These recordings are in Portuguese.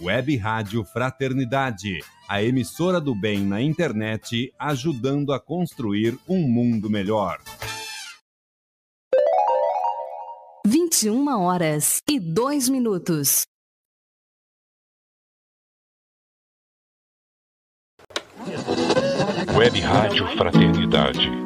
Web Rádio Fraternidade, a emissora do bem na internet, ajudando a construir um mundo melhor. 21 horas e 2 minutos. Web Rádio Fraternidade.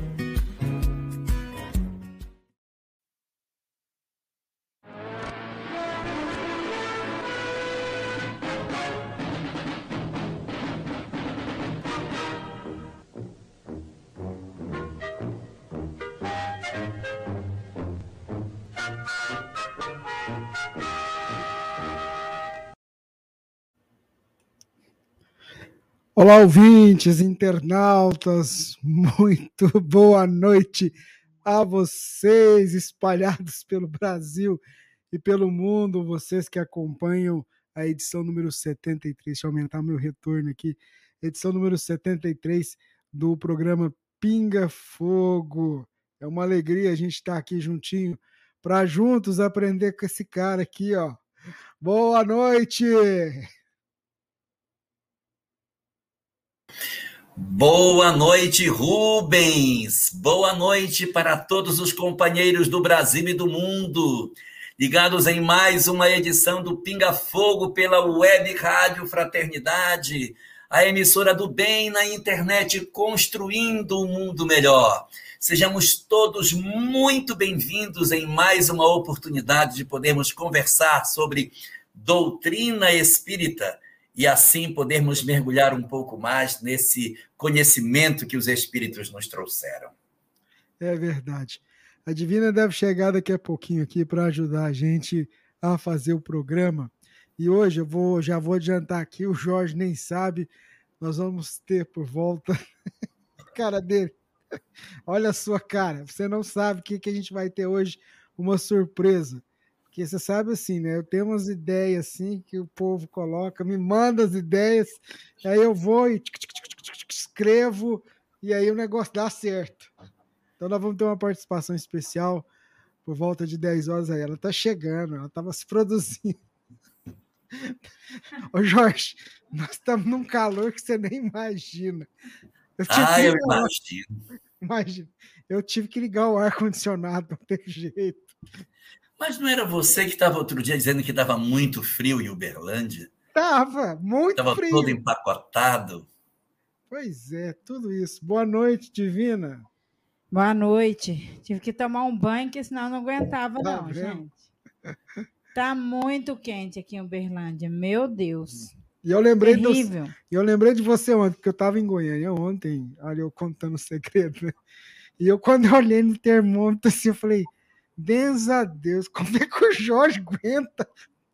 Olá, ouvintes, internautas, muito boa noite a vocês espalhados pelo Brasil e pelo mundo, vocês que acompanham a edição número 73. Deixa eu aumentar meu retorno aqui. Edição número 73 do programa Pinga Fogo. É uma alegria a gente estar aqui juntinho para juntos aprender com esse cara aqui, ó. Boa noite! Boa noite, Rubens. Boa noite para todos os companheiros do Brasil e do mundo. Ligados em mais uma edição do Pinga Fogo pela Web Rádio Fraternidade, a emissora do bem na internet construindo um mundo melhor. Sejamos todos muito bem-vindos em mais uma oportunidade de podermos conversar sobre doutrina espírita e assim podermos mergulhar um pouco mais nesse conhecimento que os espíritos nos trouxeram. É verdade. A Divina deve chegar daqui a pouquinho aqui para ajudar a gente a fazer o programa. E hoje eu vou, já vou adiantar aqui, o Jorge nem sabe, nós vamos ter por volta cara dele. Olha a sua cara, você não sabe o que, que a gente vai ter hoje, uma surpresa. Porque você sabe assim, né? Eu tenho umas ideias assim que o povo coloca, me manda as ideias, aí eu vou e escrevo, e aí o negócio dá certo. Então nós vamos ter uma participação especial por volta de 10 horas aí. Ela tá chegando, ela estava se produzindo. Ô Jorge, nós estamos num calor que você nem imagina. Eu ah, eu imagino. Imagina. Eu tive que ligar o ar-condicionado, não tem jeito. Mas não era você que estava outro dia dizendo que estava muito frio em Uberlândia? Tava, muito tava frio. Estava todo empacotado. Pois é, tudo isso. Boa noite, Divina. Boa noite. Tive que tomar um banho, que senão não aguentava, tá não, vendo? gente. Tá muito quente aqui em Uberlândia, meu Deus. E eu lembrei Terrível. Do, eu lembrei de você ontem, porque eu estava em Goiânia ontem, olha eu contando o segredo, né? E eu, quando eu olhei no termômetro, assim, eu falei, Benza a Deus, como é que o Jorge aguenta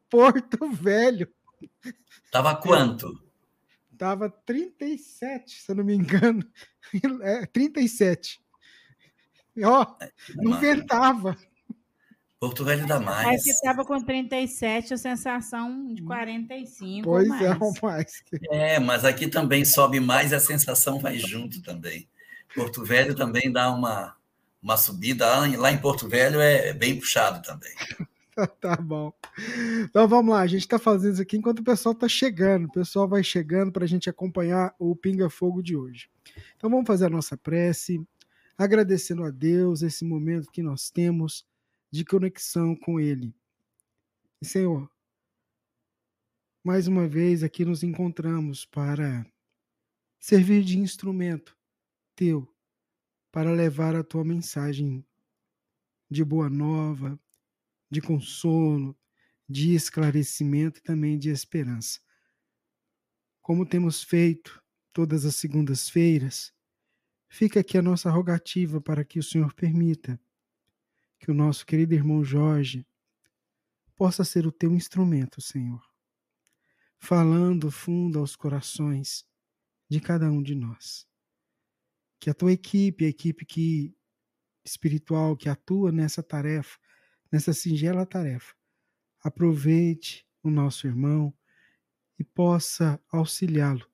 Porto Velho? Tava quanto? Tava 37, se eu não me engano. É, 37. E, ó, é, não ventava. Porto Velho dá mais. Aí estava com 37, a sensação de 45. Pois mais. é, mais. É, mas aqui também sobe mais e a sensação vai junto também. Porto Velho também dá uma, uma subida lá em Porto Velho é bem puxado também. tá bom. Então vamos lá, a gente está fazendo isso aqui enquanto o pessoal está chegando. O pessoal vai chegando para a gente acompanhar o Pinga Fogo de hoje. Então vamos fazer a nossa prece, agradecendo a Deus esse momento que nós temos de conexão com Ele. Senhor, mais uma vez aqui nos encontramos para servir de instrumento teu para levar a tua mensagem de boa nova, de consolo, de esclarecimento e também de esperança. Como temos feito todas as segundas-feiras, fica aqui a nossa rogativa para que o Senhor permita que o nosso querido irmão Jorge possa ser o teu instrumento, Senhor, falando fundo aos corações de cada um de nós. Que a tua equipe, a equipe que espiritual que atua nessa tarefa, nessa singela tarefa, aproveite o nosso irmão e possa auxiliá-lo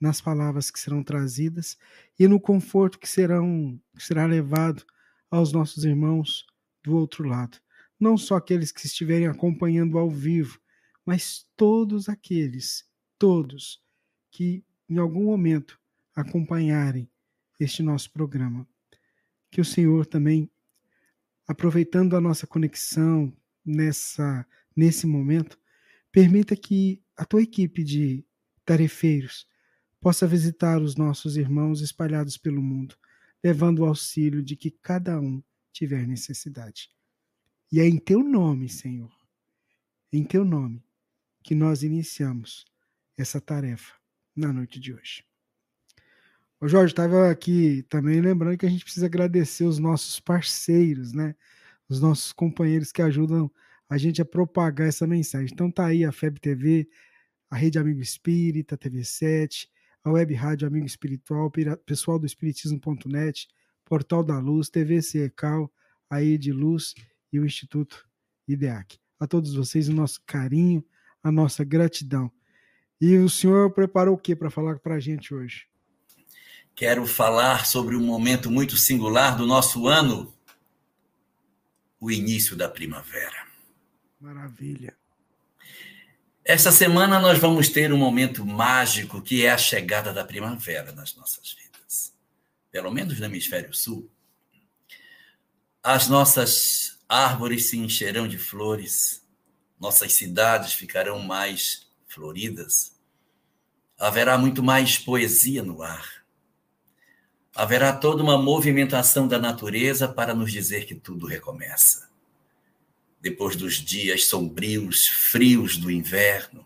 nas palavras que serão trazidas e no conforto que serão que será levado aos nossos irmãos do outro lado. Não só aqueles que estiverem acompanhando ao vivo, mas todos aqueles, todos que em algum momento acompanharem este nosso programa. Que o Senhor também, aproveitando a nossa conexão nessa nesse momento, permita que a tua equipe de tarefeiros possa visitar os nossos irmãos espalhados pelo mundo, levando o auxílio de que cada um tiver necessidade. E é em teu nome, Senhor, em teu nome, que nós iniciamos essa tarefa na noite de hoje. O Jorge estava aqui também lembrando que a gente precisa agradecer os nossos parceiros, né? Os nossos companheiros que ajudam a gente a propagar essa mensagem. Então tá aí a FEB TV, a Rede Amigo Espírita, TV7, a Web Rádio Amigo Espiritual, pessoal do Espiritismo.net, Portal da Luz, TV CECAL, a Ed Luz e o Instituto IDEAC. A todos vocês o nosso carinho, a nossa gratidão. E o senhor preparou o que para falar para a gente hoje? Quero falar sobre um momento muito singular do nosso ano, o início da primavera. Maravilha. Esta semana nós vamos ter um momento mágico que é a chegada da primavera nas nossas vidas. Pelo menos no hemisfério sul. As nossas árvores se encherão de flores, nossas cidades ficarão mais floridas, haverá muito mais poesia no ar. Haverá toda uma movimentação da natureza para nos dizer que tudo recomeça depois dos dias sombrios, frios do inverno,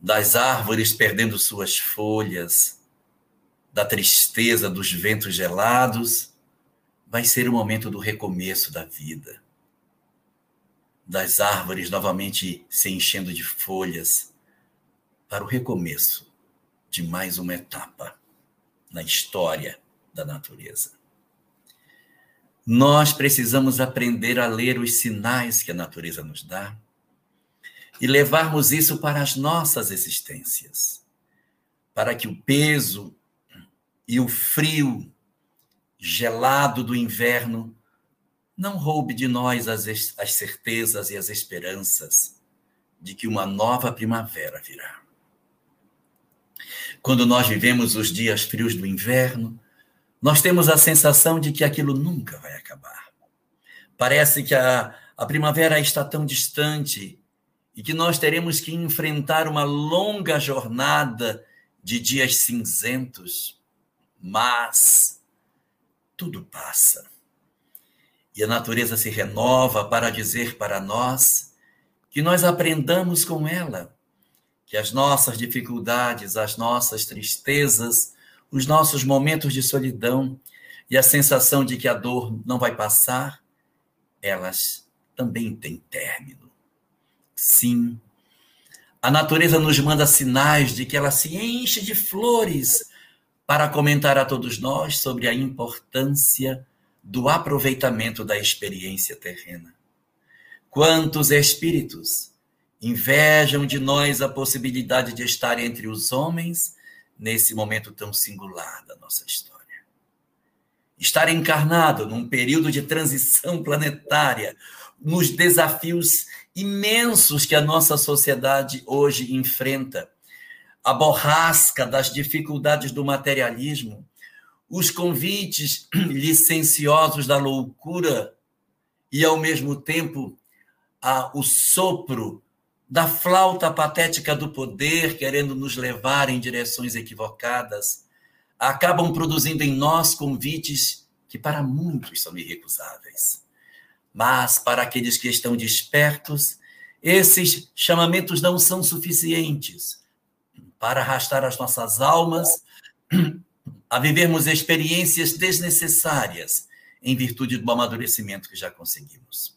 das árvores perdendo suas folhas, da tristeza dos ventos gelados, vai ser o momento do recomeço da vida. Das árvores novamente se enchendo de folhas, para o recomeço de mais uma etapa na história da natureza. Nós precisamos aprender a ler os sinais que a natureza nos dá e levarmos isso para as nossas existências, para que o peso e o frio gelado do inverno não roube de nós as, as certezas e as esperanças de que uma nova primavera virá. Quando nós vivemos os dias frios do inverno, nós temos a sensação de que aquilo nunca vai acabar. Parece que a, a primavera está tão distante e que nós teremos que enfrentar uma longa jornada de dias cinzentos, mas tudo passa. E a natureza se renova para dizer para nós que nós aprendamos com ela, as nossas dificuldades, as nossas tristezas, os nossos momentos de solidão e a sensação de que a dor não vai passar, elas também têm término. Sim, a natureza nos manda sinais de que ela se enche de flores para comentar a todos nós sobre a importância do aproveitamento da experiência terrena. Quantos espíritos invejam de nós a possibilidade de estar entre os homens nesse momento tão singular da nossa história. Estar encarnado num período de transição planetária, nos desafios imensos que a nossa sociedade hoje enfrenta, a borrasca das dificuldades do materialismo, os convites licenciosos da loucura e, ao mesmo tempo, a, o sopro da flauta patética do poder, querendo nos levar em direções equivocadas, acabam produzindo em nós convites que para muitos são irrecusáveis. Mas para aqueles que estão despertos, esses chamamentos não são suficientes para arrastar as nossas almas a vivermos experiências desnecessárias em virtude do amadurecimento que já conseguimos.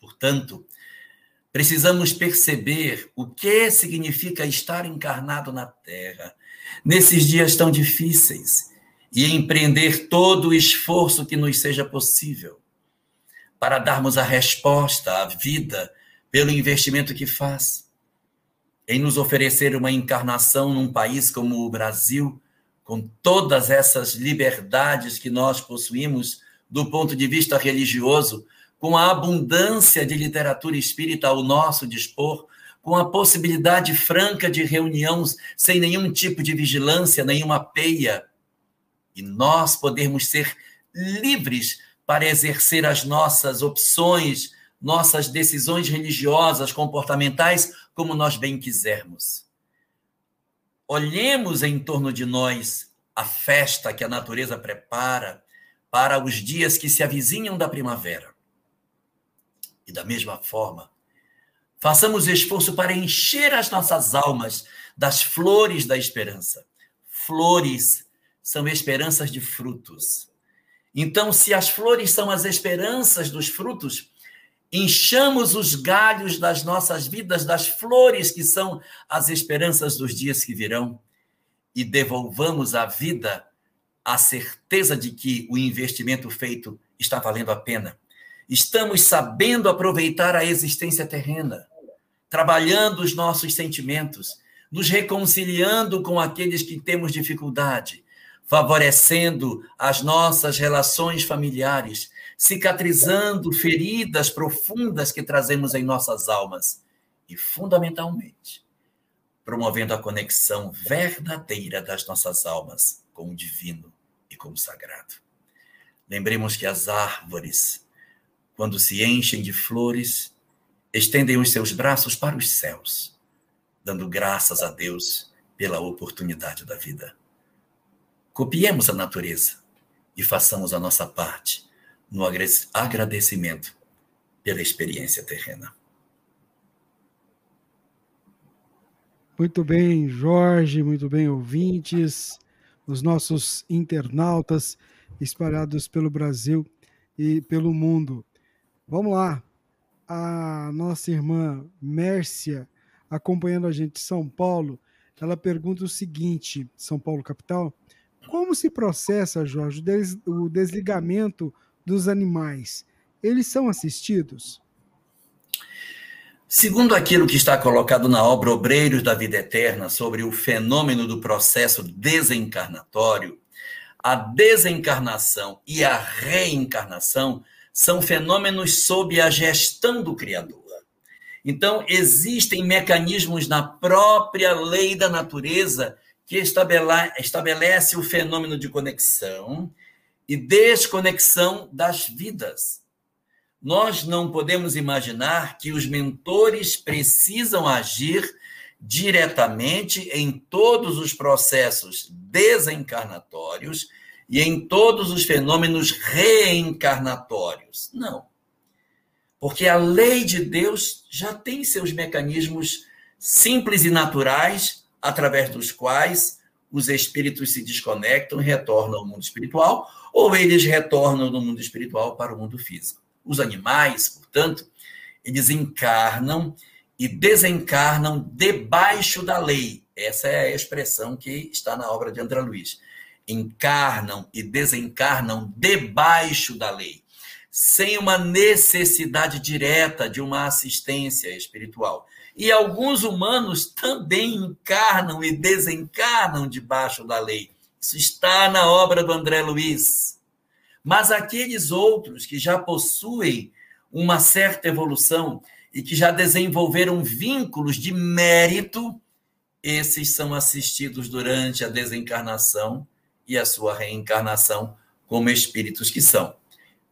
Portanto, precisamos perceber o que significa estar encarnado na Terra nesses dias tão difíceis e empreender todo o esforço que nos seja possível para darmos a resposta à vida pelo investimento que faz em nos oferecer uma encarnação num país como o Brasil, com todas essas liberdades que nós possuímos do ponto de vista religioso, com a abundância de literatura espírita ao nosso dispor, com a possibilidade franca de reuniões sem nenhum tipo de vigilância, nenhuma peia, e nós podermos ser livres para exercer as nossas opções, nossas decisões religiosas, comportamentais, como nós bem quisermos. Olhemos em torno de nós a festa que a natureza prepara para os dias que se avizinham da primavera. E da mesma forma, façamos esforço para encher as nossas almas das flores da esperança. Flores são esperanças de frutos. Então, se as flores são as esperanças dos frutos, enchamos os galhos das nossas vidas das flores que são as esperanças dos dias que virão e devolvamos à vida a certeza de que o investimento feito está valendo a pena. Estamos sabendo aproveitar a existência terrena, trabalhando os nossos sentimentos, nos reconciliando com aqueles que temos dificuldade, favorecendo as nossas relações familiares, cicatrizando feridas profundas que trazemos em nossas almas e, fundamentalmente, promovendo a conexão verdadeira das nossas almas com o divino e com o sagrado. Lembremos que as árvores, quando se enchem de flores, estendem os seus braços para os céus, dando graças a Deus pela oportunidade da vida. Copiemos a natureza e façamos a nossa parte no agradecimento pela experiência terrena. Muito bem, Jorge, muito bem, ouvintes, os nossos internautas espalhados pelo Brasil e pelo mundo. Vamos lá. A nossa irmã Mércia, acompanhando a gente de São Paulo, ela pergunta o seguinte: São Paulo, capital. Como se processa, Jorge, o desligamento dos animais? Eles são assistidos? Segundo aquilo que está colocado na obra Obreiros da Vida Eterna sobre o fenômeno do processo desencarnatório, a desencarnação e a reencarnação são fenômenos sob a gestão do Criador. Então, existem mecanismos na própria lei da natureza que estabelece o fenômeno de conexão e desconexão das vidas. Nós não podemos imaginar que os mentores precisam agir diretamente em todos os processos desencarnatórios e em todos os fenômenos reencarnatórios. Não. Porque a lei de Deus já tem seus mecanismos simples e naturais através dos quais os espíritos se desconectam e retornam ao mundo espiritual, ou eles retornam do mundo espiritual para o mundo físico. Os animais, portanto, eles encarnam e desencarnam debaixo da lei. Essa é a expressão que está na obra de André Luiz. Encarnam e desencarnam debaixo da lei, sem uma necessidade direta de uma assistência espiritual. E alguns humanos também encarnam e desencarnam debaixo da lei. Isso está na obra do André Luiz. Mas aqueles outros que já possuem uma certa evolução e que já desenvolveram vínculos de mérito, esses são assistidos durante a desencarnação e a sua reencarnação como espíritos que são.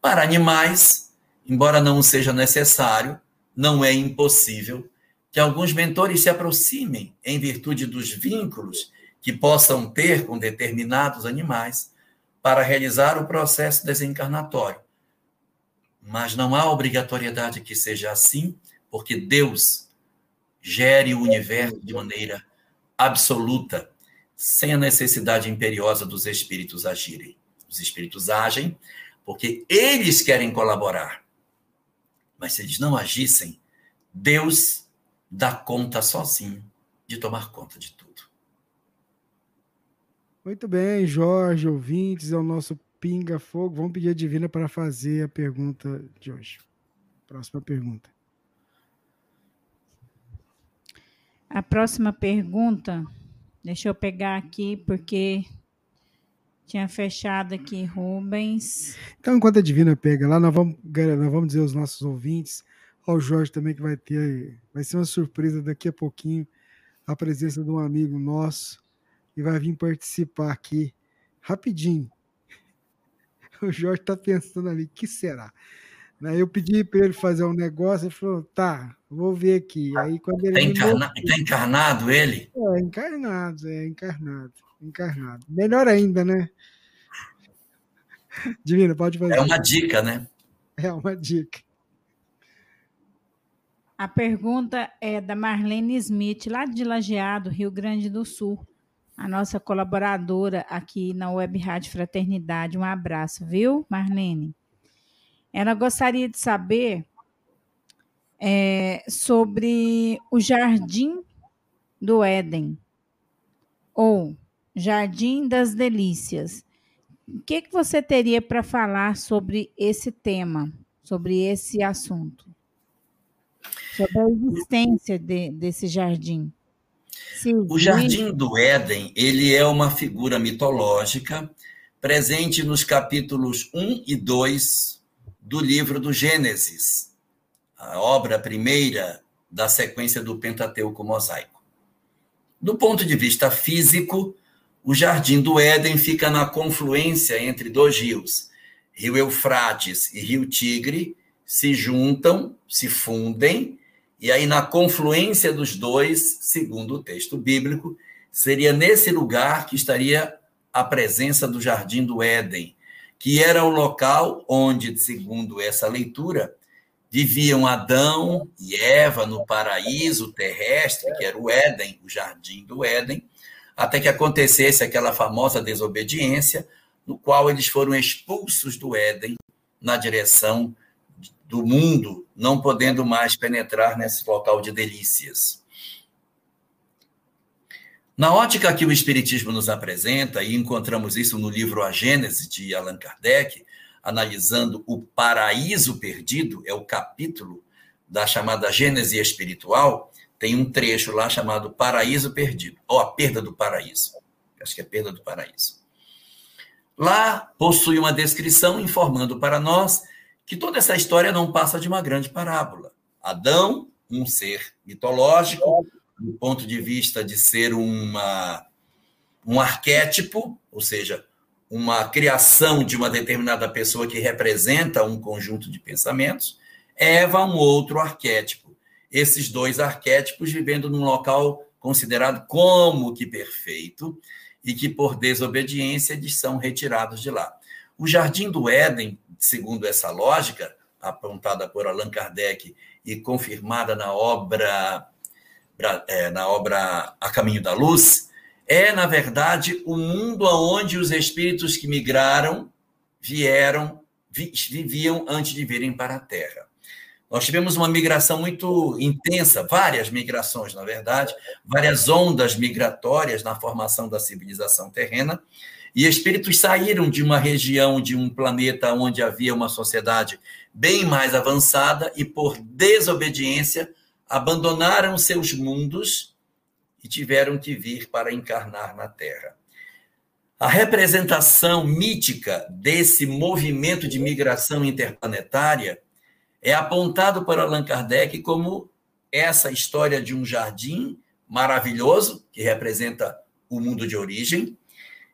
Para animais, embora não seja necessário, não é impossível que alguns mentores se aproximem em virtude dos vínculos que possam ter com determinados animais para realizar o processo desencarnatório. Mas não há obrigatoriedade que seja assim, porque Deus gere o universo de maneira absoluta, sem a necessidade imperiosa dos espíritos agirem. Os espíritos agem porque eles querem colaborar. Mas se eles não agissem, Deus dá conta sozinho de tomar conta de tudo. Muito bem, Jorge, ouvintes, é o nosso Pinga Fogo. Vamos pedir a Divina para fazer a pergunta de hoje. Próxima pergunta. A próxima pergunta, deixa eu pegar aqui, porque tinha fechado aqui Rubens. Então, enquanto a Divina pega lá, nós vamos, nós vamos dizer aos nossos ouvintes, ao Jorge também, que vai ter, vai ser uma surpresa daqui a pouquinho, a presença de um amigo nosso, e vai vir participar aqui rapidinho. O Jorge está pensando ali, que será? Aí eu pedi para ele fazer um negócio, ele falou, tá, vou ver aqui. Aí quando ele. Está encarna... tá encarnado ele? É, encarnado, é, encarnado, encarnado. Melhor ainda, né? Divina, pode fazer. É uma dica, né? É uma dica. A pergunta é da Marlene Smith, lá de Lajeado, Rio Grande do Sul a nossa colaboradora aqui na Web Rádio Fraternidade. Um abraço, viu, Marlene? Ela gostaria de saber é, sobre o Jardim do Éden, ou Jardim das Delícias. O que, que você teria para falar sobre esse tema, sobre esse assunto? Sobre a existência de, desse jardim. Sim. O Jardim do Éden, ele é uma figura mitológica presente nos capítulos 1 e 2 do livro do Gênesis, a obra primeira da sequência do Pentateuco mosaico. Do ponto de vista físico, o Jardim do Éden fica na confluência entre dois rios, Rio Eufrates e Rio Tigre, se juntam, se fundem e aí, na confluência dos dois, segundo o texto bíblico, seria nesse lugar que estaria a presença do Jardim do Éden, que era o local onde, segundo essa leitura, viviam Adão e Eva no paraíso terrestre, que era o Éden, o Jardim do Éden, até que acontecesse aquela famosa desobediência, no qual eles foram expulsos do Éden na direção do mundo, não podendo mais penetrar nesse local de delícias. Na ótica que o Espiritismo nos apresenta, e encontramos isso no livro A Gênese, de Allan Kardec, analisando o paraíso perdido, é o capítulo da chamada Gênese espiritual, tem um trecho lá chamado Paraíso Perdido, ou a perda do paraíso. Acho que é perda do paraíso. Lá possui uma descrição informando para nós que toda essa história não passa de uma grande parábola. Adão, um ser mitológico, do ponto de vista de ser uma, um arquétipo, ou seja, uma criação de uma determinada pessoa que representa um conjunto de pensamentos, Eva, um outro arquétipo. Esses dois arquétipos vivendo num local considerado como que perfeito e que, por desobediência, eles são retirados de lá. O Jardim do Éden, segundo essa lógica, apontada por Allan Kardec e confirmada na obra, é, na obra A Caminho da Luz, é, na verdade, o mundo onde os espíritos que migraram vieram, viviam antes de virem para a Terra. Nós tivemos uma migração muito intensa, várias migrações, na verdade, várias ondas migratórias na formação da civilização terrena, e espíritos saíram de uma região, de um planeta onde havia uma sociedade bem mais avançada e, por desobediência, abandonaram seus mundos e tiveram que vir para encarnar na Terra. A representação mítica desse movimento de migração interplanetária é apontado por Allan Kardec como essa história de um jardim maravilhoso, que representa o mundo de origem,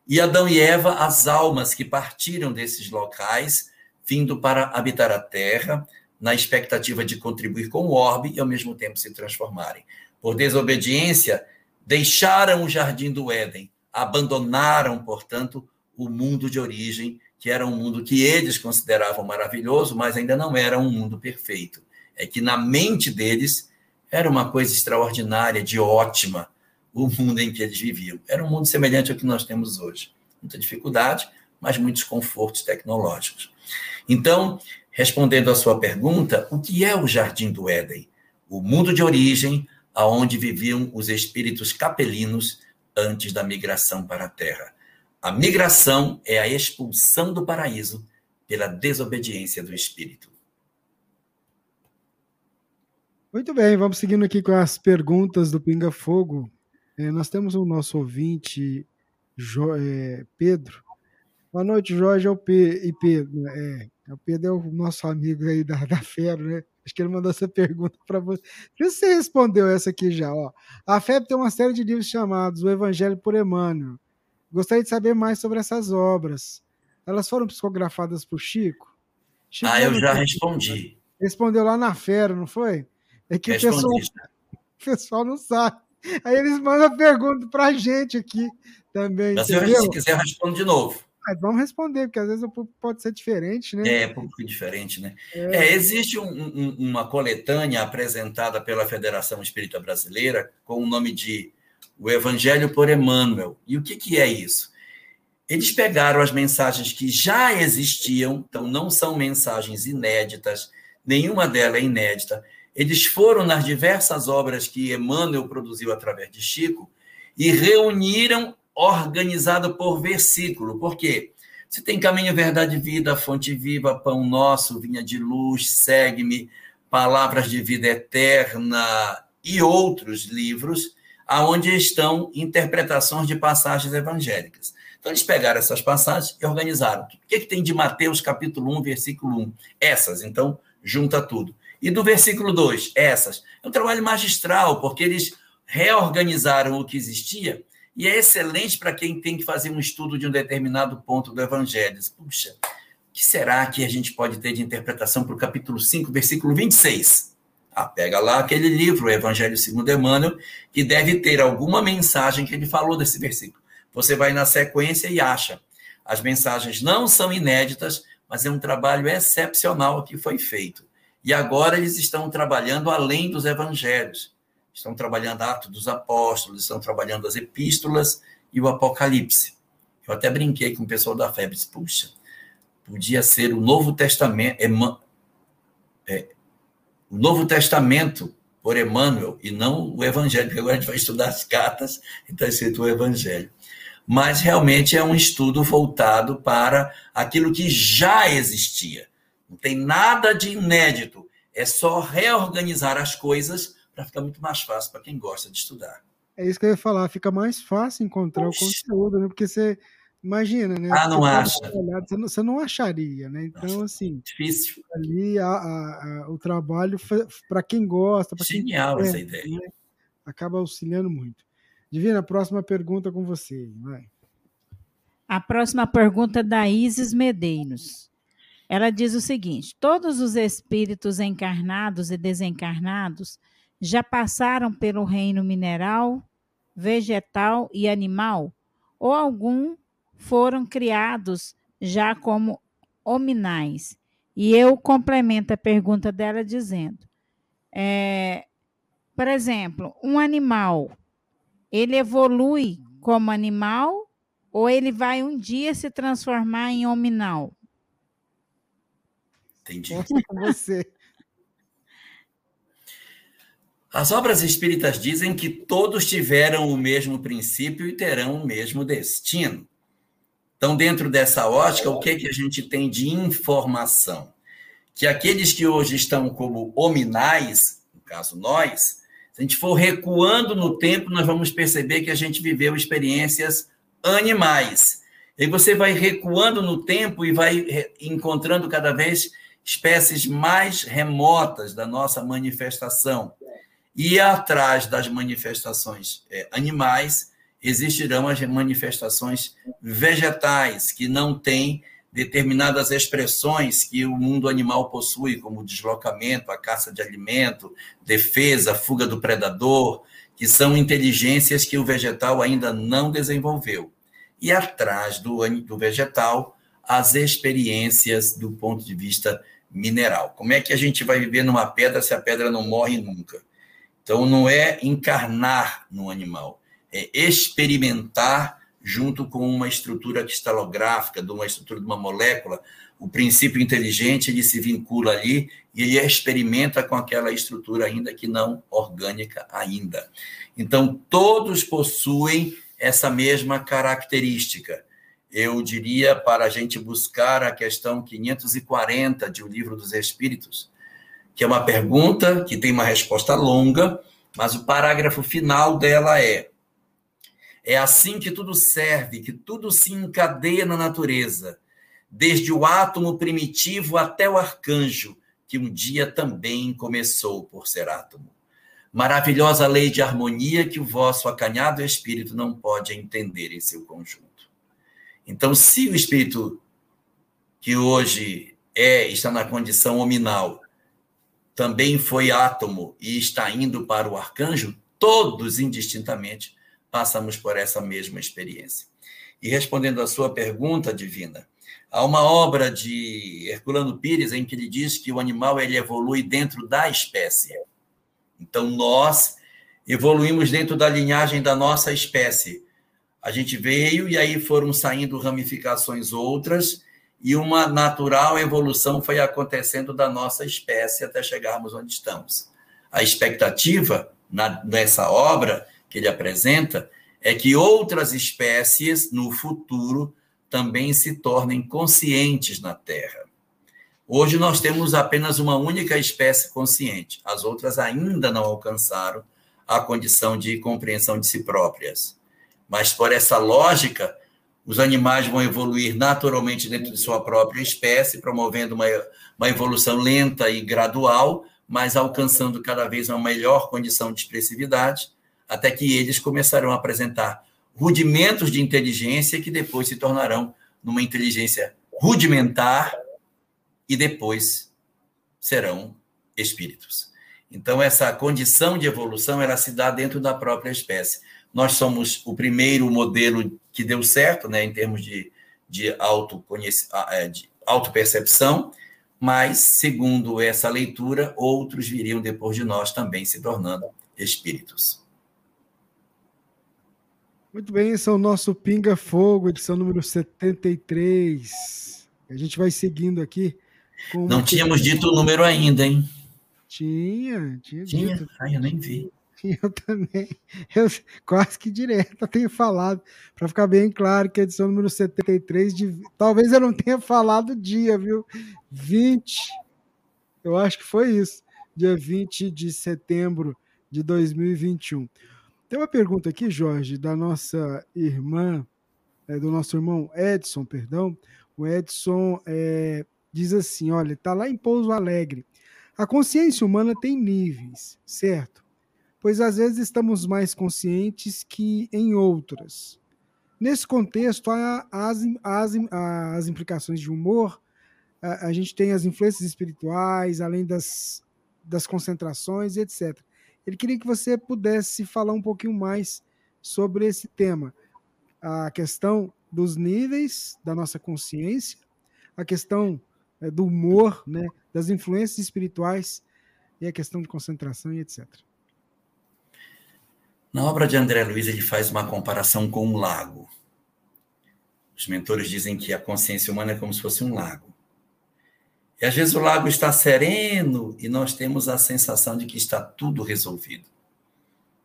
e Adão e Eva, as almas que partiram desses locais, vindo para habitar a terra, na expectativa de contribuir com o orbe e, ao mesmo tempo, se transformarem. Por desobediência, deixaram o jardim do Éden, abandonaram, portanto, o mundo de origem, que era um mundo que eles consideravam maravilhoso, mas ainda não era um mundo perfeito. É que na mente deles era uma coisa extraordinária, de ótima, o mundo em que eles viviam. Era um mundo semelhante ao que nós temos hoje. Muita dificuldade, mas muitos confortos tecnológicos. Então, respondendo à sua pergunta, o que é o Jardim do Éden? O mundo de origem, aonde viviam os espíritos capelinos antes da migração para a Terra. A migração é a expulsão do paraíso pela desobediência do espírito. Muito bem, vamos seguindo aqui com as perguntas do Pinga Fogo. É, nós temos o nosso ouvinte, jo, é, Pedro. Boa noite, Jorge é P, e Pedro. É, o Pedro é o nosso amigo aí da, da Fera, né? Acho que ele mandou essa pergunta para você. Você respondeu essa aqui já. Ó. A FEB tem uma série de livros chamados O Evangelho por Emmanuel. Gostaria de saber mais sobre essas obras. Elas foram psicografadas por Chico? Chico ah, eu já respondi. Respondeu lá na Fera, não foi? É que o pessoal, o pessoal não sabe. Aí eles mandam a pergunta para a gente aqui também. Mas se quiser, eu respondo de novo. Mas vamos responder, porque às vezes o público pode ser diferente, né? É, público diferente, né? É. É, existe um, um, uma coletânea apresentada pela Federação Espírita Brasileira com o nome de O Evangelho por Emmanuel. E o que, que é isso? Eles pegaram as mensagens que já existiam, então não são mensagens inéditas, nenhuma delas é inédita, eles foram nas diversas obras que Emmanuel produziu através de Chico e reuniram organizado por versículo. Por quê? Tem caminho, verdade, vida, fonte viva, pão nosso, vinha de luz, segue-me, palavras de vida eterna e outros livros, aonde estão interpretações de passagens evangélicas. Então, eles pegaram essas passagens e organizaram. O que, que tem de Mateus, capítulo 1, versículo 1? Essas. Então, junta tudo. E do versículo 2, essas. É um trabalho magistral, porque eles reorganizaram o que existia e é excelente para quem tem que fazer um estudo de um determinado ponto do Evangelho. Puxa, o que será que a gente pode ter de interpretação para o capítulo 5, versículo 26? Ah, pega lá aquele livro, o Evangelho segundo Emmanuel, que deve ter alguma mensagem que ele falou desse versículo. Você vai na sequência e acha. As mensagens não são inéditas, mas é um trabalho excepcional que foi feito. E agora eles estão trabalhando além dos evangelhos. Estão trabalhando Atos dos Apóstolos, estão trabalhando as epístolas e o Apocalipse. Eu até brinquei com o pessoal da FEB, disse, puxa, podia ser o Novo Testamento, é, o Novo Testamento por Emmanuel e não o Evangelho, porque agora a gente vai estudar as cartas e está escrito o Evangelho. Mas realmente é um estudo voltado para aquilo que já existia. Não tem nada de inédito. É só reorganizar as coisas para ficar muito mais fácil para quem gosta de estudar. É isso que eu ia falar. Fica mais fácil encontrar Oxi. o conteúdo, né? Porque você imagina, né? Ah, não acha? Olhado, você, não, você, não, acharia, né? Então, Nossa, assim. Difícil. Ali a, a, a, o trabalho, para quem gosta, quem. Genial quer, essa ideia. Né? Acaba auxiliando muito. Divina, próxima pergunta com você. Vai. A próxima pergunta é da Isis Medeiros. Ela diz o seguinte: todos os espíritos encarnados e desencarnados já passaram pelo reino mineral, vegetal e animal, ou algum foram criados já como hominais. E eu complemento a pergunta dela dizendo: é, por exemplo, um animal, ele evolui como animal ou ele vai um dia se transformar em hominal? Entendi. você. As obras espíritas dizem que todos tiveram o mesmo princípio e terão o mesmo destino. Então, dentro dessa ótica, o que, que a gente tem de informação? Que aqueles que hoje estão como hominais, no caso nós, se a gente for recuando no tempo, nós vamos perceber que a gente viveu experiências animais. E você vai recuando no tempo e vai encontrando cada vez espécies mais remotas da nossa manifestação. E atrás das manifestações é, animais existirão as manifestações vegetais, que não têm determinadas expressões que o mundo animal possui, como deslocamento, a caça de alimento, defesa, fuga do predador, que são inteligências que o vegetal ainda não desenvolveu. E atrás do, do vegetal, as experiências do ponto de vista mineral. Como é que a gente vai viver numa pedra se a pedra não morre nunca? Então, não é encarnar no animal, é experimentar junto com uma estrutura cristalográfica, de uma estrutura de uma molécula, o princípio inteligente ele se vincula ali e ele experimenta com aquela estrutura ainda que não orgânica ainda. Então todos possuem essa mesma característica. Eu diria para a gente buscar a questão 540 de O Livro dos Espíritos, que é uma pergunta que tem uma resposta longa, mas o parágrafo final dela é: é assim que tudo serve, que tudo se encadeia na natureza, desde o átomo primitivo até o arcanjo, que um dia também começou por ser átomo. Maravilhosa lei de harmonia que o vosso acanhado espírito não pode entender em seu conjunto. Então, se o espírito que hoje é está na condição hominal, também foi átomo e está indo para o arcanjo, todos indistintamente passamos por essa mesma experiência. E respondendo à sua pergunta, Divina, há uma obra de Herculano Pires em que ele diz que o animal ele evolui dentro da espécie. Então, nós evoluímos dentro da linhagem da nossa espécie. A gente veio e aí foram saindo ramificações outras, e uma natural evolução foi acontecendo da nossa espécie até chegarmos onde estamos. A expectativa na, nessa obra que ele apresenta é que outras espécies no futuro também se tornem conscientes na Terra. Hoje nós temos apenas uma única espécie consciente, as outras ainda não alcançaram a condição de compreensão de si próprias. Mas por essa lógica, os animais vão evoluir naturalmente dentro de sua própria espécie, promovendo uma, uma evolução lenta e gradual, mas alcançando cada vez uma melhor condição de expressividade, até que eles começarão a apresentar rudimentos de inteligência que depois se tornarão numa inteligência rudimentar e depois serão espíritos. Então essa condição de evolução ela se dá dentro da própria espécie. Nós somos o primeiro modelo que deu certo, né, em termos de de, é, de autopercepção, mas, segundo essa leitura, outros viriam depois de nós também se tornando espíritos. Muito bem, esse é o nosso Pinga Fogo, edição número 73. A gente vai seguindo aqui. Não tínhamos dito o número ainda, hein? Tinha, tinha, tinha? dito. Ai, eu nem vi. Eu também. Eu quase que direto tenho falado, para ficar bem claro que a edição número 73, de, talvez eu não tenha falado dia, viu? 20, eu acho que foi isso, dia 20 de setembro de 2021. Tem uma pergunta aqui, Jorge, da nossa irmã, é, do nosso irmão Edson, perdão. O Edson é, diz assim: olha, está lá em Pouso Alegre. A consciência humana tem níveis, certo? Pois às vezes estamos mais conscientes que em outras. Nesse contexto, há as, as, as implicações de humor, a, a gente tem as influências espirituais, além das, das concentrações, etc. Ele queria que você pudesse falar um pouquinho mais sobre esse tema, a questão dos níveis da nossa consciência, a questão é, do humor, né, das influências espirituais e a questão de concentração e etc. Na obra de André Luiz, ele faz uma comparação com um lago. Os mentores dizem que a consciência humana é como se fosse um lago. E às vezes o lago está sereno e nós temos a sensação de que está tudo resolvido.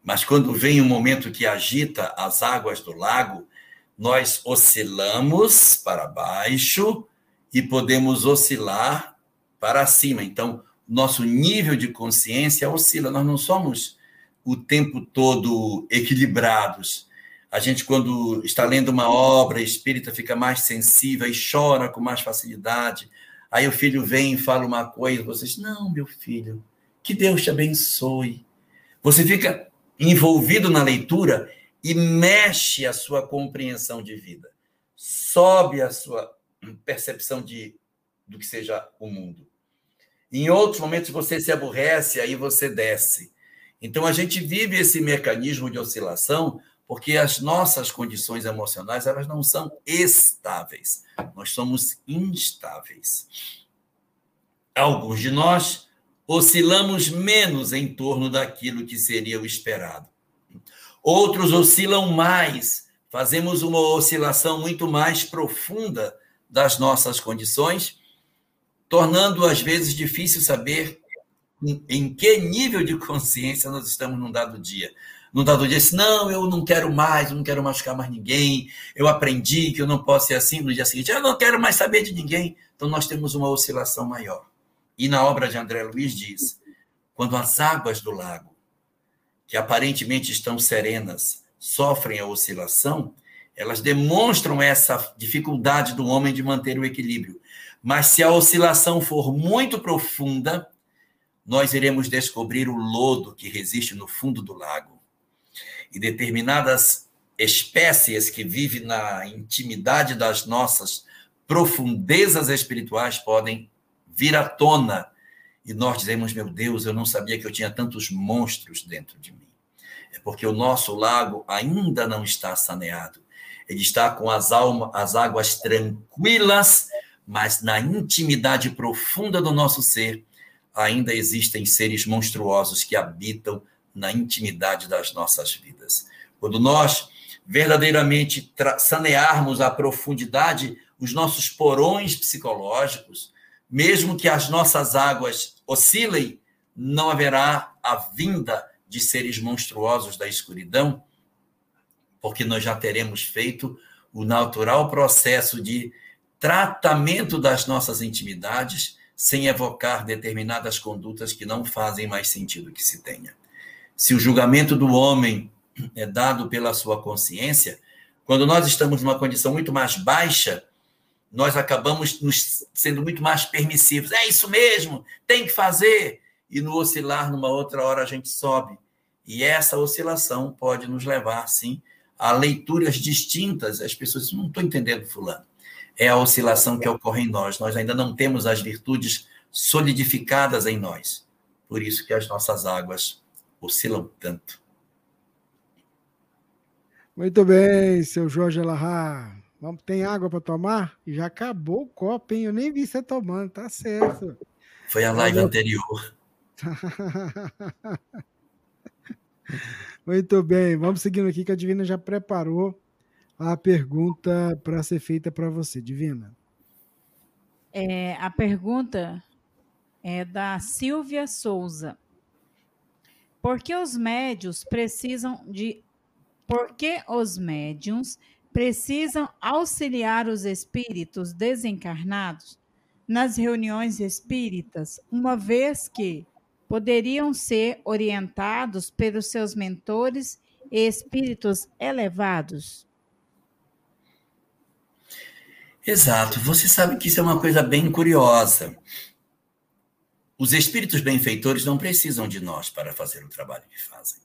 Mas quando vem um momento que agita as águas do lago, nós oscilamos para baixo e podemos oscilar para cima. Então, nosso nível de consciência oscila. Nós não somos o tempo todo equilibrados. A gente, quando está lendo uma obra espírita, fica mais sensível e chora com mais facilidade. Aí o filho vem e fala uma coisa, vocês, não, meu filho, que Deus te abençoe. Você fica envolvido na leitura e mexe a sua compreensão de vida. Sobe a sua percepção de do que seja o mundo. Em outros momentos você se aborrece, aí você desce. Então a gente vive esse mecanismo de oscilação porque as nossas condições emocionais elas não são estáveis, nós somos instáveis. Alguns de nós oscilamos menos em torno daquilo que seria o esperado. Outros oscilam mais, fazemos uma oscilação muito mais profunda das nossas condições, tornando às vezes difícil saber em que nível de consciência nós estamos num dado dia no dado dia, disse, não, eu não quero mais, eu não quero machucar mais ninguém, eu aprendi que eu não posso ser assim, no dia seguinte, eu não quero mais saber de ninguém. Então nós temos uma oscilação maior. E na obra de André Luiz diz, quando as águas do lago, que aparentemente estão serenas, sofrem a oscilação, elas demonstram essa dificuldade do homem de manter o equilíbrio. Mas se a oscilação for muito profunda, nós iremos descobrir o lodo que resiste no fundo do lago e determinadas espécies que vivem na intimidade das nossas profundezas espirituais podem vir à tona e nós dizemos, meu Deus, eu não sabia que eu tinha tantos monstros dentro de mim. É porque o nosso lago ainda não está saneado. Ele está com as, alma, as águas tranquilas, mas na intimidade profunda do nosso ser ainda existem seres monstruosos que habitam na intimidade das nossas vidas. Quando nós verdadeiramente sanearmos a profundidade os nossos porões psicológicos, mesmo que as nossas águas oscilem, não haverá a vinda de seres monstruosos da escuridão, porque nós já teremos feito o natural processo de tratamento das nossas intimidades sem evocar determinadas condutas que não fazem mais sentido que se tenha se o julgamento do homem é dado pela sua consciência, quando nós estamos numa condição muito mais baixa, nós acabamos nos sendo muito mais permissivos. É isso mesmo, tem que fazer. E no oscilar, numa outra hora, a gente sobe. E essa oscilação pode nos levar, sim, a leituras distintas. As pessoas dizem, não estou entendendo, fulano. É a oscilação que ocorre em nós. Nós ainda não temos as virtudes solidificadas em nós. Por isso que as nossas águas oscilam tanto. Muito bem, seu Jorge Alahá. Tem água para tomar? Já acabou o copo, hein? Eu nem vi você tomando, tá certo. Foi a live anterior. Muito bem, vamos seguindo aqui que a Divina já preparou a pergunta para ser feita para você, Divina. É, a pergunta é da Silvia Souza. Por que os médios precisam de por que os médiums precisam auxiliar os espíritos desencarnados nas reuniões espíritas, uma vez que poderiam ser orientados pelos seus mentores e espíritos elevados? Exato. Você sabe que isso é uma coisa bem curiosa. Os espíritos benfeitores não precisam de nós para fazer o trabalho que fazem.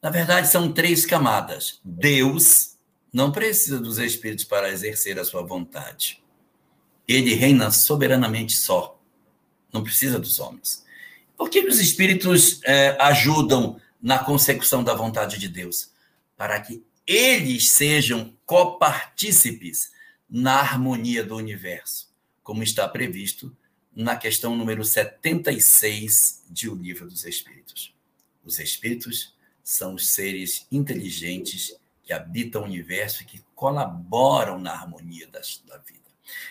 Na verdade, são três camadas. Deus não precisa dos espíritos para exercer a sua vontade. Ele reina soberanamente só. Não precisa dos homens. Por que os espíritos é, ajudam na consecução da vontade de Deus? Para que eles sejam copartícipes na harmonia do universo, como está previsto na questão número 76 de O Livro dos Espíritos. Os espíritos são os seres inteligentes que habitam o universo e que colaboram na harmonia das, da vida.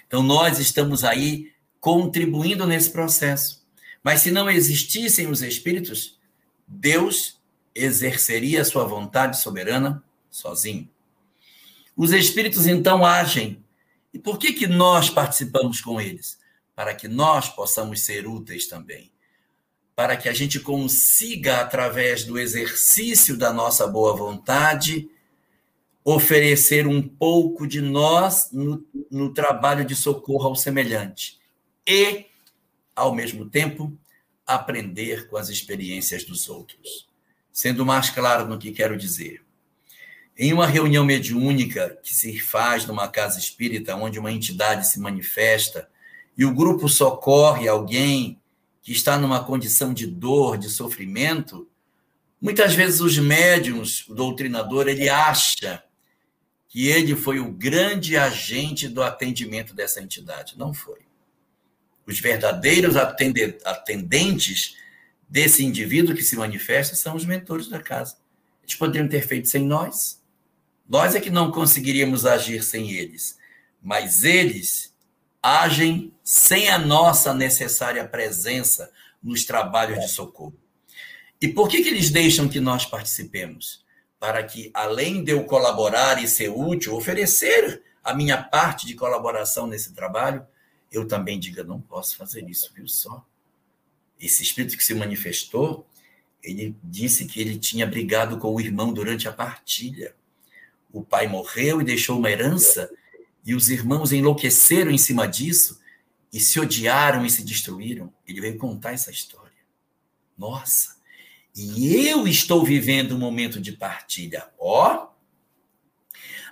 Então, nós estamos aí contribuindo nesse processo. Mas se não existissem os espíritos, Deus exerceria a sua vontade soberana sozinho. Os espíritos então agem. E por que que nós participamos com eles? para que nós possamos ser úteis também. Para que a gente consiga, através do exercício da nossa boa vontade, oferecer um pouco de nós no, no trabalho de socorro ao semelhante. E, ao mesmo tempo, aprender com as experiências dos outros. Sendo mais claro no que quero dizer. Em uma reunião mediúnica que se faz numa casa espírita, onde uma entidade se manifesta e o grupo socorre alguém que está numa condição de dor, de sofrimento, muitas vezes os médiums, o doutrinador, ele acha que ele foi o grande agente do atendimento dessa entidade. Não foi. Os verdadeiros atendentes desse indivíduo que se manifesta são os mentores da casa. Eles poderiam ter feito sem nós. Nós é que não conseguiríamos agir sem eles. Mas eles agem sem a nossa necessária presença nos trabalhos de socorro. E por que, que eles deixam que nós participemos? para que, além de eu colaborar e ser útil, oferecer a minha parte de colaboração nesse trabalho, eu também diga: não posso fazer isso, viu só? Esse espírito que se manifestou, ele disse que ele tinha brigado com o irmão durante a partilha. O pai morreu e deixou uma herança, e os irmãos enlouqueceram em cima disso e se odiaram e se destruíram. Ele veio contar essa história. Nossa! E eu estou vivendo um momento de partilha. Ó,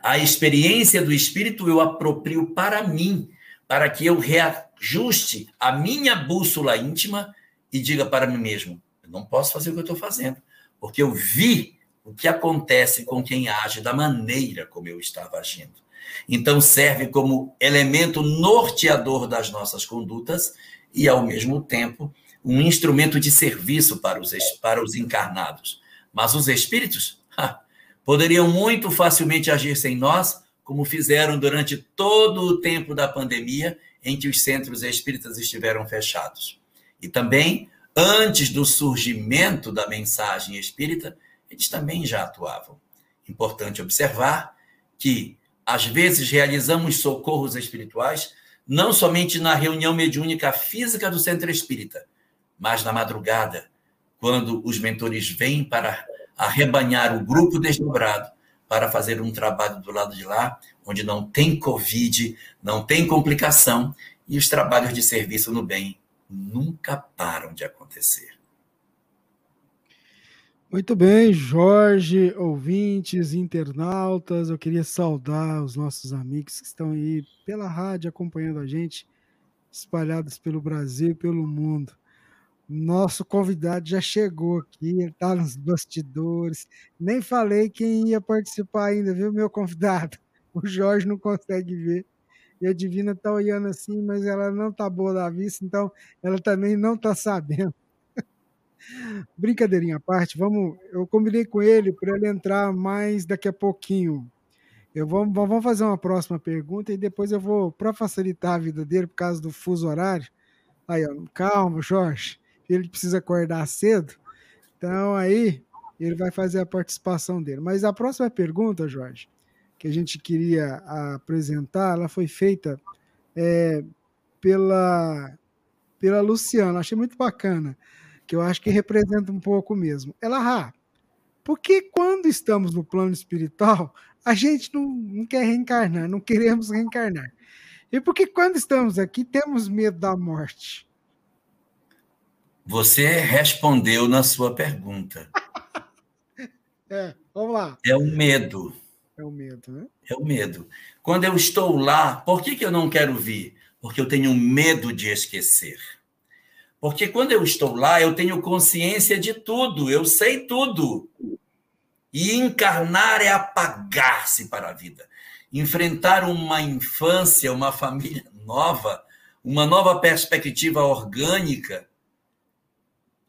a experiência do Espírito eu aproprio para mim, para que eu reajuste a minha bússola íntima e diga para mim mesmo: eu não posso fazer o que eu estou fazendo, porque eu vi o que acontece com quem age da maneira como eu estava agindo. Então, serve como elemento norteador das nossas condutas e, ao mesmo tempo, um instrumento de serviço para os, para os encarnados. Mas os espíritos ha, poderiam muito facilmente agir sem nós, como fizeram durante todo o tempo da pandemia em que os centros espíritas estiveram fechados. E também, antes do surgimento da mensagem espírita, eles também já atuavam. Importante observar que, às vezes, realizamos socorros espirituais não somente na reunião mediúnica física do centro espírita, mas na madrugada, quando os mentores vêm para arrebanhar o grupo desdobrado para fazer um trabalho do lado de lá, onde não tem Covid, não tem complicação, e os trabalhos de serviço no bem nunca param de acontecer. Muito bem, Jorge, ouvintes, internautas, eu queria saudar os nossos amigos que estão aí pela rádio acompanhando a gente, espalhados pelo Brasil e pelo mundo. Nosso convidado já chegou aqui, está nos bastidores. Nem falei quem ia participar ainda, viu, meu convidado? O Jorge não consegue ver. E a Divina está olhando assim, mas ela não está boa da vista, então ela também não está sabendo. Brincadeirinha à parte, vamos. Eu combinei com ele para ele entrar mais daqui a pouquinho. Eu vou, vamos fazer uma próxima pergunta e depois eu vou, para facilitar a vida dele, por causa do fuso horário. Aí, ó, calma, Jorge ele precisa acordar cedo. Então aí ele vai fazer a participação dele. Mas a próxima pergunta, Jorge, que a gente queria apresentar, ela foi feita é, pela, pela Luciana. Achei muito bacana, que eu acho que representa um pouco mesmo. Ela, ah, porque quando estamos no plano espiritual, a gente não, não quer reencarnar, não queremos reencarnar. E porque quando estamos aqui, temos medo da morte. Você respondeu na sua pergunta. É, vamos lá. É o medo. É o medo, né? É o medo. Quando eu estou lá, por que, que eu não quero vir? Porque eu tenho medo de esquecer. Porque quando eu estou lá, eu tenho consciência de tudo, eu sei tudo. E encarnar é apagar-se para a vida. Enfrentar uma infância, uma família nova, uma nova perspectiva orgânica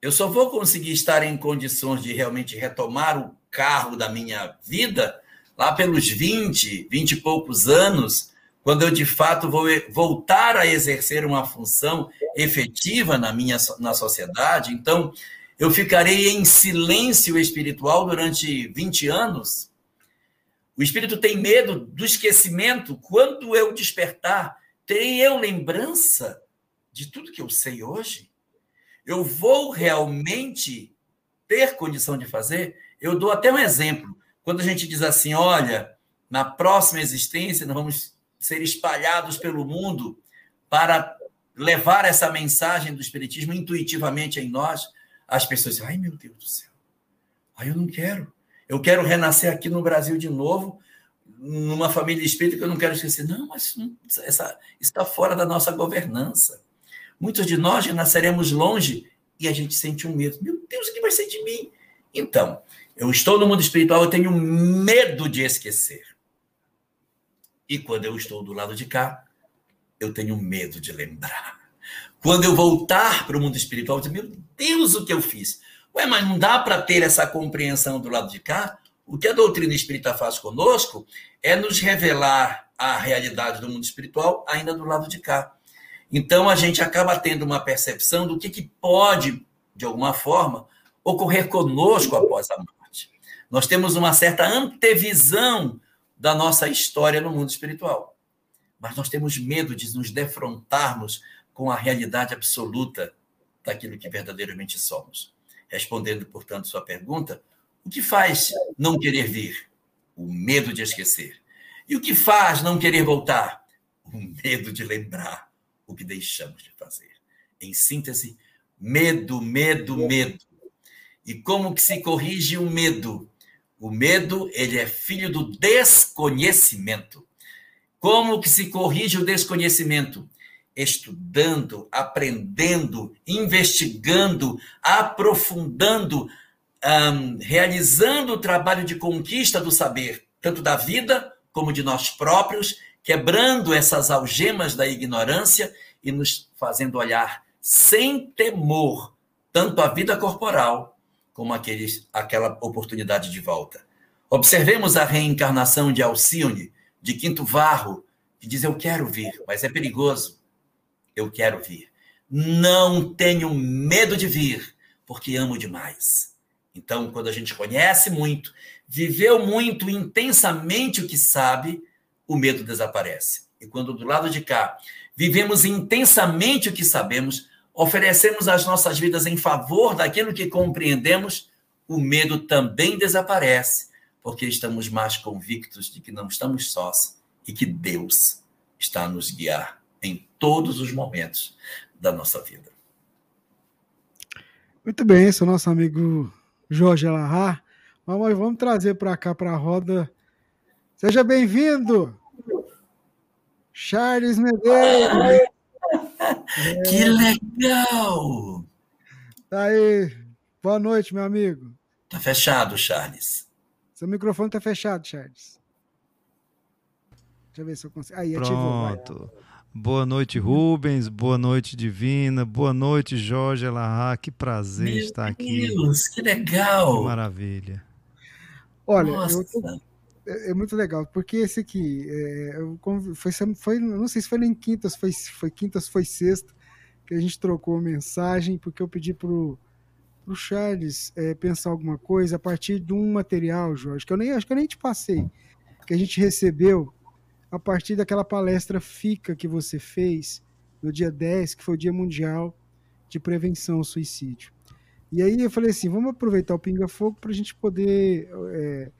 eu só vou conseguir estar em condições de realmente retomar o carro da minha vida lá pelos 20, 20 e poucos anos, quando eu de fato vou voltar a exercer uma função efetiva na minha na sociedade. Então, eu ficarei em silêncio espiritual durante 20 anos. O espírito tem medo do esquecimento. Quando eu despertar, terei eu lembrança de tudo que eu sei hoje? eu vou realmente ter condição de fazer? Eu dou até um exemplo. Quando a gente diz assim, olha, na próxima existência nós vamos ser espalhados pelo mundo para levar essa mensagem do Espiritismo intuitivamente em nós, as pessoas dizem, ai meu Deus do céu, ai eu não quero. Eu quero renascer aqui no Brasil de novo, numa família espírita que eu não quero esquecer. Não, mas essa, está fora da nossa governança. Muitos de nós renasceremos longe e a gente sente um medo. Meu Deus, o que vai ser de mim? Então, eu estou no mundo espiritual, eu tenho medo de esquecer. E quando eu estou do lado de cá, eu tenho medo de lembrar. Quando eu voltar para o mundo espiritual, eu digo, meu Deus, o que eu fiz? Ué, mas não dá para ter essa compreensão do lado de cá? O que a doutrina espírita faz conosco é nos revelar a realidade do mundo espiritual ainda do lado de cá. Então a gente acaba tendo uma percepção do que, que pode, de alguma forma, ocorrer conosco após a morte. Nós temos uma certa antevisão da nossa história no mundo espiritual. Mas nós temos medo de nos defrontarmos com a realidade absoluta daquilo que verdadeiramente somos. Respondendo, portanto, sua pergunta, o que faz não querer vir? O medo de esquecer. E o que faz não querer voltar? O medo de lembrar o que deixamos de fazer. Em síntese, medo, medo, medo. E como que se corrige o medo? O medo, ele é filho do desconhecimento. Como que se corrige o desconhecimento? Estudando, aprendendo, investigando, aprofundando, um, realizando o trabalho de conquista do saber, tanto da vida como de nós próprios, quebrando essas algemas da ignorância e nos fazendo olhar sem temor tanto a vida corporal como aqueles, aquela oportunidade de volta. Observemos a reencarnação de Alcione, de Quinto Varro, que diz: Eu quero vir, mas é perigoso. Eu quero vir. Não tenho medo de vir, porque amo demais. Então, quando a gente conhece muito, viveu muito intensamente o que sabe, o medo desaparece. E quando do lado de cá vivemos intensamente o que sabemos, oferecemos as nossas vidas em favor daquilo que compreendemos, o medo também desaparece, porque estamos mais convictos de que não estamos sós e que Deus está a nos guiar em todos os momentos da nossa vida. Muito bem, esse é o nosso amigo Jorge Alahá. Mas vamos trazer para cá, para a roda. Seja bem-vindo, Charles Medeiros. Que legal! Tá aí. Boa noite, meu amigo. Tá fechado, Charles. Seu microfone tá fechado, Charles. Deixa eu ver se eu consigo. Aí, Pronto. Ativou, Boa noite, Rubens. Boa noite, Divina. Boa noite, Jorge Elahá. Que prazer Meu estar aqui. Deus, que legal. Que maravilha. Olha, tô, é, é, muito legal, porque esse aqui é, foi, foi, não sei se foi nem quintas, foi, foi quintas, foi sexta, que a gente trocou mensagem, porque eu pedi pro, pro Charles é, pensar alguma coisa a partir de um material, Jorge, que eu nem acho que eu nem te passei, que a gente recebeu a partir daquela palestra FICA que você fez no dia 10, que foi o Dia Mundial de Prevenção ao Suicídio. E aí eu falei assim, vamos aproveitar o Pinga Fogo para a gente poder é,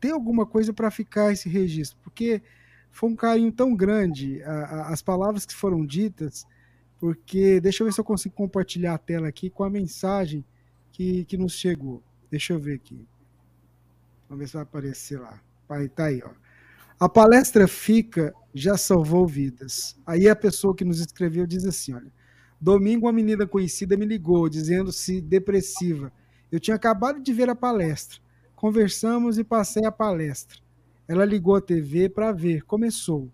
ter alguma coisa para ficar esse registro, porque foi um carinho tão grande a, a, as palavras que foram ditas, porque deixa eu ver se eu consigo compartilhar a tela aqui com a mensagem que, que nos chegou. Deixa eu ver aqui. Vamos ver se vai aparecer lá. Vai, tá aí, ó. A palestra fica, já salvou vidas. Aí a pessoa que nos escreveu diz assim: olha, domingo uma menina conhecida me ligou dizendo-se depressiva. Eu tinha acabado de ver a palestra. Conversamos e passei a palestra. Ela ligou a TV para ver. Começou.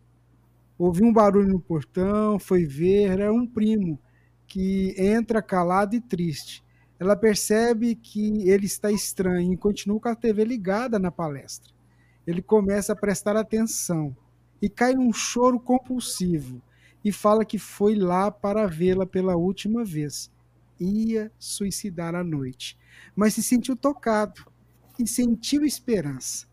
Ouvi um barulho no portão, foi ver, era um primo que entra calado e triste. Ela percebe que ele está estranho e continua com a TV ligada na palestra ele começa a prestar atenção e cai num choro compulsivo e fala que foi lá para vê-la pela última vez. Ia suicidar à noite, mas se sentiu tocado e sentiu esperança.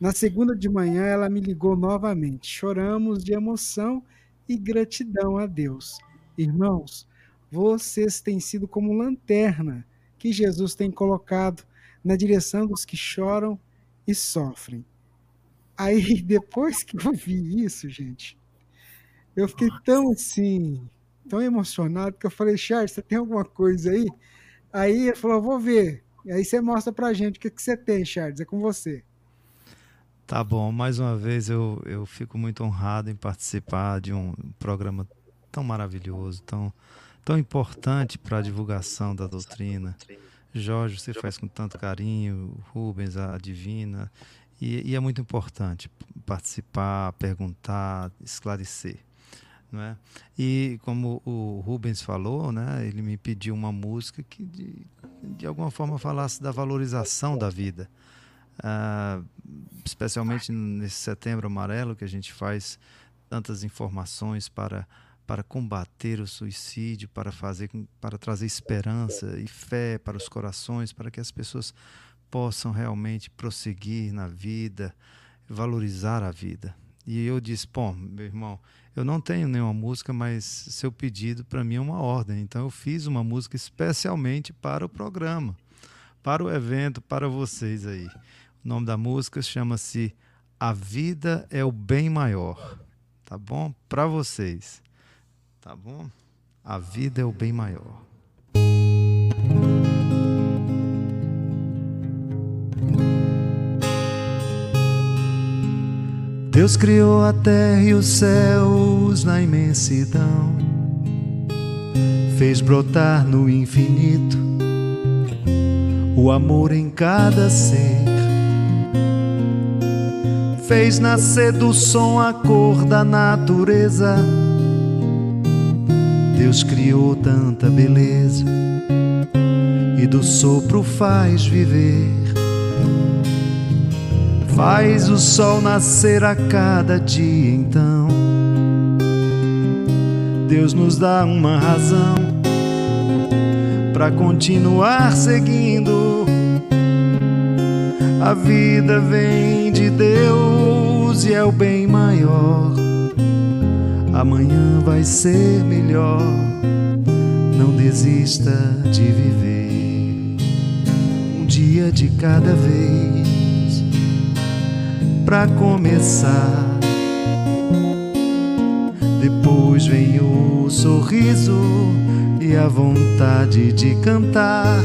Na segunda de manhã, ela me ligou novamente. Choramos de emoção e gratidão a Deus. Irmãos, vocês têm sido como lanterna que Jesus tem colocado na direção dos que choram e sofrem. Aí, depois que eu vi isso, gente, eu fiquei tão assim, tão emocionado, que eu falei, Charles, você tem alguma coisa aí? Aí ele falou, vou ver. E aí você mostra pra gente o que, que você tem, Charles. É com você. Tá bom, mais uma vez eu, eu fico muito honrado em participar de um programa tão maravilhoso, tão, tão importante para a divulgação da doutrina. Jorge, você faz com tanto carinho, Rubens, a Divina, e, e é muito importante participar, perguntar, esclarecer. Não é? E como o Rubens falou, né, ele me pediu uma música que de, de alguma forma falasse da valorização da vida. Uh, especialmente nesse setembro amarelo que a gente faz tantas informações para para combater o suicídio, para fazer para trazer esperança e fé para os corações, para que as pessoas possam realmente prosseguir na vida, valorizar a vida. E eu disse, pô, meu irmão, eu não tenho nenhuma música, mas seu pedido para mim é uma ordem. Então eu fiz uma música especialmente para o programa, para o evento, para vocês aí. O nome da música chama-se A Vida é o Bem Maior. Tá bom? Para vocês. Tá bom? A vida é o bem maior. Deus criou a terra e os céus na imensidão, fez brotar no infinito o amor em cada ser, fez nascer do som a cor da natureza. Deus criou tanta beleza e do sopro faz viver Faz o sol nascer a cada dia, então. Deus nos dá uma razão para continuar seguindo. A vida vem de Deus e é o bem maior. Amanhã vai ser melhor. Não desista de viver um dia de cada vez para começar. Depois vem o sorriso e a vontade de cantar.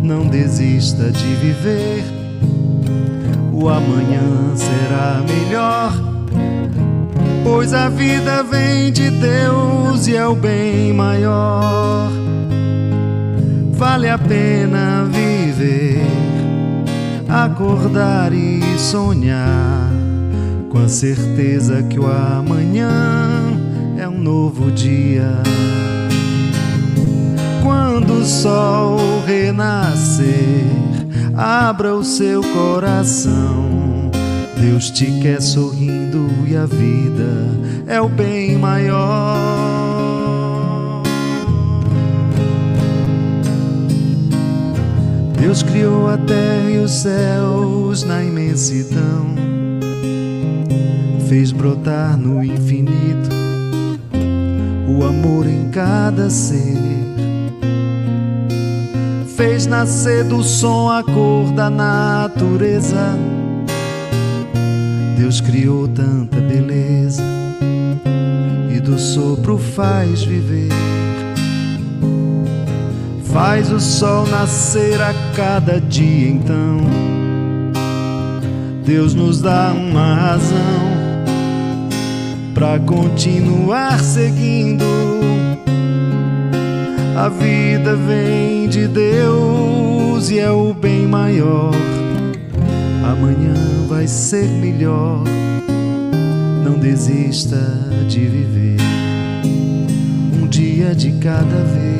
Não desista de viver, o amanhã será melhor. Pois a vida vem de Deus e é o bem maior. Vale a pena viver acordar e sonhar com a certeza que o amanhã é um novo dia. Quando o sol renascer, abra o seu coração. Deus te quer sorrindo e a vida é o bem maior. Deus criou a terra e os céus na imensidão, fez brotar no infinito o amor em cada ser, fez nascer do som a cor da natureza. Deus criou tanta beleza e do sopro faz viver faz o sol nascer a cada dia então. Deus nos dá uma razão para continuar seguindo. A vida vem de Deus e é o bem maior. Amanhã vai ser melhor. Não desista de viver um dia de cada vez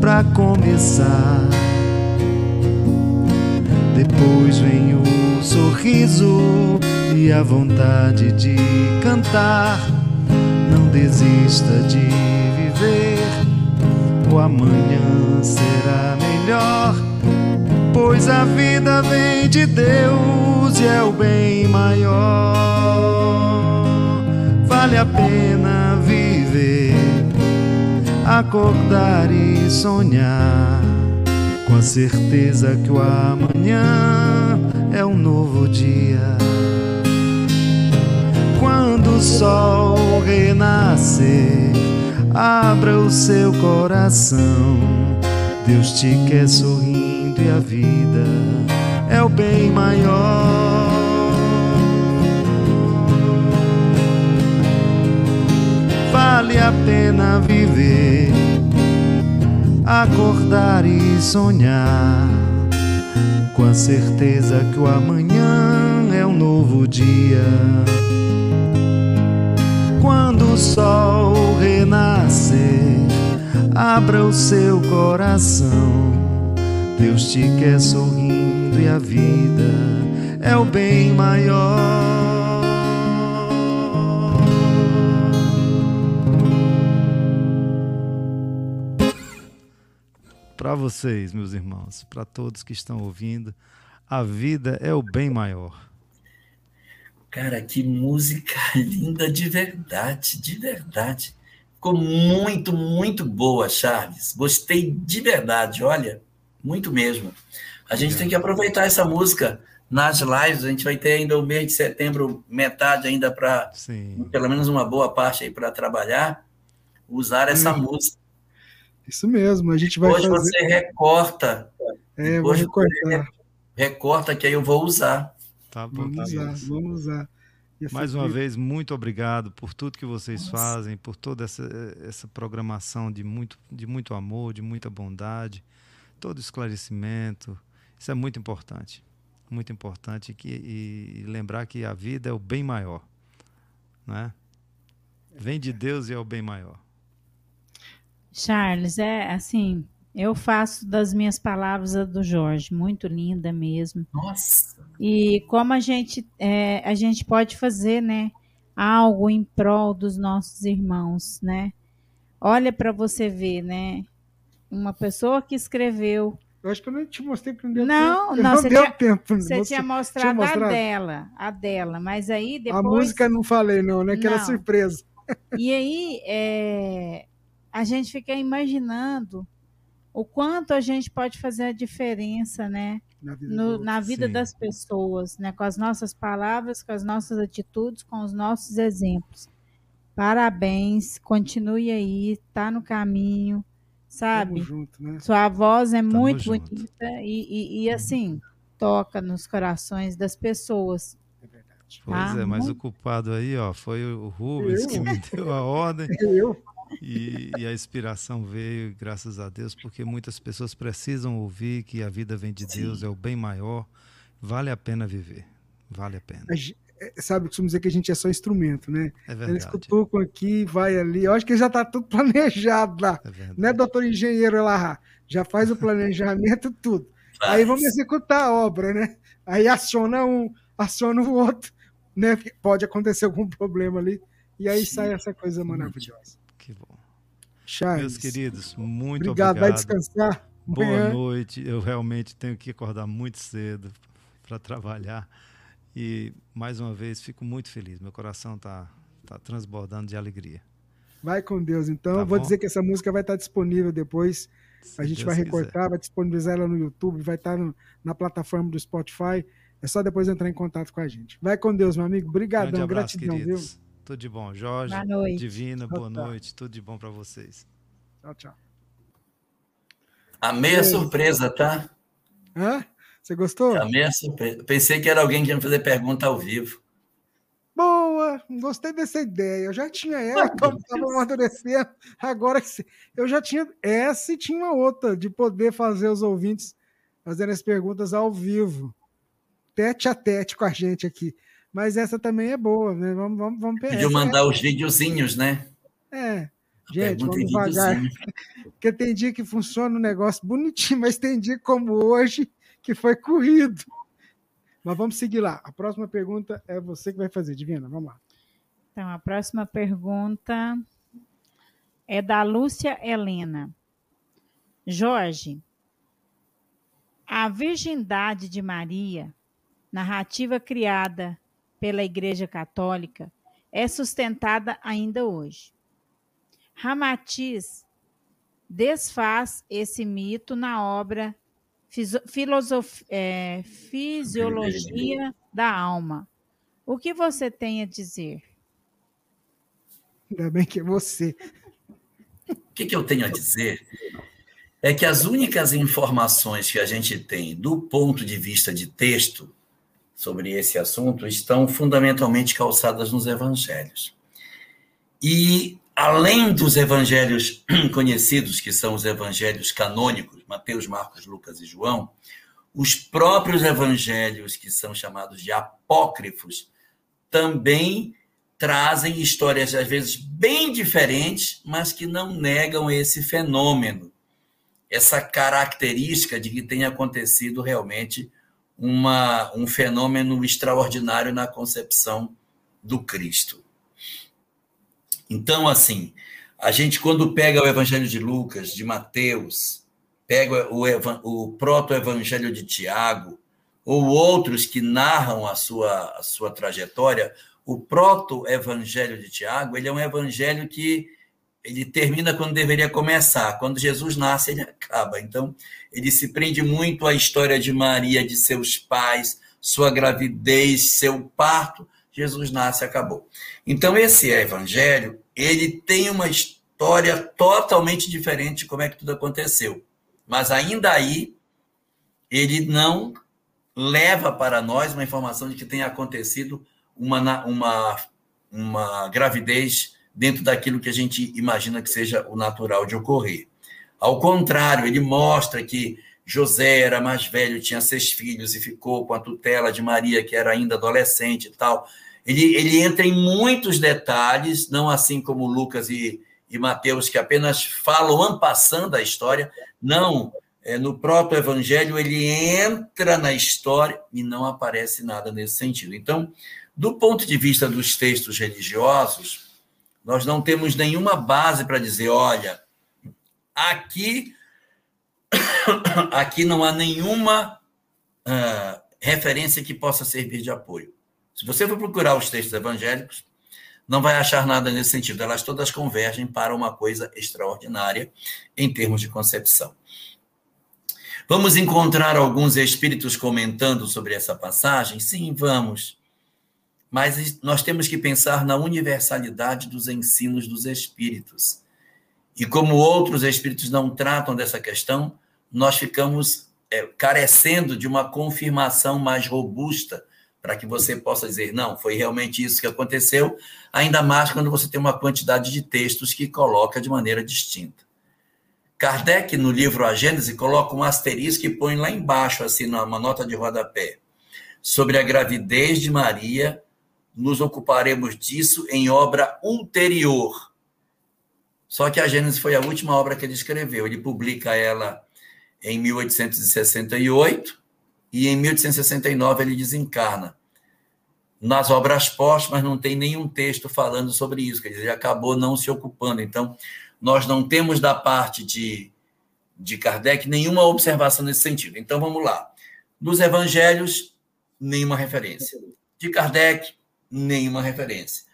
para começar. Depois vem o sorriso e a vontade de cantar. Não desista de viver, o amanhã será melhor. Pois a vida vem de Deus e é o bem maior. Vale a pena acordar e sonhar com a certeza que o amanhã é um novo dia. Quando o sol renascer, abra o seu coração. Deus te quer sorrindo e a vida é o bem maior. Vale a pena viver, acordar e sonhar, com a certeza que o amanhã é um novo dia. Quando o sol renascer, abra o seu coração. Deus te quer sorrindo e a vida é o bem maior. Para vocês, meus irmãos, para todos que estão ouvindo, a vida é o bem maior. Cara, que música linda de verdade, de verdade. Ficou muito, muito boa, Charles. Gostei de verdade, olha, muito mesmo. A gente tem que aproveitar essa música nas lives. A gente vai ter ainda o mês de setembro, metade ainda para, pelo menos uma boa parte aí para trabalhar, usar essa hum. música. Isso mesmo, a gente vai Hoje fazer... você recorta. É, vou recortar. Recorta que aí eu vou usar. Tá bom, vamos usar, vamos usar. Mais uma vez, muito obrigado por tudo que vocês Nossa. fazem, por toda essa, essa programação de muito, de muito amor, de muita bondade, todo esclarecimento. Isso é muito importante. Muito importante que, e, e lembrar que a vida é o bem maior. Né? Vem de Deus e é o bem maior. Charles, é assim, eu faço das minhas palavras a do Jorge, muito linda mesmo. Nossa. E como a gente é, a gente pode fazer, né, algo em prol dos nossos irmãos, né? Olha para você ver, né? Uma pessoa que escreveu eu acho que eu não te mostrei porque não deu não, tempo. Não, não você deu tinha, tempo. Você, você tinha, mostrado tinha mostrado a dela, a dela, mas aí depois... A música não falei não, né? Que não. era surpresa. E aí, é, a gente fica imaginando o quanto a gente pode fazer a diferença, né? Na vida, no, na vida das pessoas, né? Com as nossas palavras, com as nossas atitudes, com os nossos exemplos. Parabéns, continue aí, tá no caminho, sabe? Junto, né? Sua voz é Tamo muito junto. bonita e, e, e, assim, toca nos corações das pessoas. É verdade. Pois tá? é, mas o culpado aí, ó, foi o Rubens Eu? que me deu a ordem. Eu? E, e, a inspiração veio, graças a Deus, porque muitas pessoas precisam ouvir que a vida vem de Sim. Deus, é o bem maior. Vale a pena viver. Vale a pena. É, sabe, costumamos dizer que a gente é só instrumento, né? É verdade. Ele escutou com aqui, vai ali. Eu acho que já está tudo planejado lá. É né, doutor engenheiro lá? Já faz o planejamento, tudo. Faz. Aí vamos executar a obra, né? Aí aciona um, aciona o outro, né? Pode acontecer algum problema ali. E aí Sim. sai essa coisa maravilhosa. Bom. Charles. Meus queridos, muito obrigado. obrigado. Vai descansar. Boa Amanhã. noite. Eu realmente tenho que acordar muito cedo para trabalhar. E, mais uma vez, fico muito feliz. Meu coração está tá transbordando de alegria. Vai com Deus, então. Tá Vou dizer que essa música vai estar disponível depois. Se a gente Deus vai recortar, quiser. vai disponibilizar ela no YouTube, vai estar no, na plataforma do Spotify. É só depois entrar em contato com a gente. Vai com Deus, meu amigo. Obrigadão, gratidão, queridos. viu? Tudo de bom. Jorge, boa noite. Divina, boa noite. Tudo de bom para vocês. Tchau, tchau. Amei a surpresa, tá? Hã? Você gostou? Amei a surpresa. Pensei que era alguém que ia fazer pergunta ao vivo. Boa, gostei dessa ideia. Eu já tinha ela, estava amadurecendo. Agora que eu já tinha essa e tinha uma outra, de poder fazer os ouvintes fazendo as perguntas ao vivo, tete a tete com a gente aqui. Mas essa também é boa, né? Vamos, vamos, vamos pegar. Pediu mandar é... os videozinhos, né? É. Gente, vamos devagar. Porque tem dia que funciona o um negócio bonitinho, mas tem dia como hoje que foi corrido. Mas vamos seguir lá. A próxima pergunta é você que vai fazer, Divina. Vamos lá. Então, a próxima pergunta é da Lúcia Helena. Jorge, a virgindade de Maria, narrativa criada pela Igreja Católica é sustentada ainda hoje. Ramatiz desfaz esse mito na obra Filosof, é, Fisiologia da Alma. O que você tem a dizer? Ainda bem que é você. O que, que eu tenho a dizer? é que as únicas informações que a gente tem do ponto de vista de texto sobre esse assunto estão fundamentalmente calçadas nos evangelhos. E além dos evangelhos conhecidos, que são os evangelhos canônicos, Mateus, Marcos, Lucas e João, os próprios evangelhos que são chamados de apócrifos também trazem histórias às vezes bem diferentes, mas que não negam esse fenômeno, essa característica de que tem acontecido realmente uma, um fenômeno extraordinário na concepção do Cristo. Então, assim, a gente, quando pega o Evangelho de Lucas, de Mateus, pega o, o proto-evangelho de Tiago, ou outros que narram a sua, a sua trajetória, o proto-evangelho de Tiago, ele é um evangelho que ele termina quando deveria começar. Quando Jesus nasce, ele acaba. Então, ele se prende muito à história de Maria, de seus pais, sua gravidez, seu parto. Jesus nasce, acabou. Então, esse evangelho, ele tem uma história totalmente diferente de como é que tudo aconteceu. Mas ainda aí, ele não leva para nós uma informação de que tenha acontecido uma, uma, uma gravidez dentro daquilo que a gente imagina que seja o natural de ocorrer. Ao contrário, ele mostra que José era mais velho, tinha seis filhos e ficou com a tutela de Maria, que era ainda adolescente e tal. Ele, ele entra em muitos detalhes, não assim como Lucas e, e Mateus, que apenas falam ampassando a história. Não, é, no próprio evangelho ele entra na história e não aparece nada nesse sentido. Então, do ponto de vista dos textos religiosos, nós não temos nenhuma base para dizer, olha, aqui aqui não há nenhuma uh, referência que possa servir de apoio. Se você for procurar os textos evangélicos, não vai achar nada nesse sentido. Elas todas convergem para uma coisa extraordinária em termos de concepção. Vamos encontrar alguns espíritos comentando sobre essa passagem? Sim, vamos. Mas nós temos que pensar na universalidade dos ensinos dos espíritos. E como outros espíritos não tratam dessa questão, nós ficamos é, carecendo de uma confirmação mais robusta para que você possa dizer, não, foi realmente isso que aconteceu, ainda mais quando você tem uma quantidade de textos que coloca de maneira distinta. Kardec, no livro A Gênese, coloca um asterisco e põe lá embaixo, assim, numa nota de rodapé, sobre a gravidez de Maria, nos ocuparemos disso em obra ulterior. Só que a Gênese foi a última obra que ele escreveu. Ele publica ela em 1868 e em 1869 ele desencarna. Nas obras póstumas não tem nenhum texto falando sobre isso, quer dizer, ele acabou não se ocupando. Então, nós não temos da parte de, de Kardec nenhuma observação nesse sentido. Então, vamos lá. Dos evangelhos, nenhuma referência. De Kardec, nenhuma referência.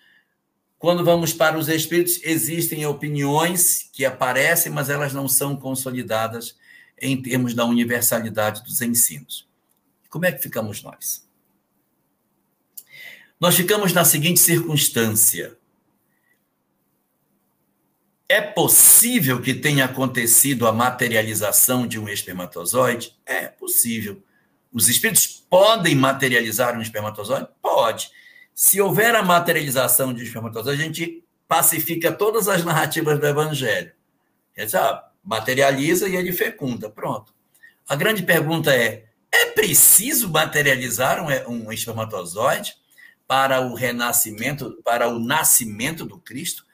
Quando vamos para os espíritos, existem opiniões que aparecem, mas elas não são consolidadas em termos da universalidade dos ensinos. Como é que ficamos nós? Nós ficamos na seguinte circunstância. É possível que tenha acontecido a materialização de um espermatozoide? É possível. Os espíritos podem materializar um espermatozoide? Pode. Se houver a materialização de espermatozoide, a gente pacifica todas as narrativas do evangelho. Ele ah, materializa e ele fecunda. Pronto. A grande pergunta é: é preciso materializar um, um espermatozoide para o renascimento, para o nascimento do Cristo?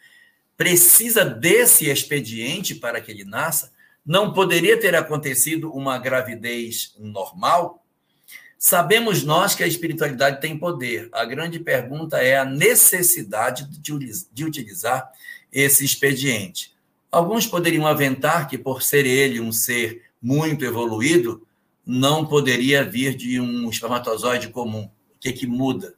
Precisa desse expediente para que ele nasça? Não poderia ter acontecido uma gravidez normal? Sabemos nós que a espiritualidade tem poder. A grande pergunta é a necessidade de utilizar esse expediente. Alguns poderiam aventar que, por ser ele um ser muito evoluído, não poderia vir de um espermatozoide comum. O que, que muda?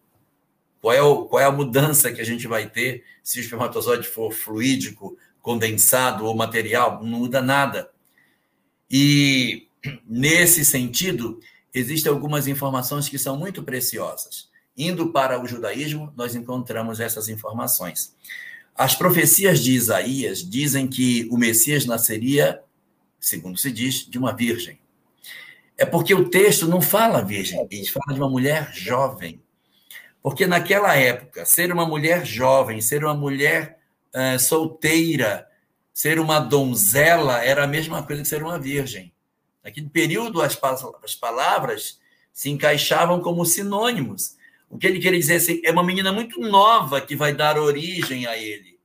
Qual é, o, qual é a mudança que a gente vai ter se o espermatozoide for fluídico, condensado ou material? Não muda nada. E, nesse sentido, existem algumas informações que são muito preciosas. Indo para o judaísmo, nós encontramos essas informações. As profecias de Isaías dizem que o Messias nasceria segundo se diz, de uma virgem. É porque o texto não fala virgem, ele fala de uma mulher jovem. Porque naquela época, ser uma mulher jovem, ser uma mulher uh, solteira, ser uma donzela era a mesma coisa que ser uma virgem. Naquele período, as, as palavras se encaixavam como sinônimos. O que ele queria dizer assim, é uma menina muito nova que vai dar origem a ele.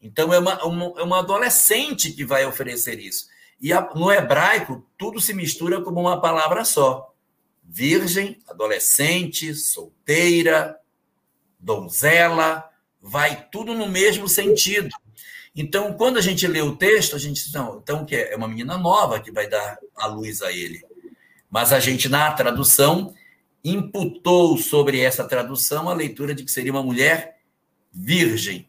Então, é uma, uma, é uma adolescente que vai oferecer isso. E a, no hebraico, tudo se mistura como uma palavra só: virgem, adolescente, solteira, donzela, vai tudo no mesmo sentido. Então, quando a gente lê o texto, a gente diz, não, então que é? é uma menina nova que vai dar a luz a ele. Mas a gente, na tradução, imputou sobre essa tradução a leitura de que seria uma mulher virgem.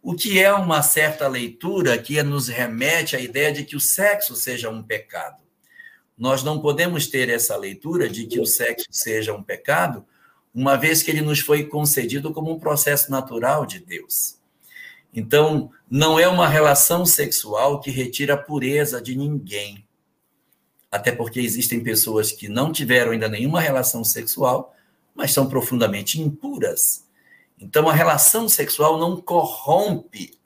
O que é uma certa leitura que nos remete à ideia de que o sexo seja um pecado. Nós não podemos ter essa leitura de que o sexo seja um pecado, uma vez que ele nos foi concedido como um processo natural de Deus. Então, não é uma relação sexual que retira a pureza de ninguém. Até porque existem pessoas que não tiveram ainda nenhuma relação sexual, mas são profundamente impuras. Então, a relação sexual não corrompe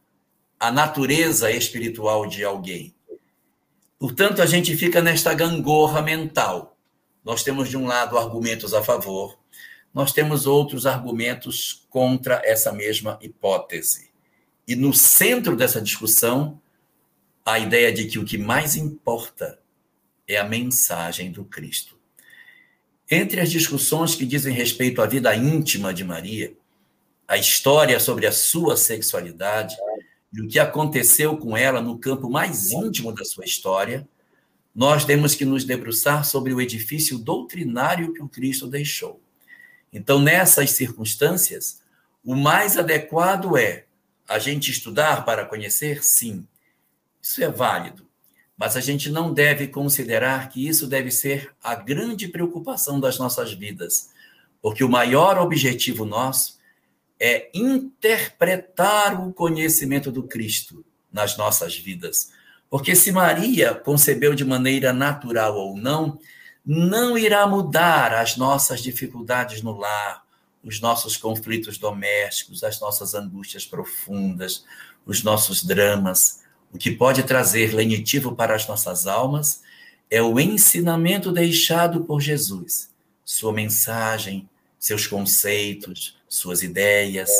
a natureza espiritual de alguém. Portanto, a gente fica nesta gangorra mental. Nós temos, de um lado, argumentos a favor, nós temos outros argumentos contra essa mesma hipótese. E no centro dessa discussão, a ideia de que o que mais importa é a mensagem do Cristo. Entre as discussões que dizem respeito à vida íntima de Maria, a história sobre a sua sexualidade e o que aconteceu com ela no campo mais íntimo da sua história, nós temos que nos debruçar sobre o edifício doutrinário que o Cristo deixou. Então, nessas circunstâncias, o mais adequado é a gente estudar para conhecer? Sim, isso é válido. Mas a gente não deve considerar que isso deve ser a grande preocupação das nossas vidas, porque o maior objetivo nosso é interpretar o conhecimento do Cristo nas nossas vidas. Porque se Maria concebeu de maneira natural ou não, não irá mudar as nossas dificuldades no lar, os nossos conflitos domésticos, as nossas angústias profundas, os nossos dramas. O que pode trazer lenitivo para as nossas almas é o ensinamento deixado por Jesus, sua mensagem, seus conceitos, suas ideias.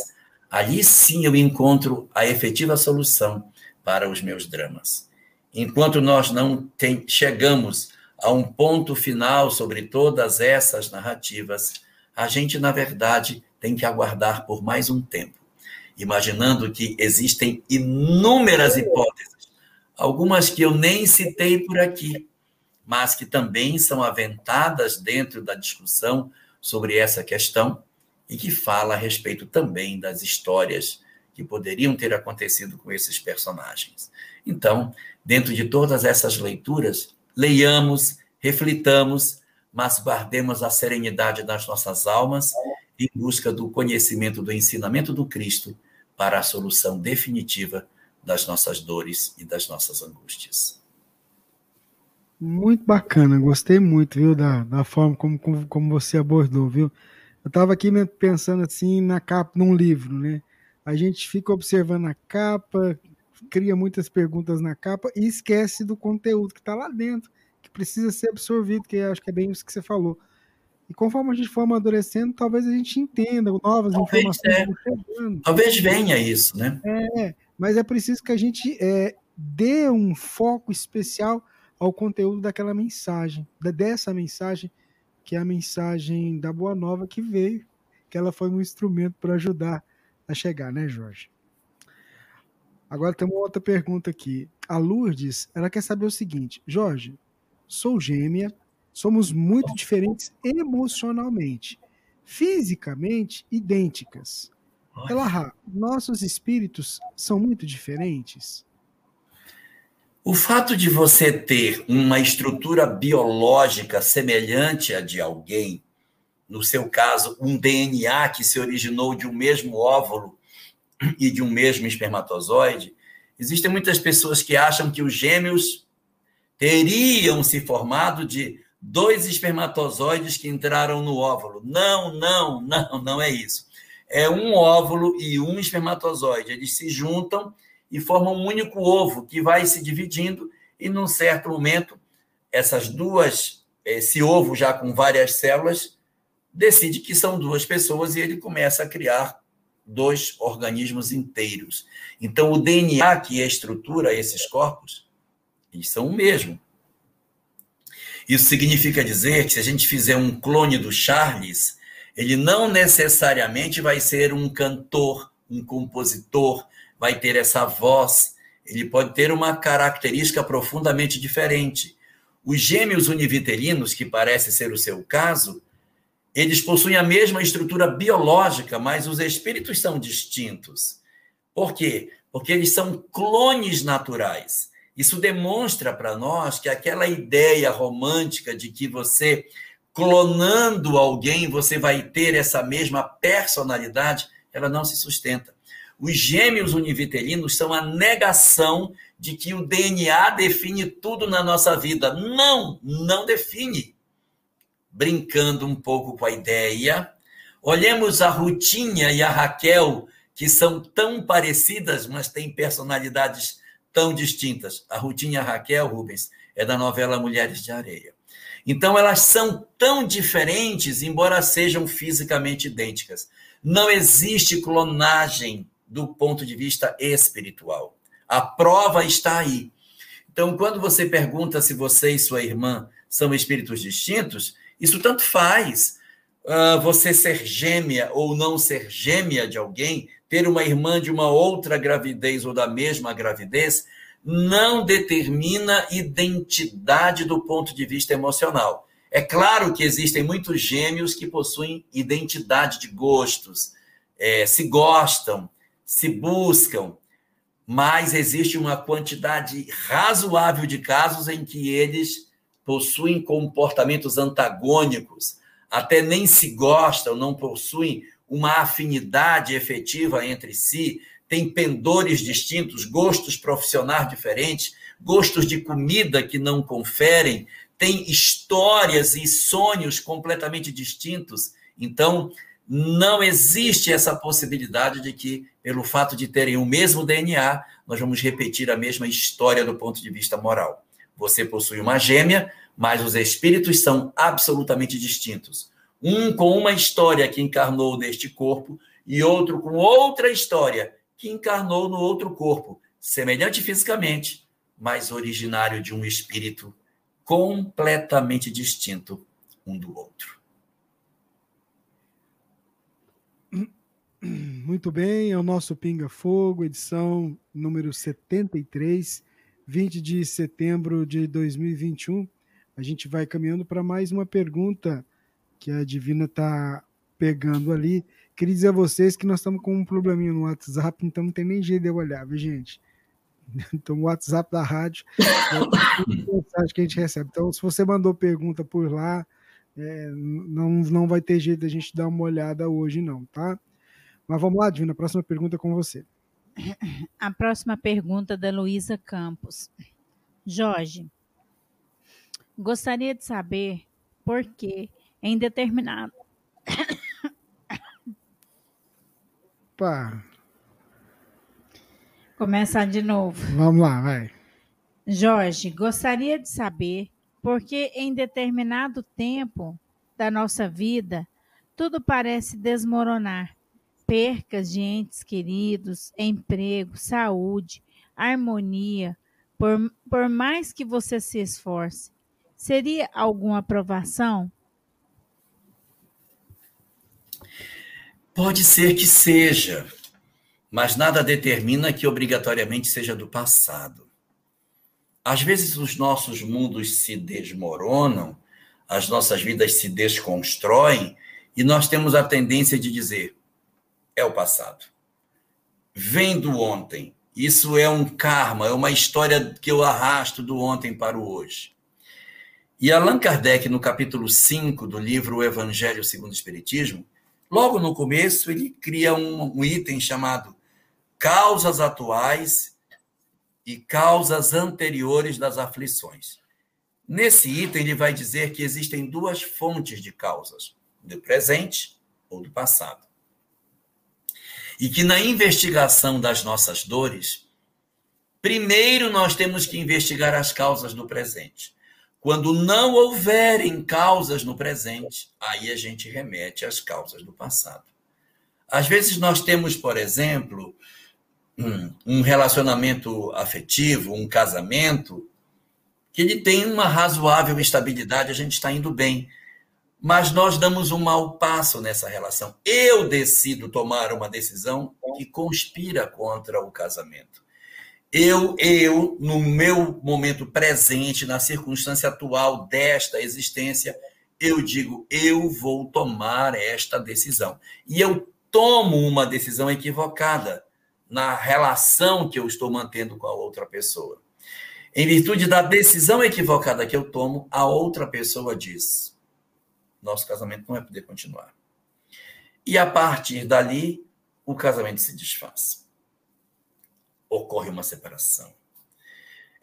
Ali sim eu encontro a efetiva solução para os meus dramas. Enquanto nós não tem, chegamos a um ponto final sobre todas essas narrativas, a gente, na verdade, tem que aguardar por mais um tempo, imaginando que existem inúmeras hipóteses, algumas que eu nem citei por aqui, mas que também são aventadas dentro da discussão sobre essa questão e que fala a respeito também das histórias que poderiam ter acontecido com esses personagens. Então, dentro de todas essas leituras, leiamos, reflitamos mas guardemos a serenidade das nossas almas em busca do conhecimento do ensinamento do Cristo para a solução definitiva das nossas dores e das nossas angústias. Muito bacana, gostei muito, viu, da, da forma como, como, como você abordou, viu? Eu estava aqui pensando assim na capa, num livro, né? A gente fica observando a capa, cria muitas perguntas na capa e esquece do conteúdo que está lá dentro precisa ser absorvido, que acho que é bem isso que você falou. E conforme a gente for amadurecendo, talvez a gente entenda novas talvez, informações é. chegando. Talvez venha isso, né? É, mas é preciso que a gente é, dê um foco especial ao conteúdo daquela mensagem, dessa mensagem, que é a mensagem da Boa Nova que veio, que ela foi um instrumento para ajudar a chegar, né, Jorge? Agora tem uma outra pergunta aqui. A Lourdes, ela quer saber o seguinte: Jorge, sou gêmea, somos muito diferentes emocionalmente, fisicamente idênticas. Elahá, nossos espíritos são muito diferentes? O fato de você ter uma estrutura biológica semelhante à de alguém, no seu caso, um DNA que se originou de um mesmo óvulo e de um mesmo espermatozoide, existem muitas pessoas que acham que os gêmeos teriam se formado de dois espermatozoides que entraram no óvulo. Não, não, não, não é isso. É um óvulo e um espermatozoide. Eles se juntam e formam um único ovo que vai se dividindo e num certo momento essas duas esse ovo já com várias células decide que são duas pessoas e ele começa a criar dois organismos inteiros. Então o DNA que estrutura esses corpos eles são o mesmo. Isso significa dizer que se a gente fizer um clone do Charles, ele não necessariamente vai ser um cantor, um compositor, vai ter essa voz. Ele pode ter uma característica profundamente diferente. Os gêmeos univitelinos, que parece ser o seu caso, eles possuem a mesma estrutura biológica, mas os espíritos são distintos. Por quê? Porque eles são clones naturais. Isso demonstra para nós que aquela ideia romântica de que você clonando alguém você vai ter essa mesma personalidade, ela não se sustenta. Os gêmeos univitelinos são a negação de que o DNA define tudo na nossa vida. Não, não define. Brincando um pouco com a ideia, olhemos a Rutinha e a Raquel, que são tão parecidas, mas têm personalidades tão distintas. A Rutinha Raquel Rubens é da novela Mulheres de Areia. Então, elas são tão diferentes, embora sejam fisicamente idênticas. Não existe clonagem do ponto de vista espiritual. A prova está aí. Então, quando você pergunta se você e sua irmã são espíritos distintos, isso tanto faz. Uh, você ser gêmea ou não ser gêmea de alguém ter uma irmã de uma outra gravidez ou da mesma gravidez, não determina identidade do ponto de vista emocional. É claro que existem muitos gêmeos que possuem identidade de gostos, é, se gostam, se buscam, mas existe uma quantidade razoável de casos em que eles possuem comportamentos antagônicos, até nem se gostam, não possuem uma afinidade efetiva entre si, tem pendores distintos, gostos profissionais diferentes, gostos de comida que não conferem, tem histórias e sonhos completamente distintos. Então, não existe essa possibilidade de que, pelo fato de terem o mesmo DNA, nós vamos repetir a mesma história do ponto de vista moral. Você possui uma gêmea, mas os espíritos são absolutamente distintos um com uma história que encarnou neste corpo e outro com outra história que encarnou no outro corpo, semelhante fisicamente, mas originário de um espírito completamente distinto um do outro. Muito bem, é o nosso Pinga Fogo, edição número 73, 20 de setembro de 2021. A gente vai caminhando para mais uma pergunta que a Divina tá pegando ali. Queria dizer a vocês que nós estamos com um probleminha no WhatsApp, então não tem nem jeito de eu olhar, viu, gente? Então, o WhatsApp da rádio é mensagem que a gente recebe. Então, se você mandou pergunta por lá, é, não, não vai ter jeito da gente dar uma olhada hoje, não, tá? Mas vamos lá, Divina, a próxima pergunta é com você. A próxima pergunta é da Luísa Campos. Jorge, gostaria de saber por que em determinado. Pá. Começar de novo. Vamos lá, vai. Jorge, gostaria de saber por que em determinado tempo da nossa vida tudo parece desmoronar. Percas de entes queridos, emprego, saúde, harmonia, por, por mais que você se esforce. Seria alguma aprovação? Pode ser que seja, mas nada determina que obrigatoriamente seja do passado. Às vezes os nossos mundos se desmoronam, as nossas vidas se desconstroem e nós temos a tendência de dizer: é o passado. Vem do ontem. Isso é um karma, é uma história que eu arrasto do ontem para o hoje. E Allan Kardec, no capítulo 5 do livro O Evangelho segundo o Espiritismo, Logo no começo, ele cria um, um item chamado causas atuais e causas anteriores das aflições. Nesse item, ele vai dizer que existem duas fontes de causas, do presente ou do passado. E que na investigação das nossas dores, primeiro nós temos que investigar as causas do presente. Quando não houverem causas no presente, aí a gente remete às causas do passado. Às vezes nós temos, por exemplo, um relacionamento afetivo, um casamento, que ele tem uma razoável estabilidade, a gente está indo bem. Mas nós damos um mau passo nessa relação. Eu decido tomar uma decisão que conspira contra o casamento. Eu, eu, no meu momento presente, na circunstância atual desta existência, eu digo, eu vou tomar esta decisão. E eu tomo uma decisão equivocada na relação que eu estou mantendo com a outra pessoa. Em virtude da decisão equivocada que eu tomo, a outra pessoa diz: nosso casamento não vai poder continuar. E a partir dali, o casamento se desfaz. Ocorre uma separação.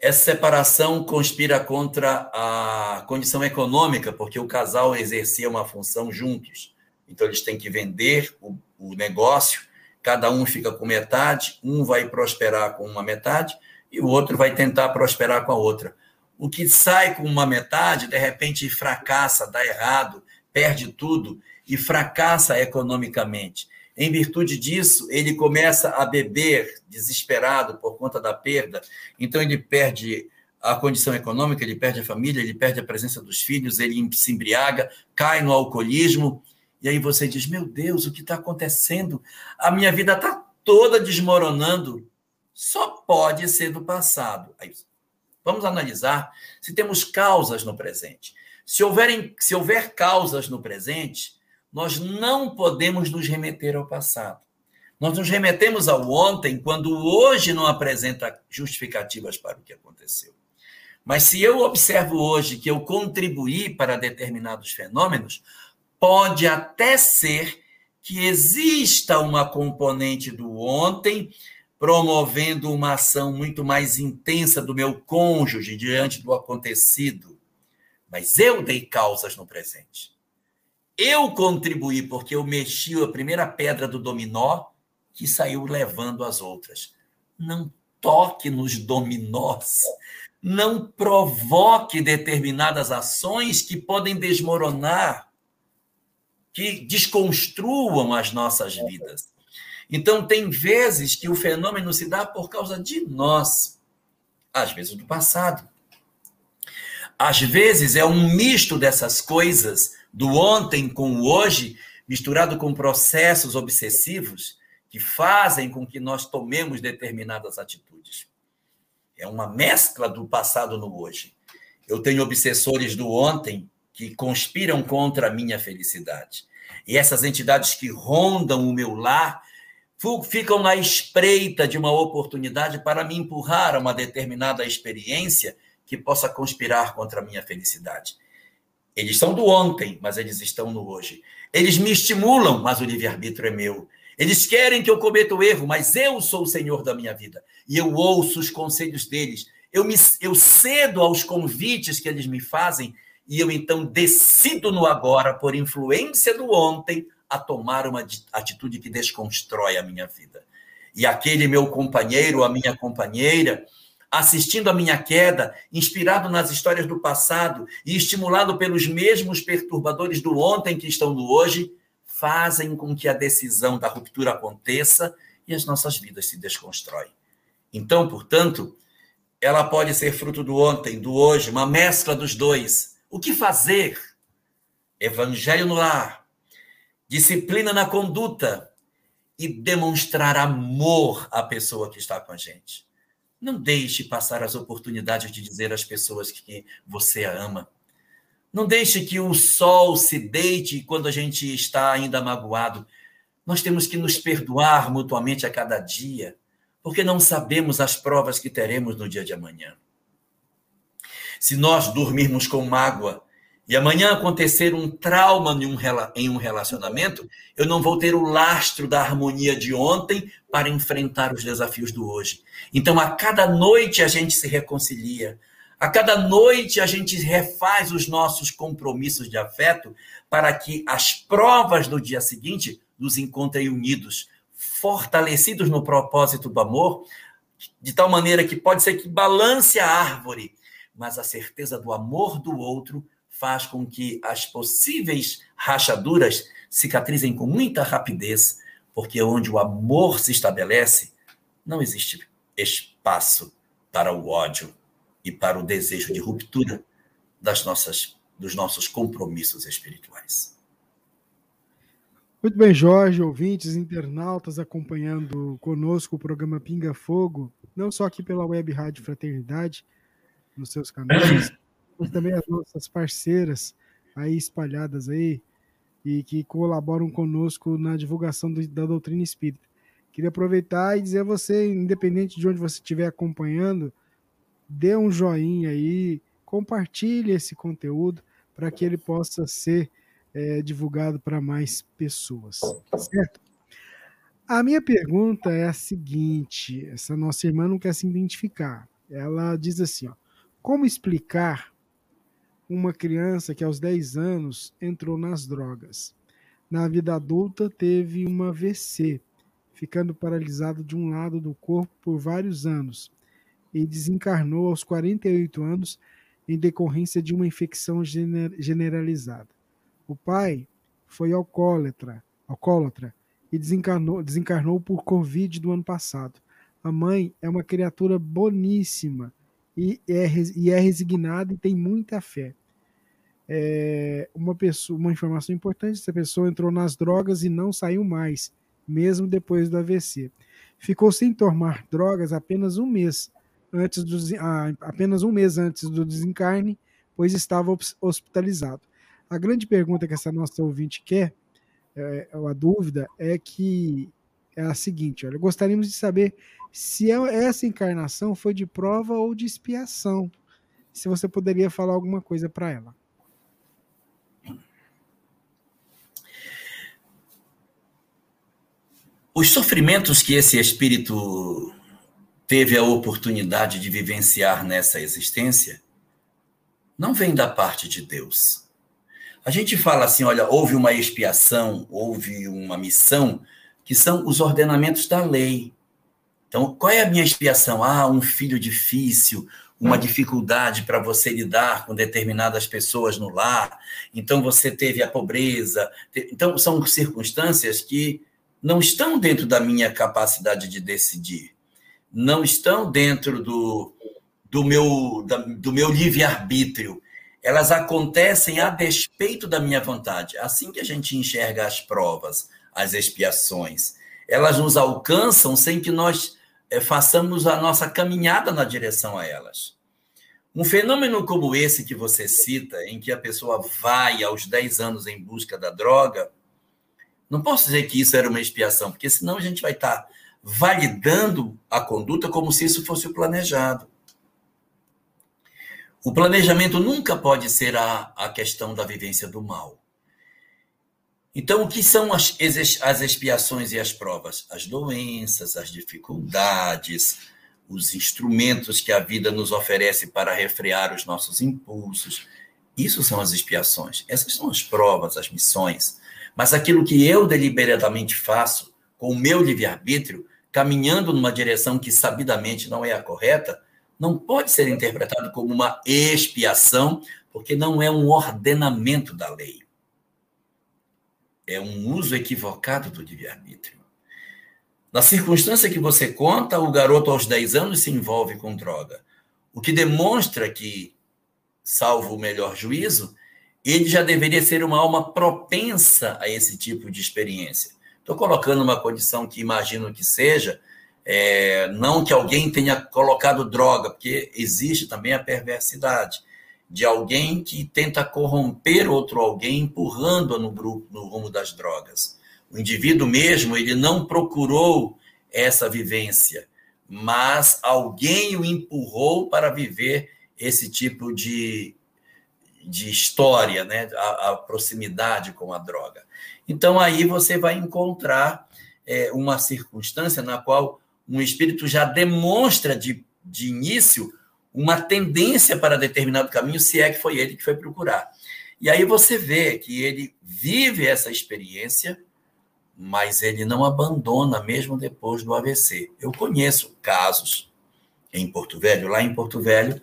Essa separação conspira contra a condição econômica, porque o casal exercia uma função juntos. Então, eles têm que vender o, o negócio, cada um fica com metade, um vai prosperar com uma metade, e o outro vai tentar prosperar com a outra. O que sai com uma metade, de repente fracassa, dá errado, perde tudo e fracassa economicamente. Em virtude disso, ele começa a beber desesperado por conta da perda, então ele perde a condição econômica, ele perde a família, ele perde a presença dos filhos, ele se embriaga, cai no alcoolismo, e aí você diz: Meu Deus, o que está acontecendo? A minha vida está toda desmoronando só pode ser do passado. Aí, vamos analisar se temos causas no presente. Se, houverem, se houver causas no presente, nós não podemos nos remeter ao passado. Nós nos remetemos ao ontem quando hoje não apresenta justificativas para o que aconteceu. Mas se eu observo hoje que eu contribuí para determinados fenômenos, pode até ser que exista uma componente do ontem promovendo uma ação muito mais intensa do meu cônjuge diante do acontecido. Mas eu dei causas no presente. Eu contribuí porque eu mexi a primeira pedra do dominó que saiu levando as outras. Não toque nos dominós. Não provoque determinadas ações que podem desmoronar, que desconstruam as nossas vidas. Então, tem vezes que o fenômeno se dá por causa de nós, às vezes do passado. Às vezes é um misto dessas coisas, do ontem com o hoje, misturado com processos obsessivos que fazem com que nós tomemos determinadas atitudes. É uma mescla do passado no hoje. Eu tenho obsessores do ontem que conspiram contra a minha felicidade. E essas entidades que rondam o meu lar ficam na espreita de uma oportunidade para me empurrar a uma determinada experiência que possa conspirar contra a minha felicidade. Eles são do ontem, mas eles estão no hoje. Eles me estimulam, mas o livre-arbítrio é meu. Eles querem que eu cometa o erro, mas eu sou o senhor da minha vida. E eu ouço os conselhos deles. Eu, me, eu cedo aos convites que eles me fazem e eu então decido no agora, por influência do ontem, a tomar uma atitude que desconstrói a minha vida. E aquele meu companheiro, a minha companheira, assistindo a minha queda, inspirado nas histórias do passado e estimulado pelos mesmos perturbadores do ontem que estão no hoje, fazem com que a decisão da ruptura aconteça e as nossas vidas se desconstroem. Então, portanto, ela pode ser fruto do ontem, do hoje, uma mescla dos dois. O que fazer? Evangelho no lar, disciplina na conduta e demonstrar amor à pessoa que está com a gente. Não deixe passar as oportunidades de dizer às pessoas que você a ama. Não deixe que o sol se deite quando a gente está ainda magoado. Nós temos que nos perdoar mutuamente a cada dia, porque não sabemos as provas que teremos no dia de amanhã. Se nós dormirmos com mágoa, e amanhã acontecer um trauma em um relacionamento, eu não vou ter o lastro da harmonia de ontem para enfrentar os desafios do hoje. Então, a cada noite a gente se reconcilia, A cada noite a gente refaz os nossos compromissos de afeto para que as provas do dia seguinte nos encontrem unidos, fortalecidos no propósito do amor, de tal maneira que pode ser que balance a árvore, mas a certeza do amor do outro faz com que as possíveis rachaduras cicatrizem com muita rapidez, porque onde o amor se estabelece, não existe espaço para o ódio e para o desejo de ruptura das nossas, dos nossos compromissos espirituais. Muito bem, Jorge, ouvintes, internautas acompanhando conosco o programa Pinga Fogo, não só aqui pela Web Rádio Fraternidade, nos seus canais, mas também as nossas parceiras aí espalhadas aí e que colaboram conosco na divulgação do, da doutrina espírita. Queria aproveitar e dizer a você, independente de onde você estiver acompanhando, dê um joinha aí, compartilhe esse conteúdo para que ele possa ser é, divulgado para mais pessoas, certo? A minha pergunta é a seguinte: essa nossa irmã não quer se identificar. Ela diz assim: ó, como explicar uma criança que aos 10 anos entrou nas drogas? Na vida adulta teve uma AVC, ficando paralisado de um lado do corpo por vários anos e desencarnou aos 48 anos em decorrência de uma infecção generalizada. O pai foi alcoólatra, alcoólatra e desencarnou, desencarnou por Covid do ano passado. A mãe é uma criatura boníssima e é, e é resignada e tem muita fé. É uma, pessoa, uma informação importante: essa pessoa entrou nas drogas e não saiu mais, mesmo depois do AVC. Ficou sem tomar drogas apenas um mês, antes do, ah, apenas um mês antes do desencarne, pois estava hospitalizado. A grande pergunta que essa nossa ouvinte quer, é, a dúvida, é que é a seguinte: olha, gostaríamos de saber se é, essa encarnação foi de prova ou de expiação. Se você poderia falar alguma coisa para ela. Os sofrimentos que esse espírito teve a oportunidade de vivenciar nessa existência não vem da parte de Deus. A gente fala assim, olha, houve uma expiação, houve uma missão, que são os ordenamentos da lei. Então, qual é a minha expiação? Ah, um filho difícil, uma dificuldade para você lidar com determinadas pessoas no lar. Então, você teve a pobreza. Então, são circunstâncias que não estão dentro da minha capacidade de decidir não estão dentro do, do meu, do meu livre-arbítrio. Elas acontecem a despeito da minha vontade. Assim que a gente enxerga as provas, as expiações, elas nos alcançam sem que nós é, façamos a nossa caminhada na direção a elas. Um fenômeno como esse que você cita, em que a pessoa vai aos 10 anos em busca da droga, não posso dizer que isso era uma expiação, porque senão a gente vai estar validando a conduta como se isso fosse o planejado. O planejamento nunca pode ser a, a questão da vivência do mal. Então, o que são as, as expiações e as provas? As doenças, as dificuldades, os instrumentos que a vida nos oferece para refrear os nossos impulsos. Isso são as expiações. Essas são as provas, as missões. Mas aquilo que eu deliberadamente faço com o meu livre-arbítrio caminhando numa direção que sabidamente não é a correta, não pode ser interpretado como uma expiação, porque não é um ordenamento da lei. É um uso equivocado do livre-arbítrio. Na circunstância que você conta, o garoto aos 10 anos se envolve com droga, o que demonstra que, salvo o melhor juízo, ele já deveria ser uma alma propensa a esse tipo de experiência. Estou colocando uma condição que imagino que seja, é, não que alguém tenha colocado droga, porque existe também a perversidade de alguém que tenta corromper outro alguém, empurrando-o no grupo, no rumo das drogas. O indivíduo mesmo, ele não procurou essa vivência, mas alguém o empurrou para viver esse tipo de, de história, né? a, a proximidade com a droga. Então, aí você vai encontrar é, uma circunstância na qual um espírito já demonstra de, de início uma tendência para determinado caminho, se é que foi ele que foi procurar. E aí você vê que ele vive essa experiência, mas ele não abandona mesmo depois do AVC. Eu conheço casos em Porto Velho, lá em Porto Velho,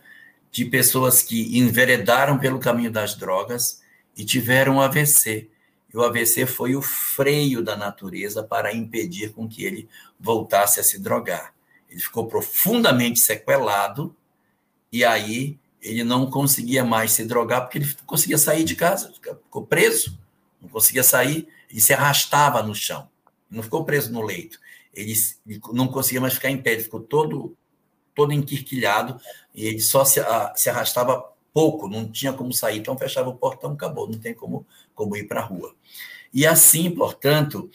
de pessoas que enveredaram pelo caminho das drogas e tiveram AVC. E o AVC foi o freio da natureza para impedir com que ele voltasse a se drogar. Ele ficou profundamente sequelado e aí ele não conseguia mais se drogar porque ele não conseguia sair de casa, ficou preso, não conseguia sair e se arrastava no chão. Não ficou preso no leito. Ele, não conseguia mais ficar em pé, ele ficou todo todo enquirquilhado e ele só se, se arrastava pouco, não tinha como sair, então fechava o portão, acabou, não tem como, como ir para a rua. E assim, portanto,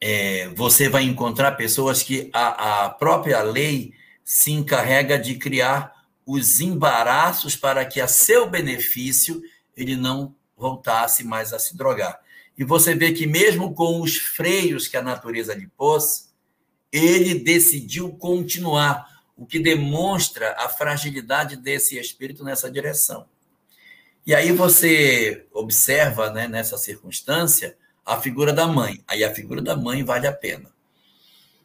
é, você vai encontrar pessoas que a, a própria lei se encarrega de criar os embaraços para que a seu benefício ele não voltasse mais a se drogar. E você vê que mesmo com os freios que a natureza lhe pôs, ele decidiu continuar, o que demonstra a fragilidade desse espírito nessa direção. E aí você observa, né, nessa circunstância, a figura da mãe. Aí a figura da mãe vale a pena.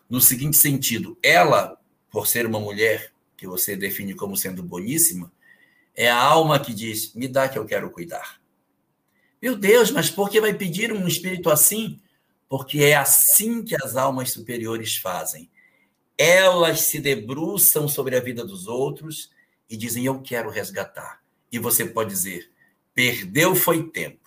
No seguinte sentido, ela por ser uma mulher que você define como sendo boníssima, é a alma que diz: me dá que eu quero cuidar. Meu Deus, mas por que vai pedir um espírito assim? Porque é assim que as almas superiores fazem. Elas se debruçam sobre a vida dos outros e dizem: Eu quero resgatar. E você pode dizer: Perdeu foi tempo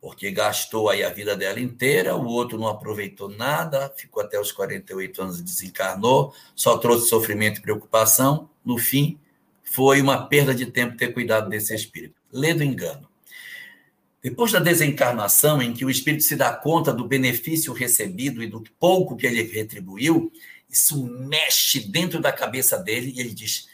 porque gastou aí a vida dela inteira, o outro não aproveitou nada, ficou até os 48 anos e desencarnou, só trouxe sofrimento e preocupação. No fim, foi uma perda de tempo ter cuidado desse espírito. Lê do engano. Depois da desencarnação, em que o espírito se dá conta do benefício recebido e do pouco que ele retribuiu, isso mexe dentro da cabeça dele e ele diz: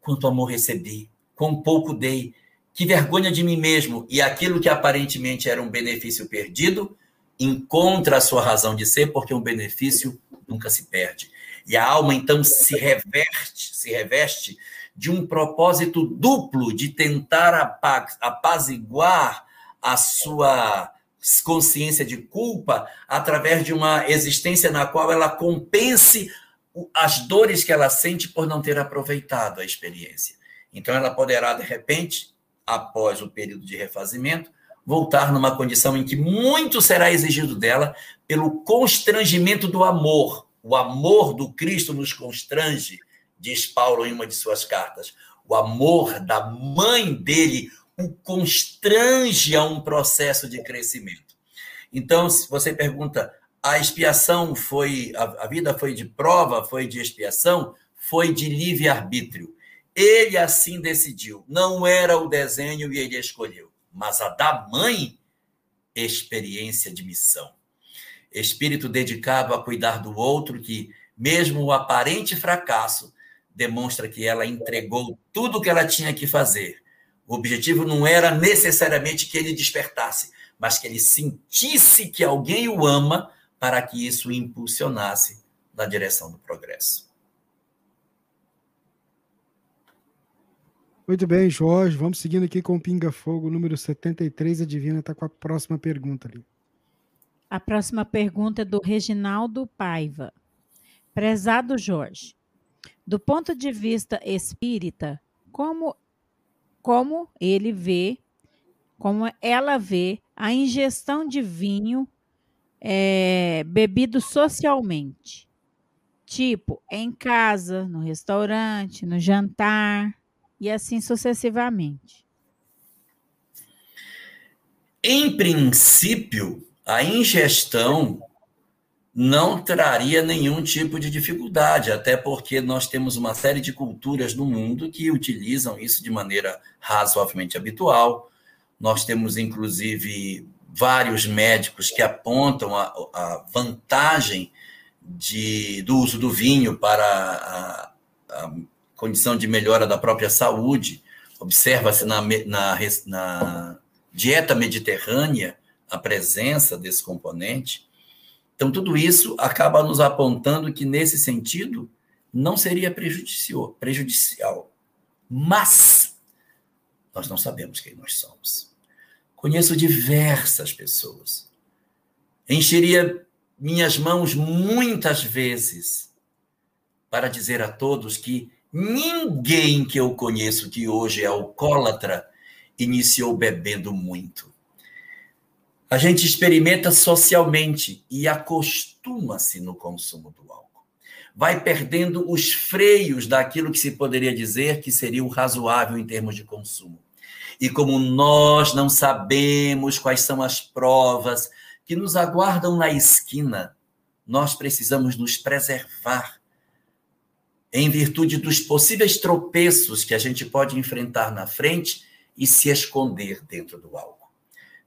quanto amor recebi, quão pouco dei, que vergonha de mim mesmo e aquilo que aparentemente era um benefício perdido encontra a sua razão de ser, porque um benefício nunca se perde. E a alma então se reverte, se reveste de um propósito duplo de tentar apaziguar a sua consciência de culpa através de uma existência na qual ela compense as dores que ela sente por não ter aproveitado a experiência. Então ela poderá de repente após o período de refazimento, voltar numa condição em que muito será exigido dela pelo constrangimento do amor. O amor do Cristo nos constrange, diz Paulo em uma de suas cartas. O amor da mãe dele o constrange a um processo de crescimento. Então, se você pergunta, a expiação foi, a, a vida foi de prova, foi de expiação, foi de livre-arbítrio. Ele assim decidiu. Não era o desenho e ele escolheu. Mas a da mãe, experiência de missão. Espírito dedicado a cuidar do outro, que, mesmo o aparente fracasso, demonstra que ela entregou tudo o que ela tinha que fazer. O objetivo não era necessariamente que ele despertasse, mas que ele sentisse que alguém o ama para que isso o impulsionasse na direção do progresso. Muito bem, Jorge. Vamos seguindo aqui com o Pinga Fogo, número 73. A Divina está com a próxima pergunta ali. A próxima pergunta é do Reginaldo Paiva. Prezado Jorge, do ponto de vista espírita, como, como ele vê, como ela vê a ingestão de vinho é, bebido socialmente? Tipo, em casa, no restaurante, no jantar e assim sucessivamente. Em princípio, a ingestão não traria nenhum tipo de dificuldade, até porque nós temos uma série de culturas no mundo que utilizam isso de maneira razoavelmente habitual. Nós temos, inclusive, vários médicos que apontam a, a vantagem de, do uso do vinho para a, a condição de melhora da própria saúde. Observa-se na, na, na dieta mediterrânea a presença desse componente. Então, tudo isso acaba nos apontando que, nesse sentido, não seria prejudicial, prejudicial. Mas nós não sabemos quem nós somos. Conheço diversas pessoas. Encheria minhas mãos muitas vezes para dizer a todos que ninguém que eu conheço que hoje é alcoólatra iniciou bebendo muito. A gente experimenta socialmente e acostuma-se no consumo do álcool. Vai perdendo os freios daquilo que se poderia dizer que seria o razoável em termos de consumo. E como nós não sabemos quais são as provas que nos aguardam na esquina, nós precisamos nos preservar em virtude dos possíveis tropeços que a gente pode enfrentar na frente e se esconder dentro do álcool.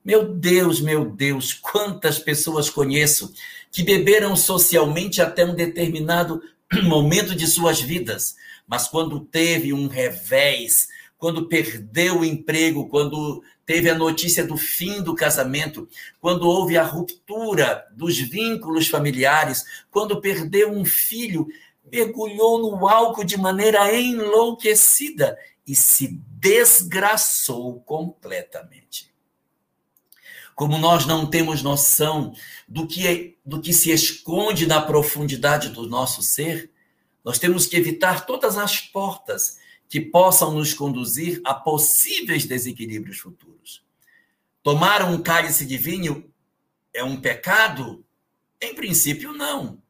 Meu Deus, meu Deus, quantas pessoas conheço que beberam socialmente até um determinado momento de suas vidas, mas quando teve um revés, quando perdeu o emprego, quando teve a notícia do fim do casamento, quando houve a ruptura dos vínculos familiares, quando perdeu um filho, mergulhou no álcool de maneira enlouquecida e se desgraçou completamente como nós não temos noção do que, é, do que se esconde na profundidade do nosso ser, nós temos que evitar todas as portas que possam nos conduzir a possíveis desequilíbrios futuros. Tomar um cálice de vinho é um pecado? Em princípio, não.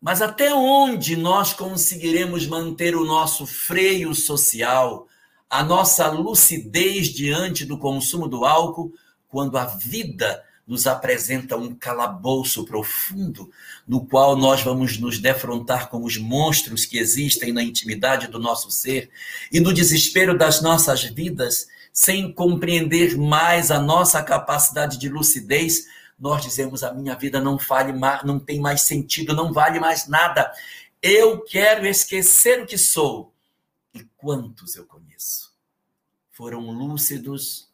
Mas até onde nós conseguiremos manter o nosso freio social, a nossa lucidez diante do consumo do álcool, quando a vida nos apresenta um calabouço profundo, no qual nós vamos nos defrontar com os monstros que existem na intimidade do nosso ser e no desespero das nossas vidas, sem compreender mais a nossa capacidade de lucidez, nós dizemos: a minha vida não vale mais, não tem mais sentido, não vale mais nada. Eu quero esquecer o que sou. E quantos eu conheço foram lúcidos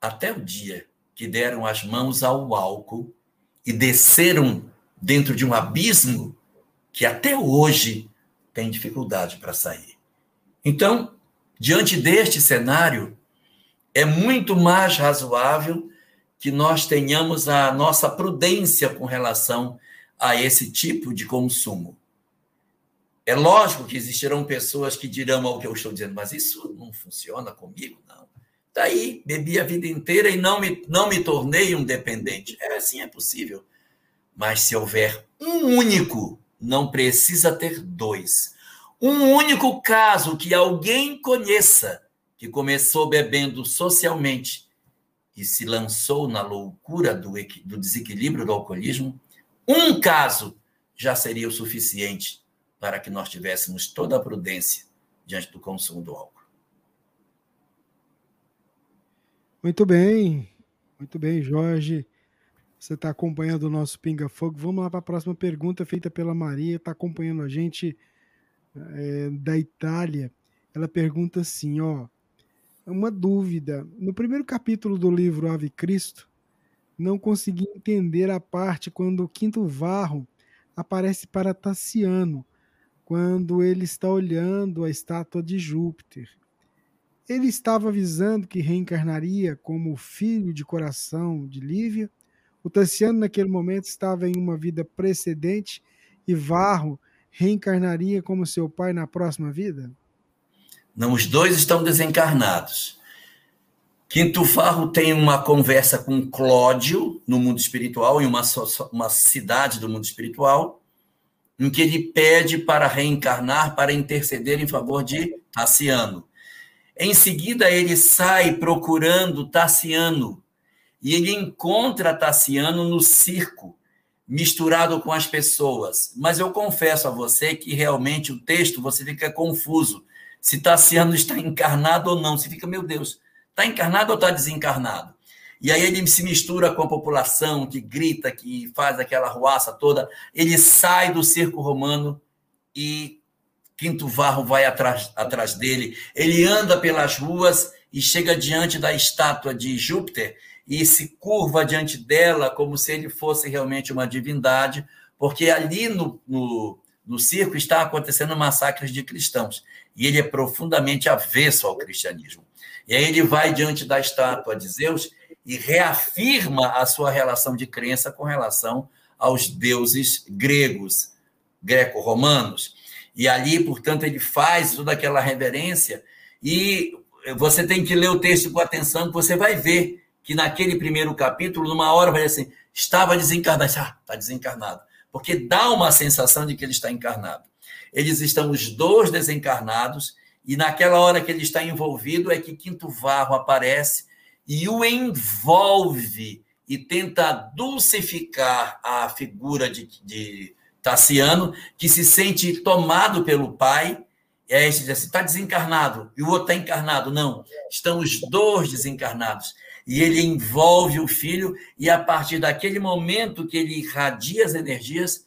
até o dia que deram as mãos ao álcool e desceram dentro de um abismo que até hoje tem dificuldade para sair. Então, diante deste cenário, é muito mais razoável que nós tenhamos a nossa prudência com relação a esse tipo de consumo. É lógico que existirão pessoas que dirão ao que eu estou dizendo, mas isso não funciona comigo. Daí, bebi a vida inteira e não me, não me tornei um dependente. É assim, é possível. Mas se houver um único, não precisa ter dois. Um único caso que alguém conheça que começou bebendo socialmente e se lançou na loucura do, do desequilíbrio do alcoolismo, um caso já seria o suficiente para que nós tivéssemos toda a prudência diante do consumo do álcool. Muito bem, muito bem, Jorge. Você está acompanhando o nosso Pinga Fogo. Vamos lá para a próxima pergunta feita pela Maria, está acompanhando a gente é, da Itália. Ela pergunta assim, ó, uma dúvida. No primeiro capítulo do livro Ave Cristo, não consegui entender a parte quando o quinto varro aparece para Tassiano, quando ele está olhando a estátua de Júpiter. Ele estava avisando que reencarnaria como filho de coração de Lívia. O Tassiano, naquele momento, estava em uma vida precedente e Varro reencarnaria como seu pai na próxima vida? Não, os dois estão desencarnados. Quinto Varro tem uma conversa com Clódio no mundo espiritual, em uma, uma cidade do mundo espiritual, em que ele pede para reencarnar, para interceder em favor de Tassiano. Em seguida, ele sai procurando Tassiano e ele encontra Tassiano no circo, misturado com as pessoas. Mas eu confesso a você que realmente o texto você fica confuso se Tassiano está encarnado ou não. Você fica, meu Deus, está encarnado ou está desencarnado? E aí ele se mistura com a população que grita, que faz aquela ruaça toda. Ele sai do circo romano e Quinto Varro vai atrás, atrás dele. Ele anda pelas ruas e chega diante da estátua de Júpiter e se curva diante dela como se ele fosse realmente uma divindade, porque ali no, no, no circo está acontecendo massacres de cristãos. E ele é profundamente avesso ao cristianismo. E aí ele vai diante da estátua de Zeus e reafirma a sua relação de crença com relação aos deuses gregos, greco-romanos. E ali, portanto, ele faz toda aquela reverência e você tem que ler o texto com atenção, que você vai ver que naquele primeiro capítulo, numa hora, vai dizer assim, estava desencarnado. Ah, está desencarnado. Porque dá uma sensação de que ele está encarnado. Eles estão os dois desencarnados, e naquela hora que ele está envolvido é que Quinto Varro aparece e o envolve e tenta dulcificar a figura de, de Tassiano, que se sente tomado pelo pai. E aí diz assim: está desencarnado, e o outro está encarnado. Não, estão os dois desencarnados. E ele envolve o filho, e a partir daquele momento que ele irradia as energias,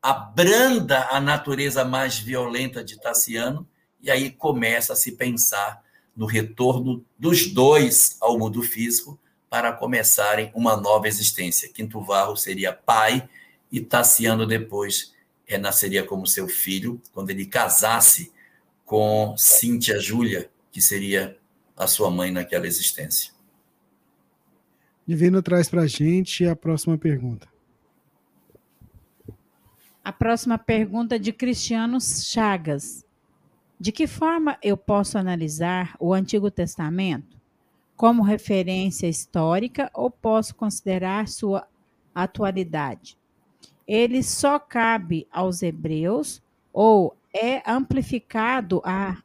abranda a natureza mais violenta de Tassiano, e aí começa a se pensar no retorno dos dois ao mundo físico para começarem uma nova existência. Quinto Varro seria pai e Tassiano depois renasceria como seu filho quando ele casasse com Cíntia Júlia, que seria a sua mãe naquela existência. Divino traz para a gente a próxima pergunta. A próxima pergunta é de Cristiano Chagas. De que forma eu posso analisar o Antigo Testamento como referência histórica ou posso considerar sua atualidade? Ele só cabe aos hebreus ou é amplificado a,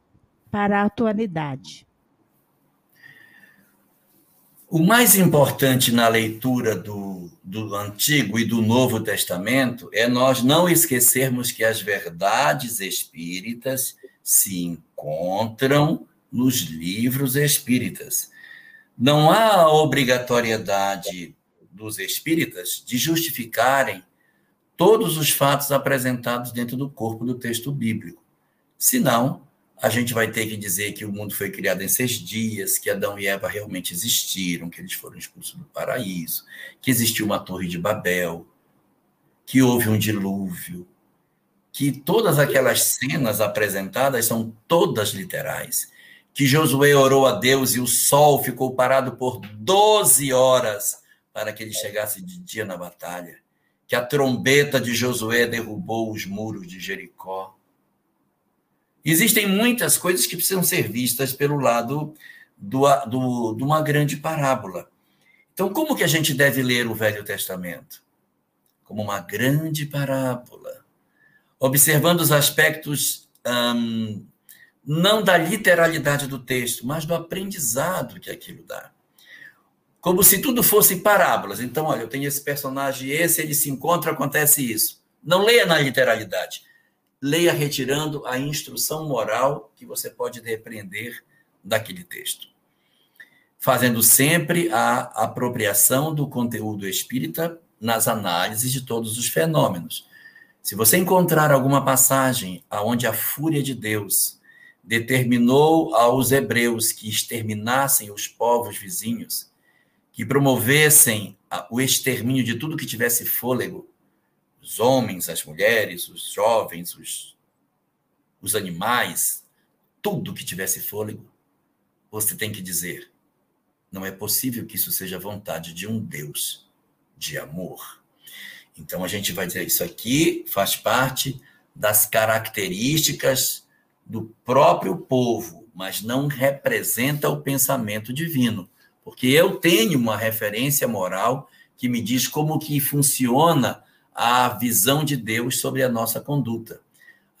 para a atualidade? O mais importante na leitura do, do Antigo e do Novo Testamento é nós não esquecermos que as verdades espíritas se encontram nos livros espíritas. Não há obrigatoriedade dos espíritas de justificarem todos os fatos apresentados dentro do corpo do texto bíblico. Senão, a gente vai ter que dizer que o mundo foi criado em seis dias, que Adão e Eva realmente existiram, que eles foram expulsos do paraíso, que existiu uma torre de Babel, que houve um dilúvio, que todas aquelas cenas apresentadas são todas literais, que Josué orou a Deus e o sol ficou parado por 12 horas para que ele chegasse de dia na batalha, que a trombeta de Josué derrubou os muros de Jericó, Existem muitas coisas que precisam ser vistas pelo lado do, do, de uma grande parábola. Então, como que a gente deve ler o Velho Testamento? Como uma grande parábola, observando os aspectos hum, não da literalidade do texto, mas do aprendizado que aquilo dá. Como se tudo fosse parábolas. Então, olha, eu tenho esse personagem, esse, ele se encontra, acontece isso. Não leia na literalidade leia retirando a instrução moral que você pode depreender daquele texto. Fazendo sempre a apropriação do conteúdo espírita nas análises de todos os fenômenos. Se você encontrar alguma passagem aonde a fúria de Deus determinou aos hebreus que exterminassem os povos vizinhos, que promovessem o extermínio de tudo que tivesse fôlego, os homens, as mulheres, os jovens, os, os animais, tudo que tivesse fôlego, você tem que dizer: não é possível que isso seja vontade de um Deus de amor. Então a gente vai dizer: isso aqui faz parte das características do próprio povo, mas não representa o pensamento divino, porque eu tenho uma referência moral que me diz como que funciona a visão de Deus sobre a nossa conduta.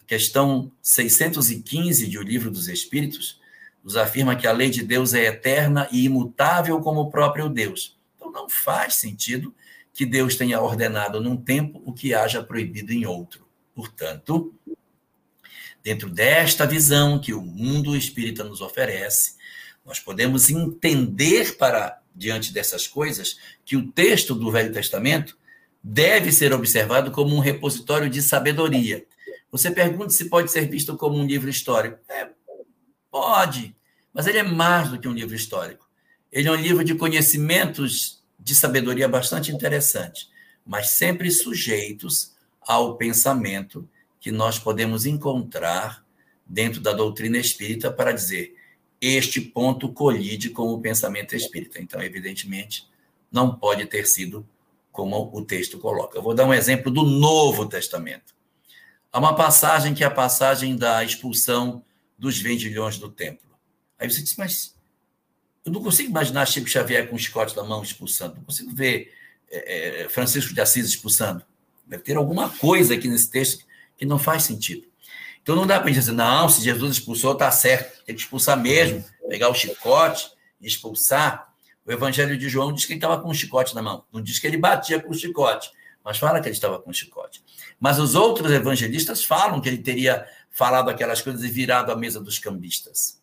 A questão 615 de O Livro dos Espíritos nos afirma que a lei de Deus é eterna e imutável como o próprio Deus. Então não faz sentido que Deus tenha ordenado num tempo o que haja proibido em outro. Portanto, dentro desta visão que o mundo espírita nos oferece, nós podemos entender para diante dessas coisas que o texto do Velho Testamento deve ser observado como um repositório de sabedoria. Você pergunta se pode ser visto como um livro histórico. É, pode, mas ele é mais do que um livro histórico. Ele é um livro de conhecimentos de sabedoria bastante interessante, mas sempre sujeitos ao pensamento que nós podemos encontrar dentro da doutrina espírita para dizer este ponto colide com o pensamento espírita. Então, evidentemente, não pode ter sido como o texto coloca. Eu vou dar um exemplo do Novo Testamento. Há uma passagem que é a passagem da expulsão dos vendilhões do templo. Aí você diz, mas eu não consigo imaginar Chico Xavier com um chicote na mão expulsando, não consigo ver é Francisco de Assis expulsando. Deve ter alguma coisa aqui nesse texto que não faz sentido. Então não dá para dizer, não, se Jesus expulsou, está certo, tem que expulsar mesmo, pegar o chicote e expulsar. O Evangelho de João diz que ele estava com um chicote na mão, não diz que ele batia com o chicote, mas fala que ele estava com o chicote. Mas os outros evangelistas falam que ele teria falado aquelas coisas e virado a mesa dos cambistas.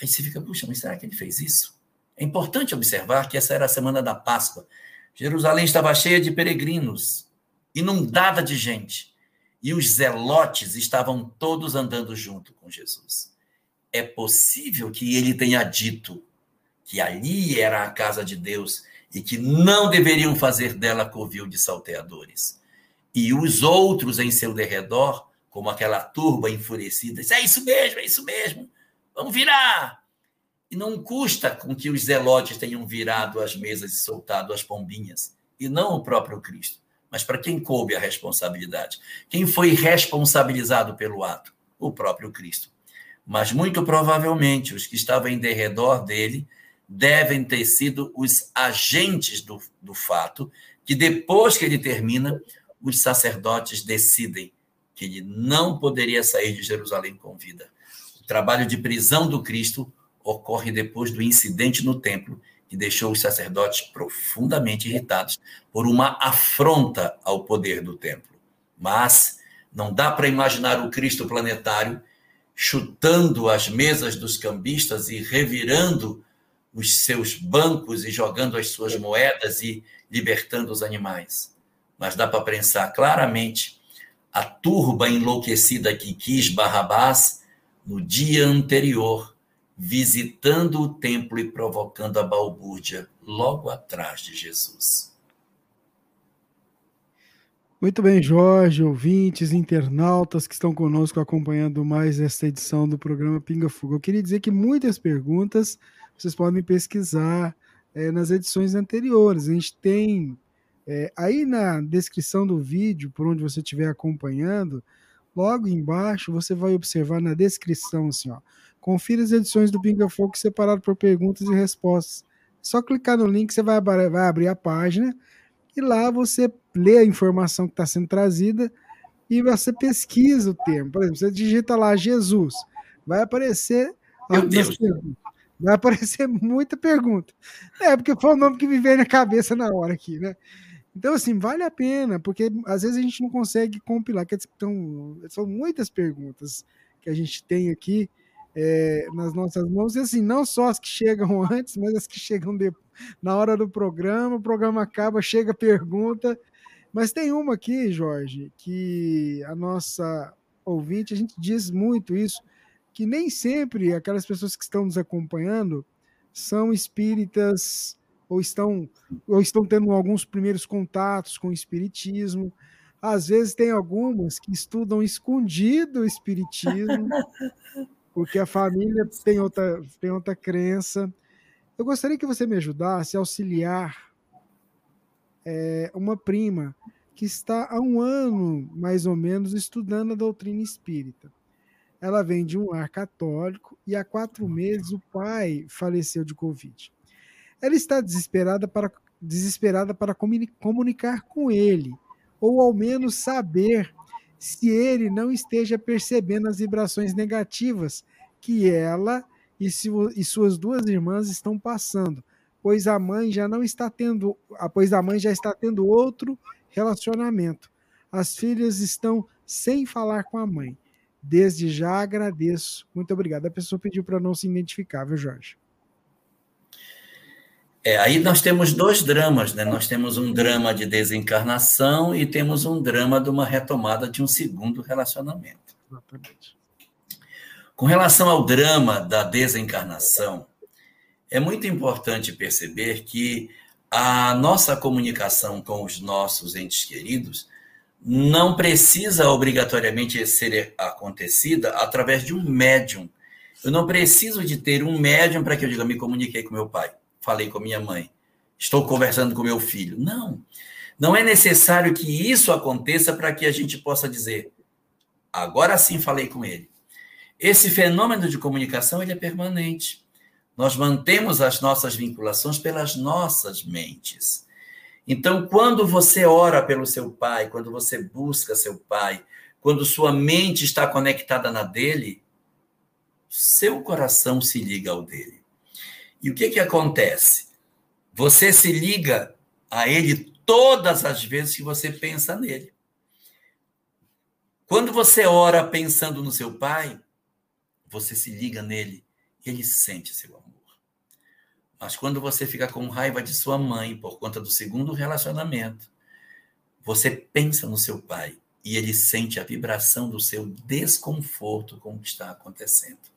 Aí você fica, puxa, mas será que ele fez isso? É importante observar que essa era a semana da Páscoa. Jerusalém estava cheia de peregrinos, inundada de gente e os zelotes estavam todos andando junto com Jesus. É possível que ele tenha dito que ali era a casa de Deus e que não deveriam fazer dela covil de salteadores. E os outros em seu derredor, como aquela turba enfurecida, disse, é isso mesmo, é isso mesmo, vamos virar. E não custa com que os zelotes tenham virado as mesas e soltado as pombinhas, e não o próprio Cristo mas para quem coube a responsabilidade? Quem foi responsabilizado pelo ato? O próprio Cristo. Mas muito provavelmente os que estavam em derredor dele devem ter sido os agentes do, do fato, que depois que ele termina, os sacerdotes decidem que ele não poderia sair de Jerusalém com vida. O trabalho de prisão do Cristo ocorre depois do incidente no templo que deixou os sacerdotes profundamente irritados por uma afronta ao poder do templo. Mas não dá para imaginar o Cristo planetário chutando as mesas dos cambistas e revirando os seus bancos e jogando as suas moedas e libertando os animais. Mas dá para pensar claramente a turba enlouquecida que quis Barrabás no dia anterior visitando o templo e provocando a balbúrdia logo atrás de Jesus. Muito bem, Jorge, ouvintes, internautas que estão conosco acompanhando mais esta edição do programa Pinga Fuga. Eu queria dizer que muitas perguntas vocês podem pesquisar é, nas edições anteriores. A gente tem é, aí na descrição do vídeo, por onde você estiver acompanhando, logo embaixo você vai observar na descrição assim, ó Confira as edições do Pinga Fogo separado por perguntas e respostas. Só clicar no link, você vai, vai abrir a página e lá você lê a informação que está sendo trazida e você pesquisa o termo. Por exemplo, você digita lá Jesus, vai aparecer Vai aparecer muita pergunta. É, porque foi o nome que me veio na cabeça na hora aqui, né? Então, assim, vale a pena, porque às vezes a gente não consegue compilar, que então, são muitas perguntas que a gente tem aqui é, nas nossas mãos, e assim, não só as que chegam antes, mas as que chegam na hora do programa, o programa acaba, chega pergunta, mas tem uma aqui, Jorge, que a nossa ouvinte, a gente diz muito isso, que nem sempre aquelas pessoas que estão nos acompanhando são espíritas ou estão ou estão tendo alguns primeiros contatos com o espiritismo. Às vezes tem algumas que estudam escondido o espiritismo porque a família tem outra, tem outra crença. Eu gostaria que você me ajudasse a auxiliar é, uma prima que está há um ano, mais ou menos, estudando a doutrina espírita. Ela vem de um lar católico e há quatro meses o pai faleceu de Covid. Ela está desesperada para, desesperada para comunicar com ele, ou ao menos saber se ele não esteja percebendo as vibrações negativas que ela e, e suas duas irmãs estão passando, pois a mãe já não está tendo, pois a mãe já está tendo outro relacionamento. As filhas estão sem falar com a mãe. Desde já agradeço. Muito obrigado. A pessoa pediu para não se identificar, viu, Jorge? É, aí nós temos dois dramas, né? Nós temos um drama de desencarnação e temos um drama de uma retomada de um segundo relacionamento. Exatamente. Com relação ao drama da desencarnação, é muito importante perceber que a nossa comunicação com os nossos entes queridos não precisa obrigatoriamente ser acontecida através de um médium. Eu não preciso de ter um médium para que eu diga, me comuniquei com meu pai, falei com minha mãe, estou conversando com meu filho. Não. Não é necessário que isso aconteça para que a gente possa dizer, agora sim falei com ele. Esse fenômeno de comunicação ele é permanente. Nós mantemos as nossas vinculações pelas nossas mentes. Então, quando você ora pelo seu pai, quando você busca seu pai, quando sua mente está conectada na dele, seu coração se liga ao dele. E o que que acontece? Você se liga a ele todas as vezes que você pensa nele. Quando você ora pensando no seu pai, você se liga nele e ele sente seu amor. Mas quando você fica com raiva de sua mãe por conta do segundo relacionamento, você pensa no seu pai e ele sente a vibração do seu desconforto com o que está acontecendo.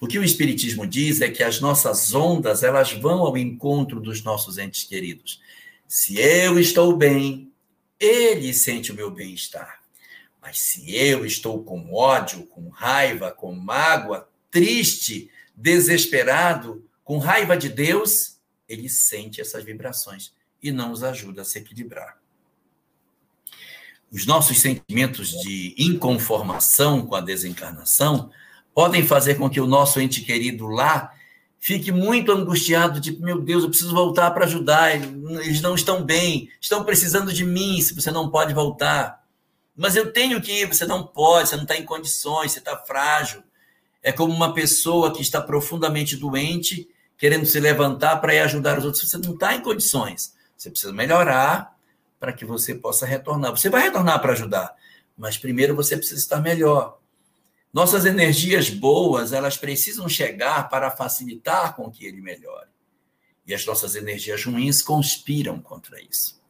O que o espiritismo diz é que as nossas ondas, elas vão ao encontro dos nossos entes queridos. Se eu estou bem, ele sente o meu bem-estar. Mas se eu estou com ódio, com raiva, com mágoa, triste, desesperado, com raiva de Deus, ele sente essas vibrações e não nos ajuda a se equilibrar. Os nossos sentimentos de inconformação com a desencarnação podem fazer com que o nosso ente querido lá fique muito angustiado, tipo, meu Deus, eu preciso voltar para ajudar, eles não estão bem, estão precisando de mim, se você não pode voltar. Mas eu tenho que ir, você não pode, você não está em condições, você está frágil. É como uma pessoa que está profundamente doente querendo se levantar para ir ajudar os outros. Você não está em condições. Você precisa melhorar para que você possa retornar. Você vai retornar para ajudar, mas primeiro você precisa estar melhor. Nossas energias boas, elas precisam chegar para facilitar com que ele melhore. E as nossas energias ruins conspiram contra isso.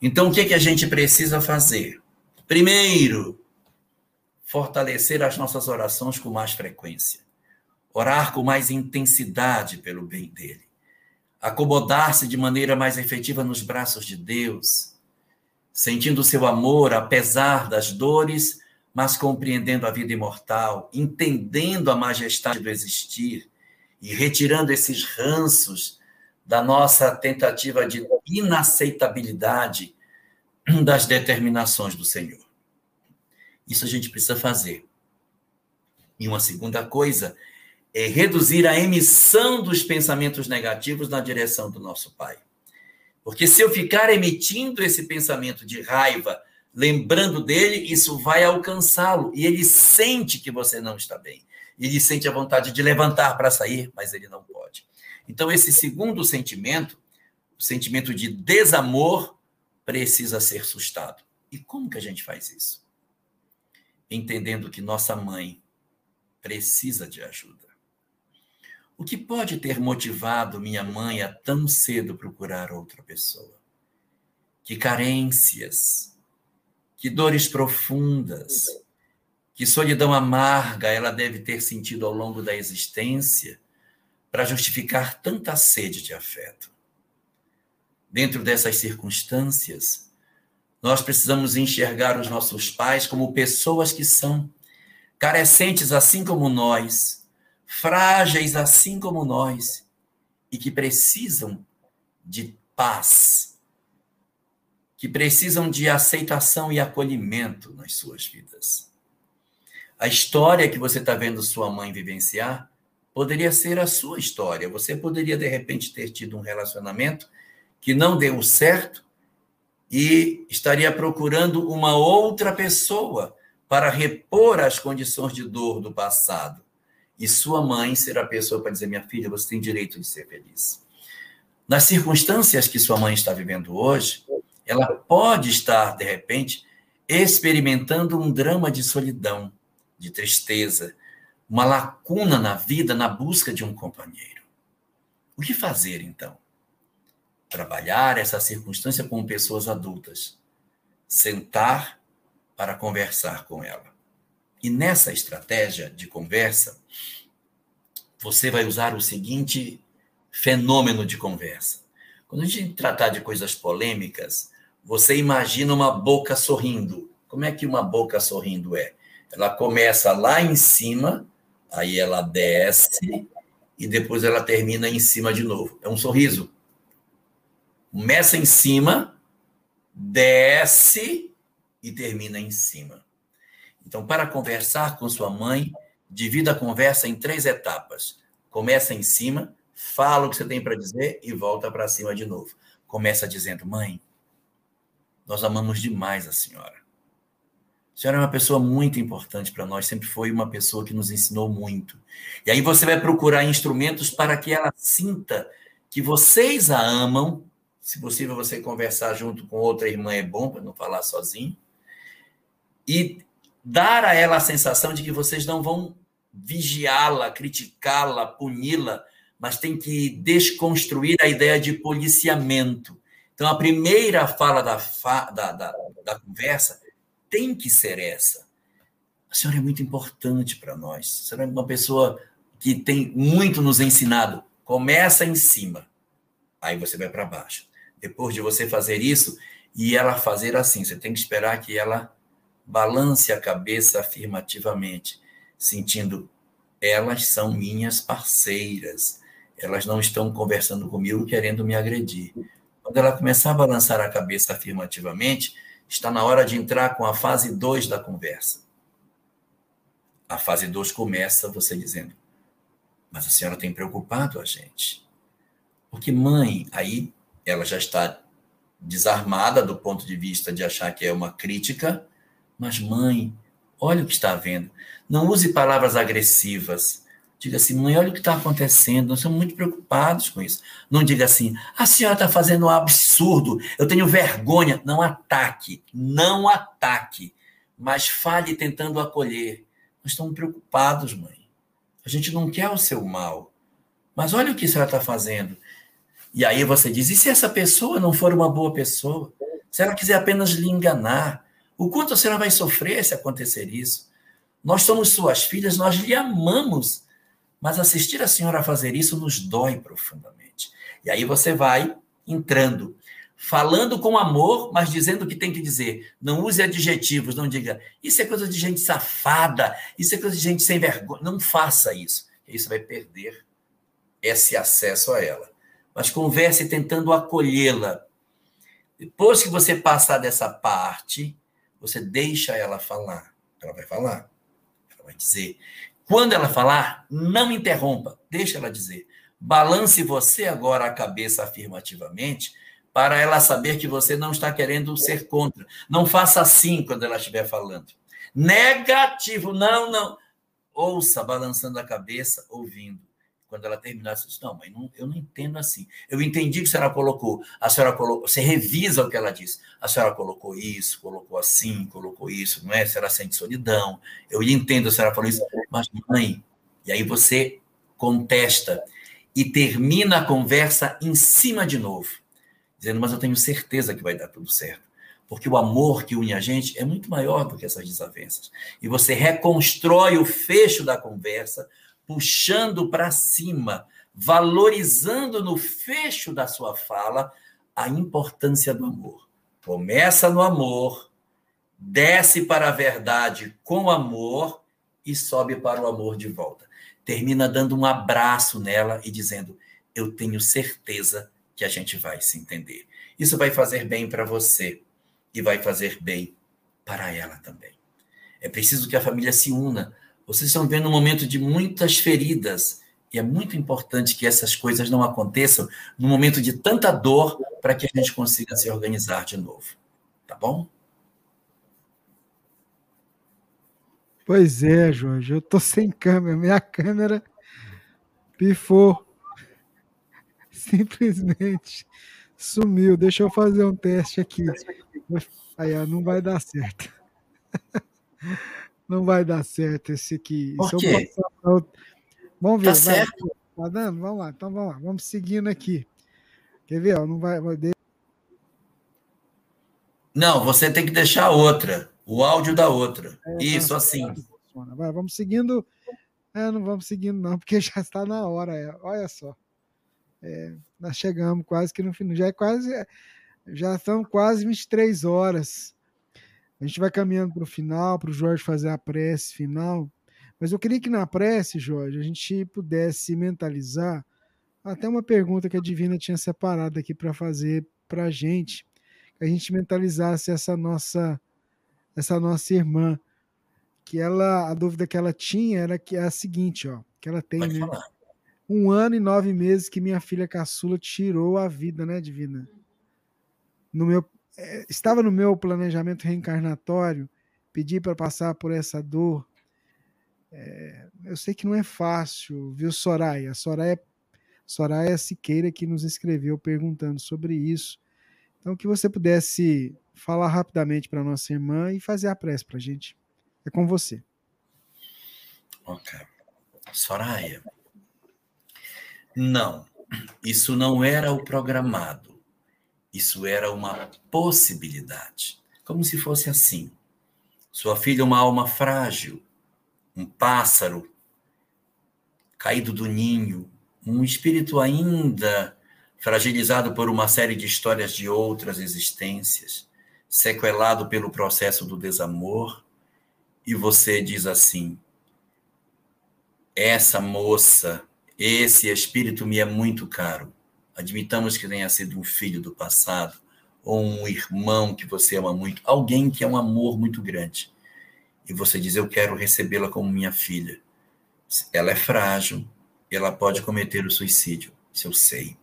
Então, o que, é que a gente precisa fazer? Primeiro, fortalecer as nossas orações com mais frequência orar com mais intensidade pelo bem dele, acomodar-se de maneira mais efetiva nos braços de Deus, sentindo seu amor apesar das dores, mas compreendendo a vida imortal, entendendo a majestade do existir e retirando esses ranços da nossa tentativa de inaceitabilidade das determinações do Senhor. Isso a gente precisa fazer. E uma segunda coisa é reduzir a emissão dos pensamentos negativos na direção do nosso Pai. Porque se eu ficar emitindo esse pensamento de raiva, lembrando dele, isso vai alcançá-lo. E ele sente que você não está bem. Ele sente a vontade de levantar para sair, mas ele não pode. Então, esse segundo sentimento, o sentimento de desamor, precisa ser sustado. E como que a gente faz isso? Entendendo que nossa mãe precisa de ajuda. O que pode ter motivado minha mãe a tão cedo procurar outra pessoa? Que carências, que dores profundas, que solidão amarga ela deve ter sentido ao longo da existência para justificar tanta sede de afeto. Dentro dessas circunstâncias, nós precisamos enxergar os nossos pais como pessoas que são carecentes assim como nós frágeis assim como nós e que precisam de paz, que precisam de aceitação e acolhimento nas suas vidas. A história que você está vendo sua mãe vivenciar poderia ser a sua história. Você poderia, de repente, ter tido um relacionamento que não deu certo e estaria procurando uma outra pessoa para repor as condições de dor do passado e sua mãe será a pessoa para dizer: minha filha, você tem direito de ser feliz. Nas circunstâncias que sua mãe está vivendo hoje, ela pode estar, de repente, experimentando um drama de solidão, de tristeza, uma lacuna na vida na busca de um companheiro. O que fazer, então? Trabalhar essa circunstância com pessoas adultas. Sentar para conversar com ela. E nessa estratégia de conversa, você vai usar o seguinte fenômeno de conversa. Quando a gente tratar de coisas polêmicas, você imagina uma boca sorrindo. Como é que uma boca sorrindo é? Ela começa lá em cima, aí ela desce e depois ela termina em cima de novo. É um sorriso. Começa em cima, desce e termina em cima. Então, para conversar com sua mãe, divida a conversa em três etapas. Começa em cima, fala o que você tem para dizer e volta para cima de novo. Começa dizendo: Mãe, nós amamos demais a senhora. A senhora é uma pessoa muito importante para nós, sempre foi uma pessoa que nos ensinou muito. E aí você vai procurar instrumentos para que ela sinta que vocês a amam. Se possível, você conversar junto com outra irmã é bom, para não falar sozinho. E dar a ela a sensação de que vocês não vão vigiá-la, criticá-la, puni-la, mas tem que desconstruir a ideia de policiamento. Então, a primeira fala da, fa da, da, da conversa tem que ser essa. A senhora é muito importante para nós. A senhora é uma pessoa que tem muito nos ensinado. Começa em cima, aí você vai para baixo. Depois de você fazer isso e ela fazer assim, você tem que esperar que ela balance a cabeça afirmativamente, sentindo elas são minhas parceiras. Elas não estão conversando comigo querendo me agredir. Quando ela começar a balançar a cabeça afirmativamente, está na hora de entrar com a fase 2 da conversa. A fase 2 começa você dizendo: Mas a senhora tem preocupado a gente. Porque, mãe, aí ela já está desarmada do ponto de vista de achar que é uma crítica, mas, mãe, olha o que está havendo. Não use palavras agressivas. Diga assim, mãe, olha o que está acontecendo. Nós estamos muito preocupados com isso. Não diga assim, a senhora está fazendo um absurdo, eu tenho vergonha. Não ataque, não ataque, mas fale tentando acolher. Nós estamos preocupados, mãe. A gente não quer o seu mal. Mas olha o que a senhora está fazendo. E aí você diz: e se essa pessoa não for uma boa pessoa? Se ela quiser apenas lhe enganar? O quanto a senhora vai sofrer se acontecer isso? Nós somos suas filhas, nós lhe amamos, mas assistir a senhora fazer isso nos dói profundamente. E aí você vai entrando, falando com amor, mas dizendo o que tem que dizer. Não use adjetivos, não diga, isso é coisa de gente safada, isso é coisa de gente sem vergonha. Não faça isso. Aí você vai perder esse acesso a ela. Mas converse tentando acolhê-la. Depois que você passar dessa parte, você deixa ela falar. Ela vai falar. Ela vai dizer. Quando ela falar, não interrompa, deixa ela dizer. Balance você agora a cabeça afirmativamente para ela saber que você não está querendo ser contra. Não faça assim quando ela estiver falando. Negativo, não, não. Ouça balançando a cabeça, ouvindo. Quando ela terminar, você diz, não, mãe, não, eu não entendo assim. Eu entendi que a senhora colocou. A senhora colocou, você revisa o que ela disse. A senhora colocou isso, colocou assim, colocou isso, não é? A senhora sente solidão. Eu entendo, a senhora falou isso. Mas, mãe, e aí você contesta e termina a conversa em cima de novo, dizendo, mas eu tenho certeza que vai dar tudo certo. Porque o amor que une a gente é muito maior do que essas desavenças. E você reconstrói o fecho da conversa puxando para cima, valorizando no fecho da sua fala a importância do amor. Começa no amor, desce para a verdade com amor e sobe para o amor de volta. Termina dando um abraço nela e dizendo: Eu tenho certeza que a gente vai se entender. Isso vai fazer bem para você e vai fazer bem para ela também. É preciso que a família se una vocês estão vendo um momento de muitas feridas. E é muito importante que essas coisas não aconteçam num momento de tanta dor para que a gente consiga se organizar de novo. Tá bom? Pois é, Jorge. Eu tô sem câmera. Minha câmera pifou. Simplesmente sumiu. Deixa eu fazer um teste aqui. Aí, não vai dar certo. Não vai dar certo esse aqui. Por quê? Vamos ver. Tá certo. Tá dando? Vamos lá, então vamos lá. Vamos seguindo aqui. Quer ver? Não vai. Não, você tem que deixar outra. O áudio da outra. É, Isso, tá, assim. Vai, vamos seguindo. É, não vamos seguindo, não, porque já está na hora. É. Olha só. É, nós chegamos quase que no final. Já é quase. Já são quase 23 horas. A gente vai caminhando para o final, para o Jorge fazer a prece final. Mas eu queria que na prece, Jorge, a gente pudesse mentalizar até uma pergunta que a Divina tinha separado aqui para fazer para a gente, que a gente mentalizasse essa nossa essa nossa irmã, que ela a dúvida que ela tinha era que é a seguinte, ó, que ela tem, né? Um ano e nove meses que minha filha caçula tirou a vida, né, Divina? No meu eh, estava no meu planejamento reencarnatório pedir para passar por essa dor. É, eu sei que não é fácil, viu, Soraya? Soraya Soraya Siqueira que nos escreveu perguntando sobre isso. Então, que você pudesse falar rapidamente para nossa irmã e fazer a prece para a gente. É com você. Ok. Soraya. Não, isso não era o programado. Isso era uma possibilidade. Como se fosse assim. Sua filha uma alma frágil, um pássaro caído do ninho, um espírito ainda fragilizado por uma série de histórias de outras existências, sequelado pelo processo do desamor, e você diz assim: essa moça, esse espírito me é muito caro. Admitamos que tenha sido um filho do passado, ou um irmão que você ama muito, alguém que é um amor muito grande. E você diz: Eu quero recebê-la como minha filha. Ela é frágil, ela pode cometer o suicídio, isso eu sei.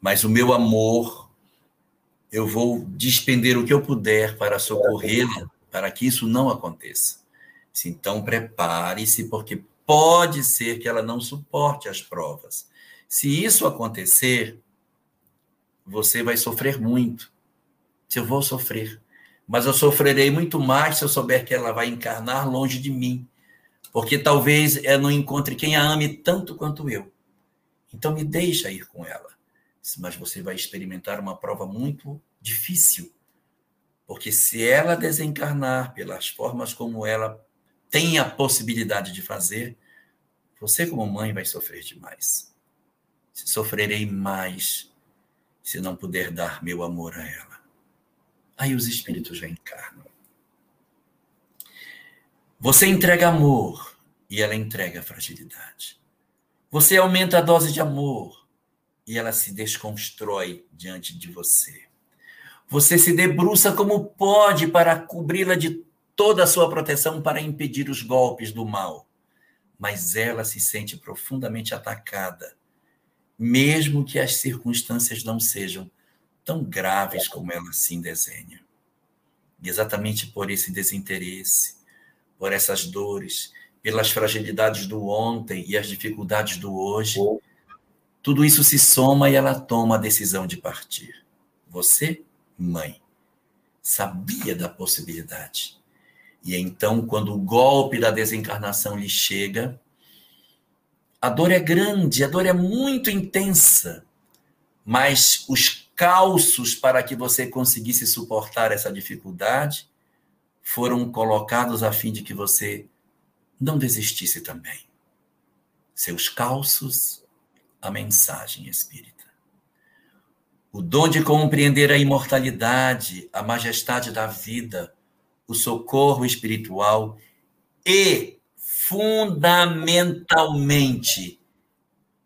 Mas o meu amor, eu vou despender o que eu puder para socorrê-la, para que isso não aconteça. Então, prepare-se, porque pode ser que ela não suporte as provas. Se isso acontecer, você vai sofrer muito. Se eu vou sofrer. Mas eu sofrerei muito mais se eu souber que ela vai encarnar longe de mim. Porque talvez ela não encontre quem a ame tanto quanto eu. Então me deixa ir com ela. Mas você vai experimentar uma prova muito difícil. Porque se ela desencarnar pelas formas como ela tem a possibilidade de fazer, você, como mãe, vai sofrer demais. Sofrerei mais se não puder dar meu amor a ela. Aí os espíritos já encarnam. Você entrega amor e ela entrega fragilidade. Você aumenta a dose de amor e ela se desconstrói diante de você. Você se debruça como pode para cobri-la de toda a sua proteção para impedir os golpes do mal. Mas ela se sente profundamente atacada, mesmo que as circunstâncias não sejam tão graves como ela assim desenha. E exatamente por esse desinteresse, por essas dores, pelas fragilidades do ontem e as dificuldades do hoje, tudo isso se soma e ela toma a decisão de partir. Você, mãe, sabia da possibilidade. E então, quando o golpe da desencarnação lhe chega, a dor é grande, a dor é muito intensa, mas os calços para que você conseguisse suportar essa dificuldade foram colocados a fim de que você não desistisse também. Seus calços, a mensagem espírita. O dom de compreender a imortalidade, a majestade da vida, o socorro espiritual e, fundamentalmente,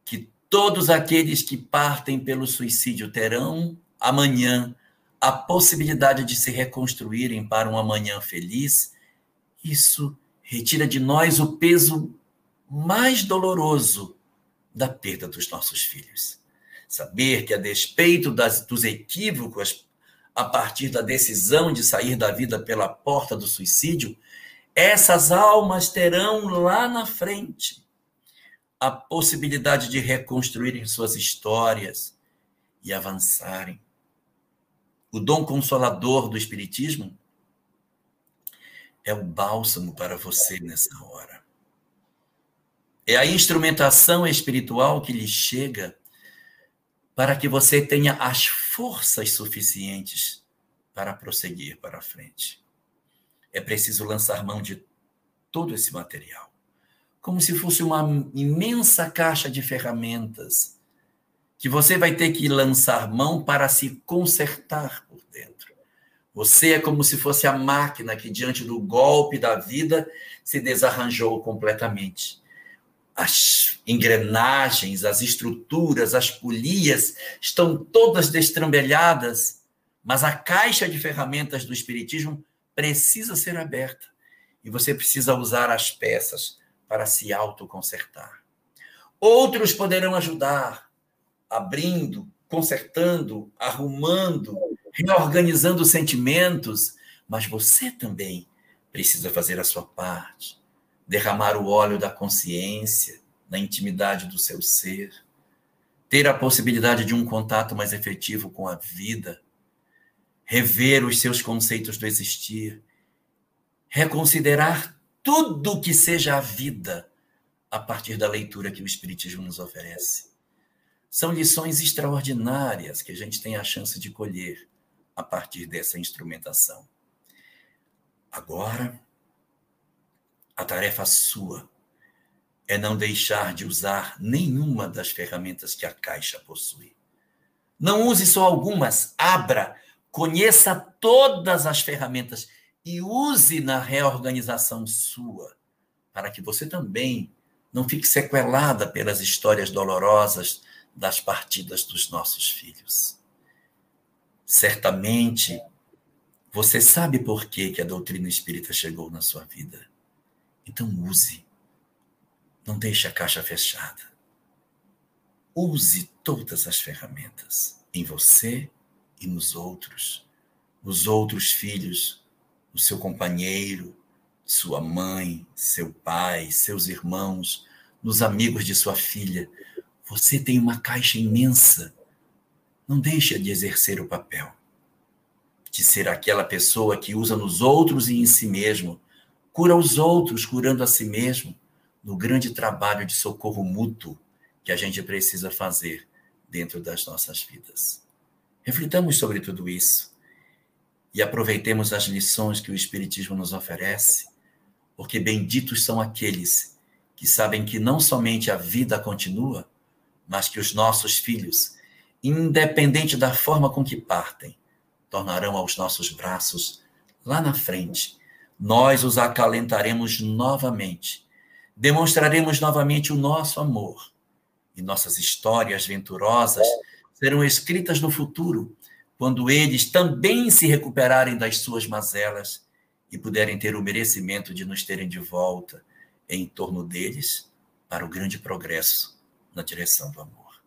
que todos aqueles que partem pelo suicídio terão amanhã a possibilidade de se reconstruírem para um amanhã feliz, isso retira de nós o peso mais doloroso da perda dos nossos filhos. Saber que, a despeito das, dos equívocos a partir da decisão de sair da vida pela porta do suicídio, essas almas terão lá na frente a possibilidade de reconstruírem suas histórias e avançarem. O dom consolador do Espiritismo é o bálsamo para você nessa hora. É a instrumentação espiritual que lhe chega para que você tenha as forças suficientes para prosseguir para frente. É preciso lançar mão de todo esse material, como se fosse uma imensa caixa de ferramentas que você vai ter que lançar mão para se consertar por dentro. Você é como se fosse a máquina que, diante do golpe da vida, se desarranjou completamente. As engrenagens, as estruturas, as polias estão todas destrambelhadas, mas a caixa de ferramentas do Espiritismo precisa ser aberta. E você precisa usar as peças para se autoconsertar. Outros poderão ajudar, abrindo, consertando, arrumando, reorganizando sentimentos, mas você também precisa fazer a sua parte, derramar o óleo da consciência na intimidade do seu ser, ter a possibilidade de um contato mais efetivo com a vida, rever os seus conceitos do existir, reconsiderar tudo que seja a vida a partir da leitura que o Espiritismo nos oferece. São lições extraordinárias que a gente tem a chance de colher a partir dessa instrumentação. Agora, a tarefa sua é não deixar de usar nenhuma das ferramentas que a caixa possui. Não use só algumas, abra, conheça todas as ferramentas e use na reorganização sua, para que você também não fique sequelada pelas histórias dolorosas das partidas dos nossos filhos. Certamente, você sabe por que, que a doutrina espírita chegou na sua vida. Então, use. Não deixe a caixa fechada. Use todas as ferramentas em você e nos outros, nos outros filhos o seu companheiro, sua mãe, seu pai, seus irmãos, nos amigos de sua filha. Você tem uma caixa imensa. Não deixe de exercer o papel de ser aquela pessoa que usa nos outros e em si mesmo, cura os outros, curando a si mesmo, no grande trabalho de socorro mútuo que a gente precisa fazer dentro das nossas vidas. Reflitamos sobre tudo isso e aproveitemos as lições que o Espiritismo nos oferece, porque benditos são aqueles que sabem que não somente a vida continua, mas que os nossos filhos, independente da forma com que partem, tornarão aos nossos braços lá na frente. Nós os acalentaremos novamente, demonstraremos novamente o nosso amor, e nossas histórias venturosas serão escritas no futuro quando eles também se recuperarem das suas mazelas e puderem ter o merecimento de nos terem de volta em torno deles para o grande progresso na direção do amor.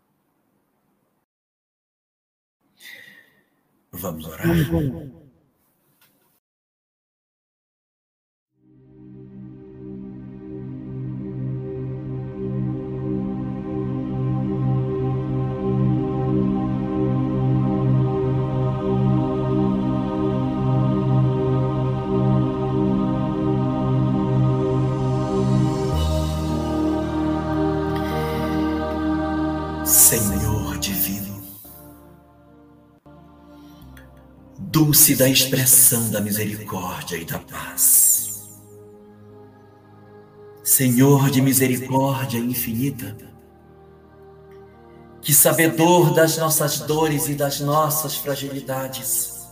Vamos orar. Dulce da expressão da misericórdia e da paz. Senhor de misericórdia infinita, que sabedor das nossas dores e das nossas fragilidades,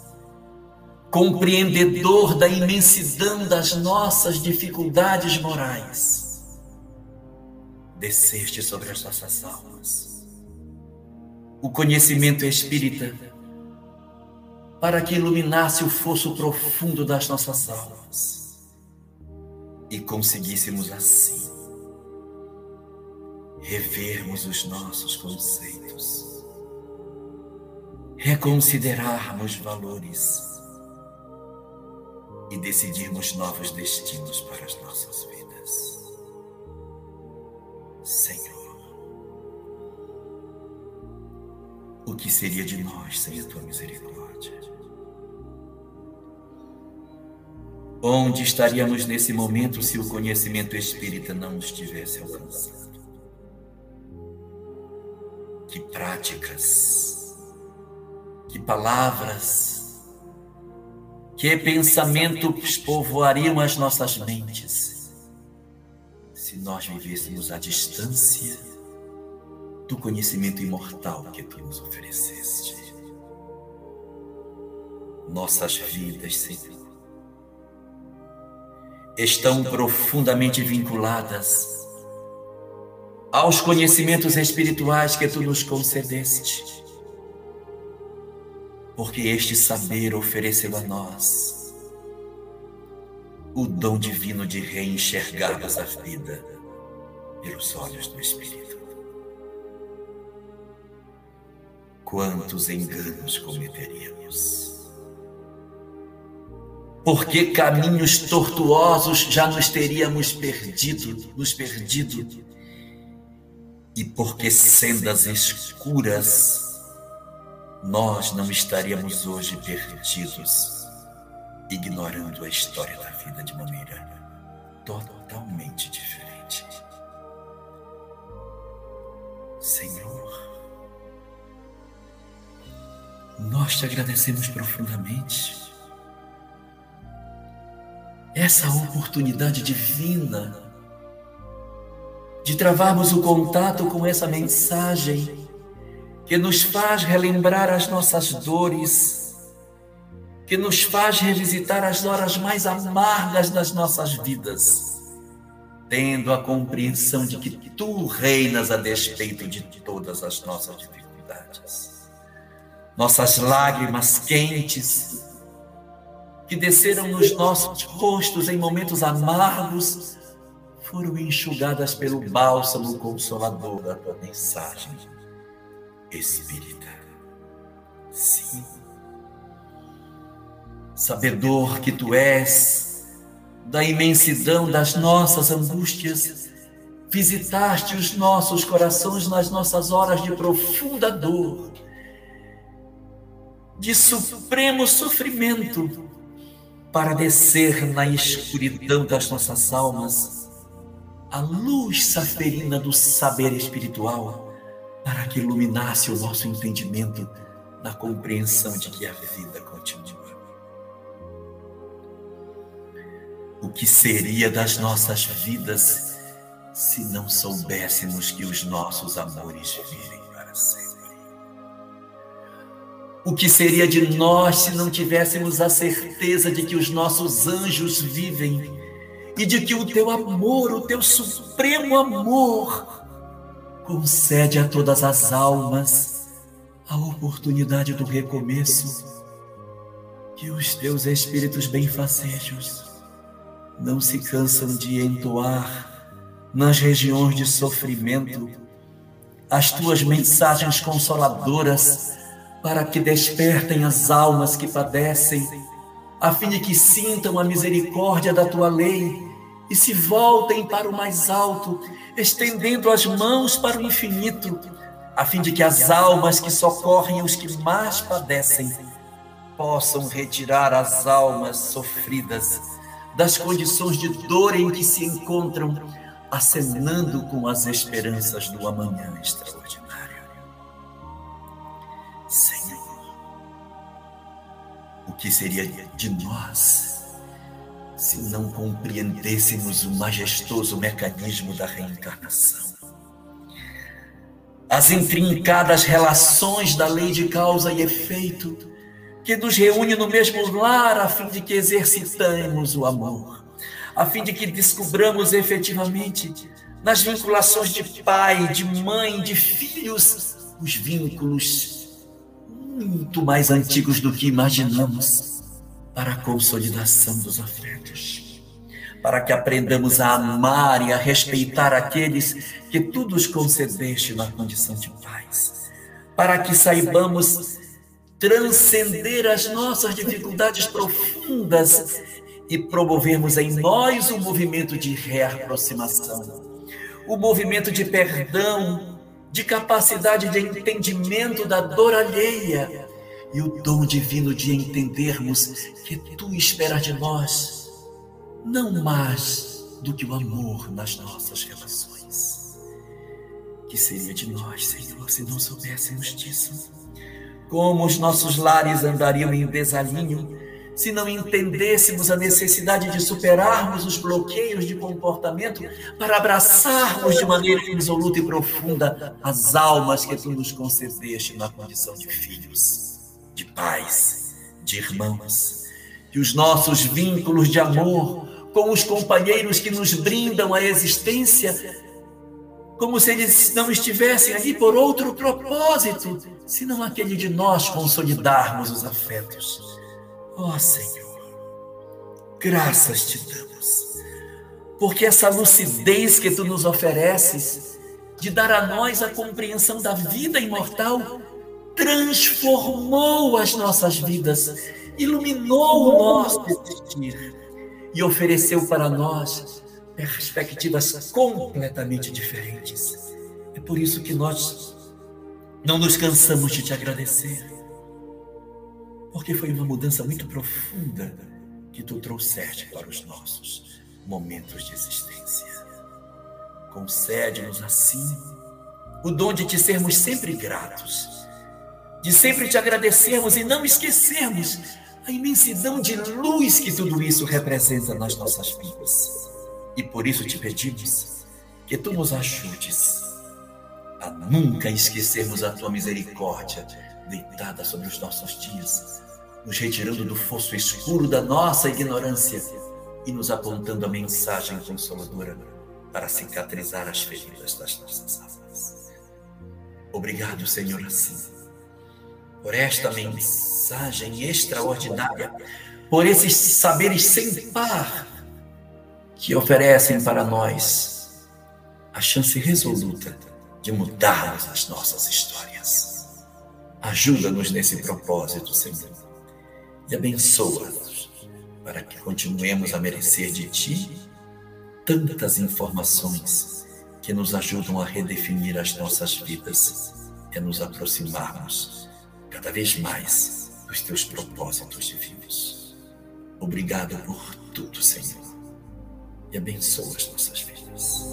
compreendedor da imensidão das nossas dificuldades morais, desceste sobre as nossas almas. O conhecimento espírita para que iluminasse o fosso profundo das nossas almas e conseguíssemos assim revermos os nossos conceitos, reconsiderarmos valores e decidirmos novos destinos para as nossas vidas. Senhor, o que seria de nós sem a tua misericórdia? Onde estaríamos nesse momento se o conhecimento espírita não nos tivesse alcançado? Que práticas, que palavras, que pensamentos povoariam as nossas mentes se nós vivêssemos à distância do conhecimento imortal que tu nos ofereceste. Nossas vidas, Senhor, estão profundamente vinculadas aos conhecimentos espirituais que tu nos concedeste, porque este saber ofereceu a nós o dom divino de reenxergarmos a vida pelos olhos do Espírito. Quantos enganos cometeríamos? Porque caminhos tortuosos já nos teríamos perdido, nos perdido e porque sendas escuras nós não estaríamos hoje perdidos, ignorando a história da vida de maneira totalmente diferente. Senhor, nós te agradecemos profundamente essa oportunidade divina de travarmos o contato com essa mensagem que nos faz relembrar as nossas dores, que nos faz revisitar as horas mais amargas das nossas vidas, tendo a compreensão de que tu reinas a despeito de todas as nossas dificuldades. Nossas lágrimas quentes que desceram nos nossos rostos em momentos amargos foram enxugadas pelo bálsamo consolador da tua mensagem espírita. Sim. Sabedor que tu és, da imensidão das nossas angústias, visitaste os nossos corações nas nossas horas de profunda dor, de supremo sofrimento, para descer na escuridão das nossas almas a luz saferina do saber espiritual para que iluminasse o nosso entendimento na compreensão de que a vida continua. O que seria das nossas vidas se não soubéssemos que os nossos amores vivem para sempre? O que seria de nós se não tivéssemos a certeza de que os nossos anjos vivem? E de que o teu amor, o teu supremo amor, concede a todas as almas a oportunidade do recomeço, que os teus espíritos benfacejos não se cansam de entoar nas regiões de sofrimento as tuas mensagens consoladoras para que despertem as almas que padecem, a fim de que sintam a misericórdia da tua lei e se voltem para o mais alto, estendendo as mãos para o infinito, a fim de que as almas que socorrem os que mais padecem possam retirar as almas sofridas das condições de dor em que se encontram, acenando com as esperanças do amanhã extraordinário. Senhor, o que seria de nós? se não compreendêssemos o majestoso mecanismo da reencarnação. As intrincadas relações da lei de causa e efeito que nos reúne no mesmo lar a fim de que exercitemos o amor, a fim de que descubramos efetivamente nas vinculações de pai, de mãe, de filhos, os vínculos muito mais antigos do que imaginamos para a consolidação dos afetos, para que aprendamos a amar e a respeitar aqueles que tu nos concedeste na condição de paz, para que saibamos transcender as nossas dificuldades profundas e promovermos em nós o um movimento de reaproximação, o um movimento de perdão, de capacidade de entendimento da dor alheia e o dom divino de entendermos que tu esperas de nós não mais do que o amor nas nossas relações. Que seria de nós, Senhor, se não soubéssemos disso? Como os nossos lares andariam em desalinho se não entendêssemos a necessidade de superarmos os bloqueios de comportamento para abraçarmos de maneira resoluta e profunda as almas que tu nos concedeste na condição de filhos, de pais, de irmãos, e os nossos vínculos de amor com os companheiros que nos brindam a existência, como se eles não estivessem ali por outro propósito, senão aquele de nós consolidarmos os afetos Ó oh, Senhor, graças te damos, porque essa lucidez que tu nos ofereces, de dar a nós a compreensão da vida imortal, transformou as nossas vidas, iluminou o nosso existir e ofereceu para nós perspectivas completamente diferentes. É por isso que nós não nos cansamos de te agradecer porque foi uma mudança muito profunda que tu trouxeste para os nossos momentos de existência. Concede-nos assim o dom de te sermos sempre gratos, de sempre te agradecermos e não esquecermos a imensidão de luz que tudo isso representa nas nossas vidas. E por isso te pedimos que tu nos ajudes a nunca esquecermos a tua misericórdia deitada sobre os nossos dias, nos retirando do fosso escuro da nossa ignorância e nos apontando a mensagem consoladora para cicatrizar as feridas das nossas almas. Obrigado, Senhor, assim, por esta mensagem extraordinária, por esses saberes sem par que oferecem para nós a chance resoluta de mudarmos as nossas histórias. Ajuda-nos nesse propósito, Senhor, e abençoa-nos para que continuemos a merecer de Ti tantas informações que nos ajudam a redefinir as nossas vidas e a nos aproximarmos cada vez mais dos Teus propósitos divinos. Obrigado por tudo, Senhor, e abençoa as nossas vidas.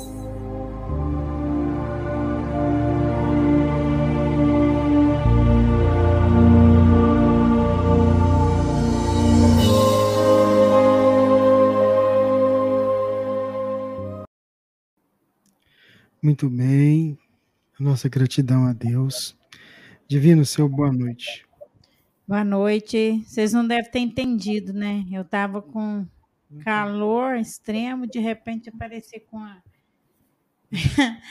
Muito bem. Nossa gratidão a Deus. Divino, seu boa noite. Boa noite. Vocês não devem ter entendido, né? Eu estava com calor extremo, de repente apareci com a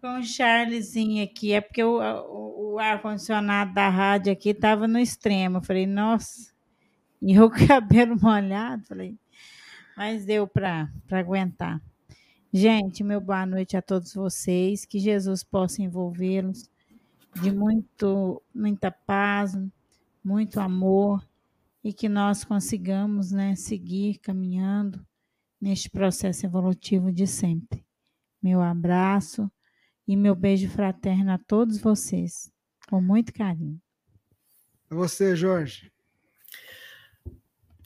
com o Charlesinho aqui. É porque o, o, o ar-condicionado da rádio aqui estava no extremo. Eu falei, nossa, e o cabelo molhado. Falei, mas deu para aguentar. Gente, meu boa noite a todos vocês. Que Jesus possa envolvê-los de muito, muita paz, muito amor e que nós consigamos né, seguir caminhando neste processo evolutivo de sempre. Meu abraço e meu beijo fraterno a todos vocês, com muito carinho. A você, Jorge.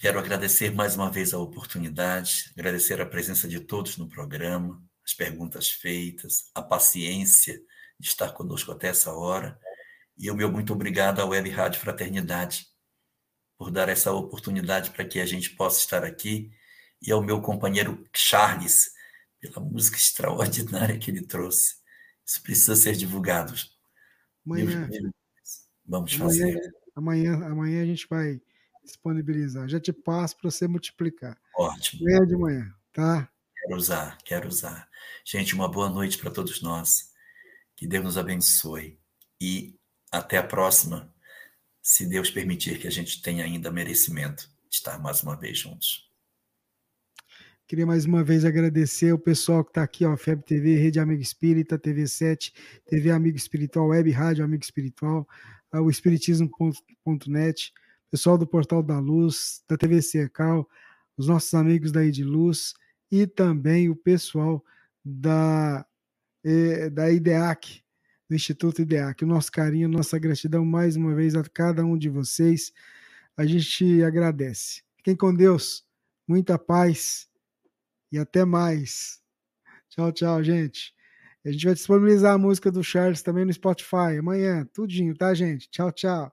Quero agradecer mais uma vez a oportunidade, agradecer a presença de todos no programa, as perguntas feitas, a paciência de estar conosco até essa hora. E o meu muito obrigado à Web Rádio Fraternidade por dar essa oportunidade para que a gente possa estar aqui e ao meu companheiro Charles pela música extraordinária que ele trouxe. Isso precisa ser divulgado. Amanhã, Vamos fazer. Amanhã, amanhã, amanhã a gente vai disponibilizar. Já te passo para você multiplicar. Ótimo. Amanhã de manhã, tá? Quero usar, quero usar. Gente, uma boa noite para todos nós. Que Deus nos abençoe. E até a próxima, se Deus permitir que a gente tenha ainda merecimento de estar mais uma vez juntos. Queria mais uma vez agradecer o pessoal que está aqui, ó, FEB TV, Rede Amigo Espírita, TV7, TV Amigo Espiritual, Web Rádio Amigo Espiritual, o Espiritismo.net, pessoal do Portal da Luz, da TV Cercal, os nossos amigos da de Luz e também o pessoal da, eh, da IDEAC, do Instituto IDEAC. O nosso carinho, nossa gratidão mais uma vez a cada um de vocês. A gente agradece. Fiquem com Deus, muita paz e até mais. Tchau, tchau, gente. A gente vai disponibilizar a música do Charles também no Spotify amanhã, tudinho, tá, gente? Tchau, tchau.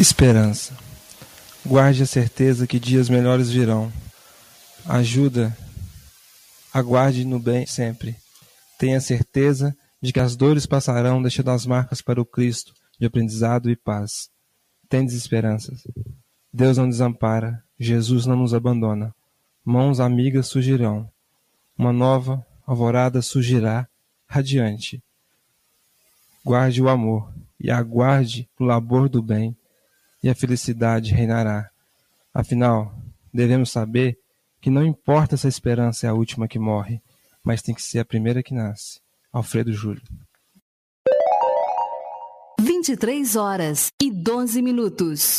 Esperança. Guarde a certeza que dias melhores virão. Ajuda. Aguarde no bem sempre. Tenha certeza de que as dores passarão, deixando as marcas para o Cristo de aprendizado e paz. Tendes esperanças. Deus não desampara, Jesus não nos abandona. Mãos amigas surgirão. Uma nova alvorada surgirá, radiante. Guarde o amor e aguarde o labor do bem e a felicidade reinará. Afinal, devemos saber que não importa se a esperança é a última que morre, mas tem que ser a primeira que nasce. Alfredo Júlio. 23 horas e 12 minutos.